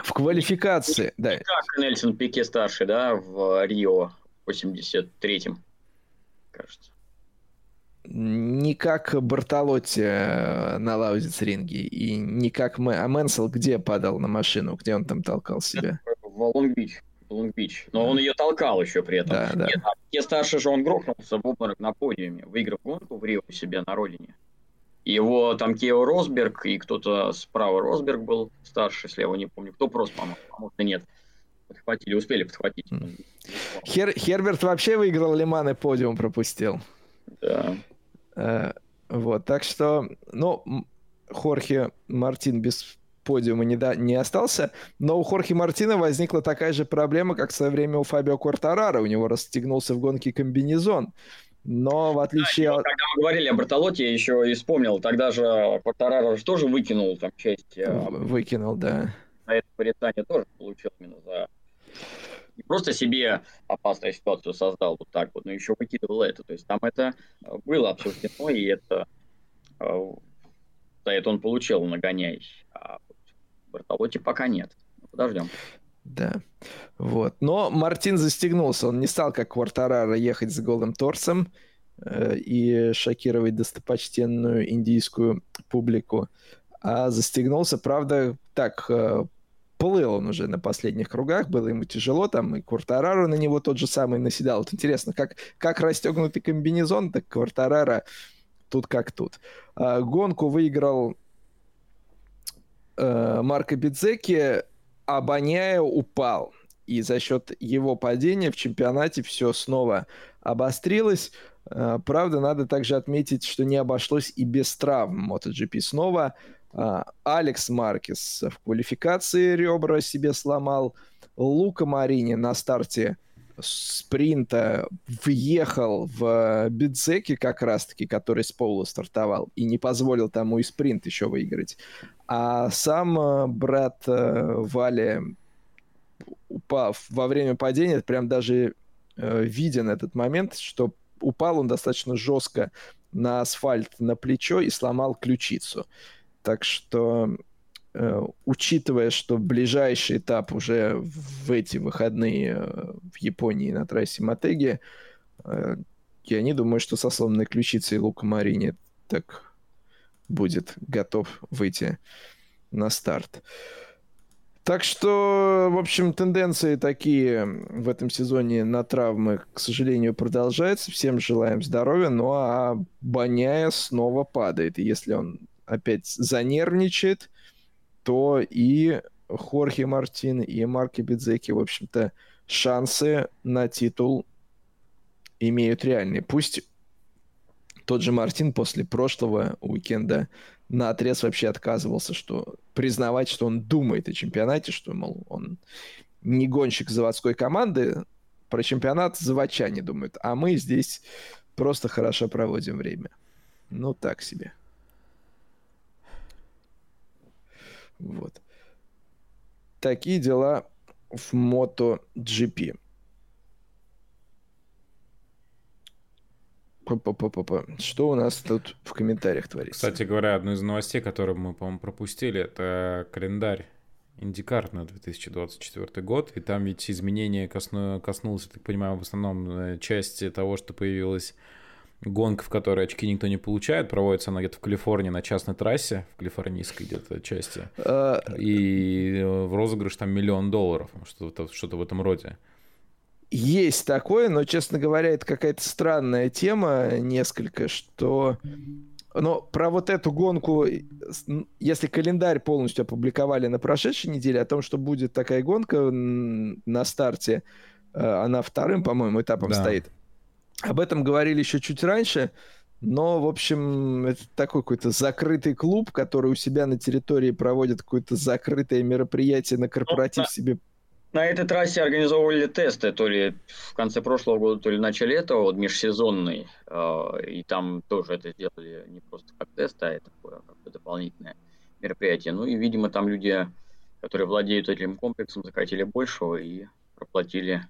В квалификации, да. Как Нельсон Пике старший, да, в Рио 83-м, кажется. Не как Бортолотти э, на Лаузицринге, и не как Мэ... А Мэнсел где падал на машину, где он там толкал себя? В Лонг-Бич. Лонг-Бич. Но он ее толкал еще при этом. Да, да. Нет, а Пике старший же он грохнулся в обморок на подиуме, выиграв гонку в Рио у себя на родине. Его там Кеке Росберг и кто-то справа Росберг был старший, слева не помню, кто просто, по-моему, а нет. Подхватили, успели подхватить. Хер, Херберт вообще выиграл Лиман и подиум пропустил. Да. Э, вот, так что, ну, Хорхе Мартин без подиума не, да, не остался, но у Хорхе Мартина возникла такая же проблема, как в свое время у Фабио Квартарара. У него расстегнулся в гонке комбинезон. Но в отличие да, от... Когда мы говорили о Бартолоте, я еще и вспомнил, тогда же Квартарaro же тоже выкинул там часть... Э, выкинул, да. На это порицание тоже получил именно за... Не просто себе опасную ситуацию создал вот так вот, но еще выкидывал это. То есть там это э, было обсуждено, и это... Э, за это он получил нагоняй. А Бартолоте пока нет. Подождем. Да. Вот. Но Мартин застегнулся. Он не стал, как Квартарара, ехать с голым торсом э, и шокировать достопочтенную индийскую публику. А застегнулся, правда, так, э, плыл он уже на последних кругах, было ему тяжело, там и Квартарару на него тот же самый наседал. Вот интересно, как, как расстегнутый комбинезон, так Квартарара тут как тут. А, гонку выиграл э, Марко Бидзеки, а Баняя упал. И за счет его падения в чемпионате все снова обострилось. Э, правда, надо также отметить, что не обошлось и без травм MotoGP снова. Э, Алекс Маркес в квалификации ребра себе сломал. Лука Марини на старте спринта въехал в Бидзеки как раз-таки, который с пола стартовал, и не позволил тому и спринт еще выиграть. А сам э, брат Вали, упав во время падения, прям даже виден этот момент, что упал он достаточно жестко на асфальт на плечо и сломал ключицу. Так что, э, учитывая, что ближайший этап уже в эти выходные э, в Японии на трассе Матеги, э, я не думаю, что со сломанной ключицей Лука Марини так будет готов выйти на старт. Э, так что, в общем, тенденции такие в этом сезоне на травмы, к сожалению, продолжаются. Всем желаем здоровья, ну а Баняя снова падает. И если он опять занервничает, то и Хорхе Мартин, и Марки Бидзеки, в общем-то, шансы на титул имеют реальные. Пусть тот же Мартин после прошлого уикенда на отрез вообще отказывался, что признавать, что он думает о чемпионате, что, мол, он не гонщик заводской команды, про чемпионат заводчане думают, а мы здесь просто хорошо проводим время. Ну, так себе. Вот. Такие дела в MotoGP. Что у нас тут в комментариях творится? Кстати говоря, одну из новостей, которую мы, по-моему, пропустили, это календарь Индикар на 2024 год, и там ведь изменения косну, коснулось, я так понимаю, в основном э, части того, что появилась гонка, в которой очки никто не получает, проводится она где-то в Калифорнии на частной трассе, в калифорнийской где-то части, а, и в розыгрыш там миллион долларов, что-то что в этом роде. Есть такое, но, честно говоря, это какая-то странная тема несколько, что... Но про вот эту гонку, если календарь полностью опубликовали на прошедшей неделе, о том, что будет такая гонка на старте, э, она вторым, по-моему, этапом да. стоит. Об этом говорили еще чуть раньше, но, в общем, это такой какой-то закрытый клуб, который у себя на территории проводит какое-то закрытое мероприятие на корпоратив ну, себе на этой трассе организовывали тесты, то ли в конце прошлого года, то ли в начале этого, вот межсезонный. А, и там тоже это сделали не просто как тест, а это такое как дополнительное мероприятие. Ну и, видимо, там люди, которые владеют этим комплексом, захотели большего и проплатили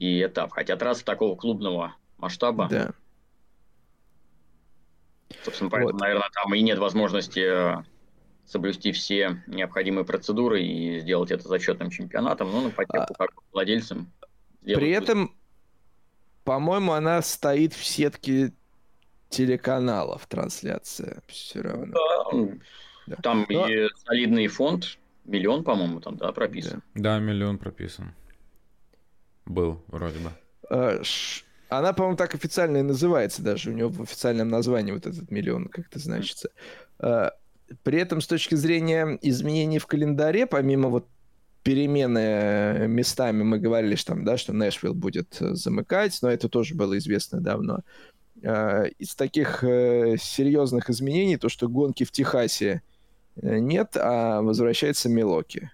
и этап. Хотя трасса такого клубного масштаба. Да. Собственно, поэтому, вот. наверное, там и нет возможности соблюсти все необходимые процедуры и сделать это зачетным чемпионатом, ну, на потеху а... как владельцам. При этом, по-моему, она стоит в сетке телеканалов трансляция все равно. Да, да. Там Но... и солидный фонд, миллион, по-моему, там, да, прописан. Да, да миллион прописан. Был, вроде бы. А, она, по-моему, так официально и называется даже. У нее в официальном названии вот этот миллион как-то значится. А, при этом с точки зрения изменений в календаре, помимо вот перемены э, местами, мы говорили, что, там, да, что Нэшвилл будет э, замыкать, но это тоже было известно давно. А, из таких э, серьезных изменений то, что гонки в Техасе нет, а возвращается Милоки.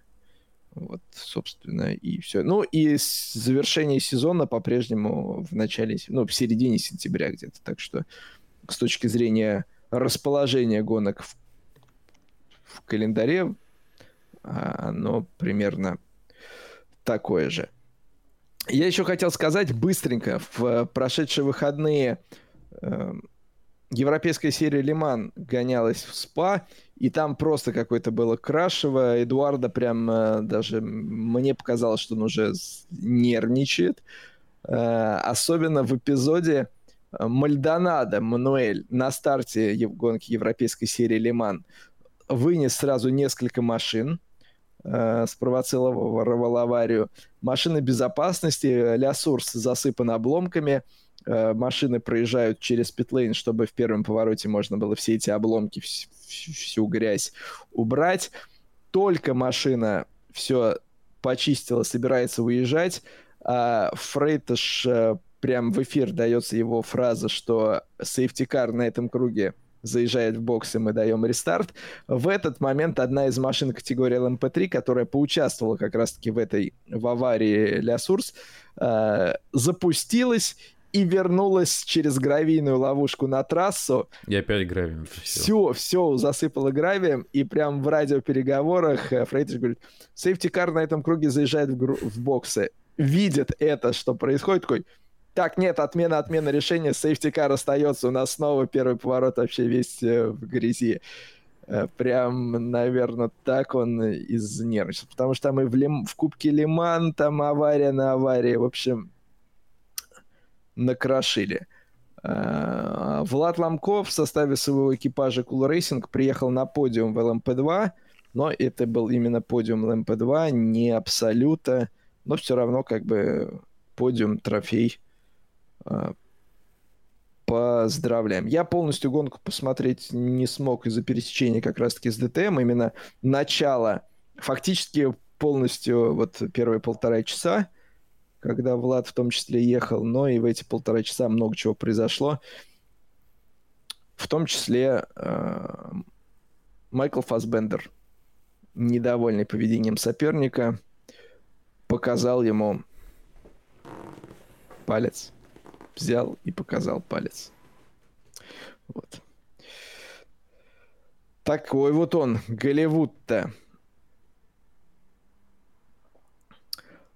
Вот, собственно, и все. Ну, и завершение сезона по-прежнему в начале, ну, в середине сентября где-то. Так что с точки зрения расположения гонок в в календаре а, оно примерно такое же. Я еще хотел сказать быстренько, в прошедшие выходные э, европейская серия Лиман гонялась в СПА, и там просто какое-то было крашево. Эдуарда прям э, даже мне показалось, что он уже нервничает. Э, особенно в эпизоде Мальдонадо Мануэль на старте гонки европейской серии Лиман вынес сразу несколько машин, э, спровоцировал аварию. Машины безопасности, Ля Сурс обломками, э, машины проезжают через питлейн, чтобы в первом повороте можно было все эти обломки, вс- всю грязь убрать. Только машина все почистила, собирается уезжать, а Фрейташ э, прям в эфир дается его фраза, что safety car на этом круге заезжает в бокс, и мы даем рестарт. В этот момент одна из машин категории LMP3, которая поучаствовала как раз-таки в этой в аварии Ля Сурс, э, запустилась и вернулась через гравийную ловушку на трассу. И опять гравием. Все, все засыпало гравием, и прям в радиопереговорах э, Фрейташ говорит, safety car на этом круге заезжает в, гру- в боксы. Видит это, что происходит, такой, так, нет, отмена, отмена решения, safety car остается, у нас снова первый поворот вообще весь э, в грязи. Э, Прям, наверное, так он изнервничался. Потому что там и в, Ле М... в Кубке Ле-Ман там авария на аварии. В общем, накрошили. Э, Влад Ломков в составе своего экипажа Cool Racing приехал на подиум в ЛМП-2, но это был именно подиум ЛМП-2, не абсолюта, но все равно как бы подиум, трофей. Э, Поздравляем. Я полностью гонку посмотреть не смог из-за пересечения как раз-таки с ДТМ. Именно начало, фактически полностью вот первые полтора часа, когда Влад в том числе ехал, но и в эти полтора часа много чего произошло. В том числе э, Майкл Фасбендер, недовольный поведением соперника, показал ему палец. Взял и показал палец. Вот. Такой вот он, Голливуд-то.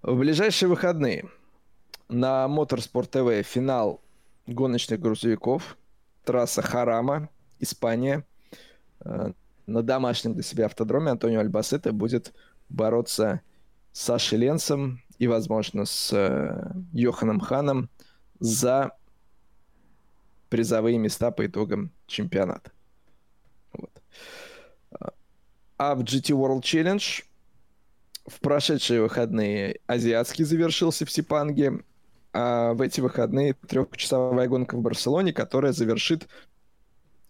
В ближайшие выходные на Моторспорт ТВ финал гоночных грузовиков. Трасса Харама, Испания. Э, На домашнем для себя автодроме Антонио Альбасета будет бороться с Сашей Ленцем и, возможно, с э, Йоханом Ханом за призовые места по итогам чемпионата. Вот. А в GT World Challenge в прошедшие выходные азиатский завершился в Сипанге, а в эти выходные трехчасовая гонка в Барселоне, которая завершит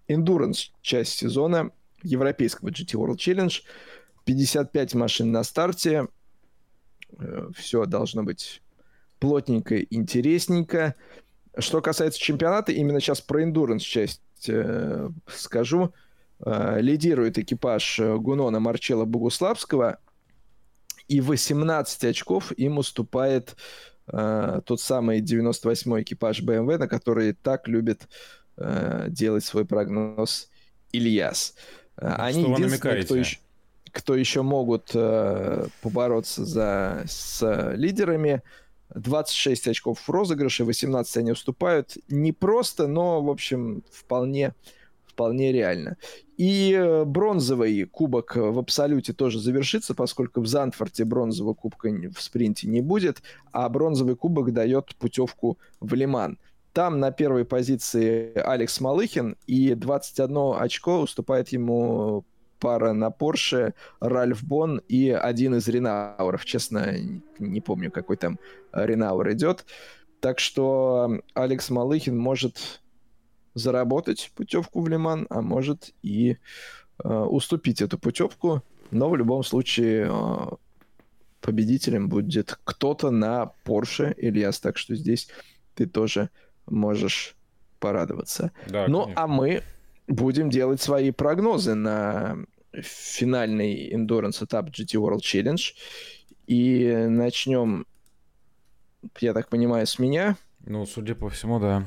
эндуранс часть сезона европейского GT World Challenge. 55 машин на старте. Все должно быть плотненько, интересненько. Что касается чемпионата, именно сейчас про эндуранс часть э, скажу. Э, лидирует экипаж Гунона Марчела Богуславского, и 18 очков им уступает э, тот самый 98-й экипаж BMW, на который так любит э, делать свой прогноз Ильяс. Ну, Они единственные, кто еще, кто еще могут э, побороться за, с лидерами. 26 очков в розыгрыше, 18 они уступают. Не просто, но, в общем, вполне, вполне реально. И бронзовый кубок в абсолюте тоже завершится, поскольку в Зандфорте бронзового кубка в спринте не будет, а бронзовый кубок дает путевку в Лиман. Там на первой позиции Алекс Малыхин, и 21 очко уступает ему пара на Порше, Ральф Бон и один из Ренауров. Честно, не помню, какой там Ренаур идет. Так что Алекс Малыхин может заработать путевку в Лиман, а может и э, уступить эту путевку. Но в любом случае э, победителем будет кто-то на Порше, Ильяс. Так что здесь ты тоже можешь порадоваться. Да, ну, конечно. а мы будем делать свои прогнозы на финальный endurance этап GT World Challenge. И начнем, я так понимаю, с меня. Ну, судя по всему, да.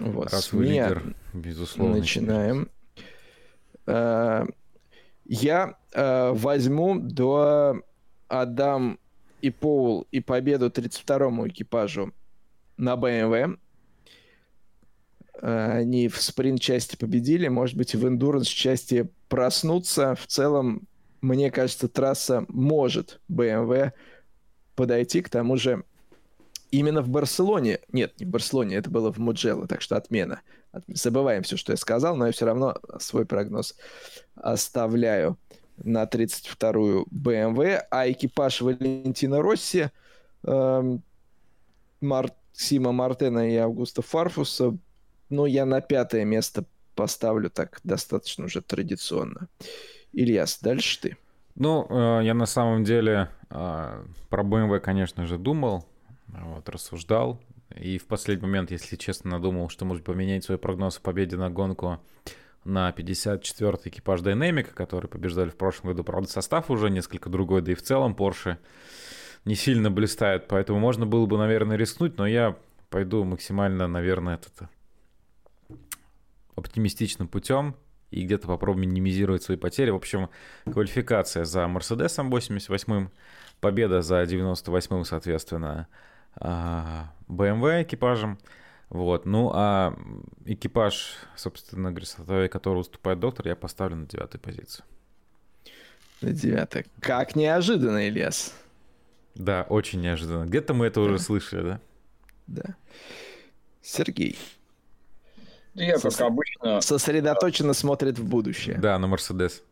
Вот, Раз вы лидер, безусловно. начинаем. Э, Я э, возьму до Адам и Пол и победу 32-му экипажу на BMW. Э, Они в спринт-части победили, может быть, в эндуранс-части проснуться. В целом, мне кажется, трасса может BMW подойти. К тому же, именно в Барселоне... Нет, не в Барселоне, это было в Муджелло, так что отмена. От- Забываем все, что я сказал, но я все равно свой прогноз оставляю на 32-ю BMW, а экипаж Валентина Росси эм, Мар- Максима Мартена и Августа Фарфуса, ну, я на пятое место поставлю так достаточно уже традиционно. Ильяс, дальше ты. Ну, э, я на самом деле э, про BMW, конечно же, думал, вот, рассуждал. И в последний момент, если честно, надумал, что может поменять свой прогноз в победе на гонку на 54-й экипаж Dynamic, который побеждали в прошлом году. Правда, состав уже несколько другой, да и в целом Porsche не сильно блистает, поэтому можно было бы, наверное, рискнуть, но я пойду максимально, наверное, этот оптимистичным путем и где-то попробую минимизировать свои потери. В общем, квалификация за Мерседесом 88-м, победа за 98-м, соответственно, BMW а, экипажем. Вот. Ну, а экипаж, собственно говоря, который выступает доктор, я поставлю на девятой позицию. На девятой. Как неожиданно, Ильяс. Да, очень неожиданно. Где-то мы это да. уже слышали, да? Да. Сергей. Я, как Сос... обычно... Сосредоточенно смотрит в будущее. Да, на Мерседес.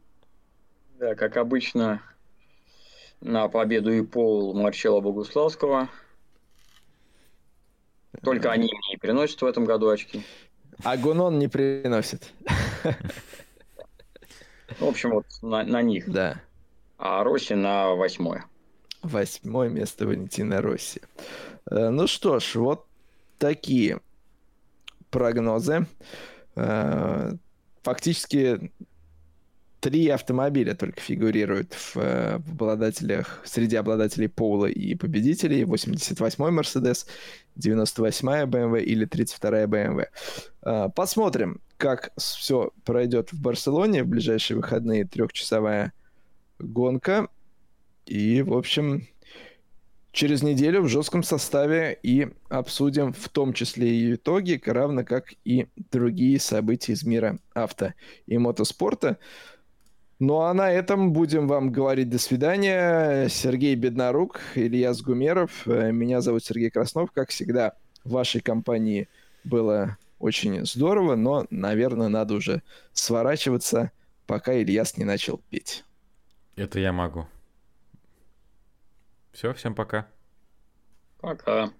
Да, как обычно, на победу и пол Марчела Богуславского. Только они мне и приносят в этом году очки. А Гунон не приносит. В общем, вот на, на них. Да. А Росси на восьмое. Восьмое место Валентина Росси. Э, ну что ж, вот такие прогнозы. Э, фактически три автомобиля только фигурируют в, э, в обладателях, среди обладателей пола и победителей. 88-й Mercedes, 98-я BMW или 32-я BMW. Э, посмотрим, как все пройдет в Барселоне в ближайшие выходные. Трехчасовая гонка. И, в общем, через неделю в жестком составе и обсудим в том числе и итоги, равно как и другие события из мира авто и мотоспорта. Ну а на этом будем вам говорить до свидания. Сергей Беднорук, Илья Сгумеров. Меня зовут Сергей Краснов. Как всегда, в вашей компании было очень здорово, но, наверное, надо уже сворачиваться, пока Ильяс не начал петь. Это я могу. Все, всем пока. Пока.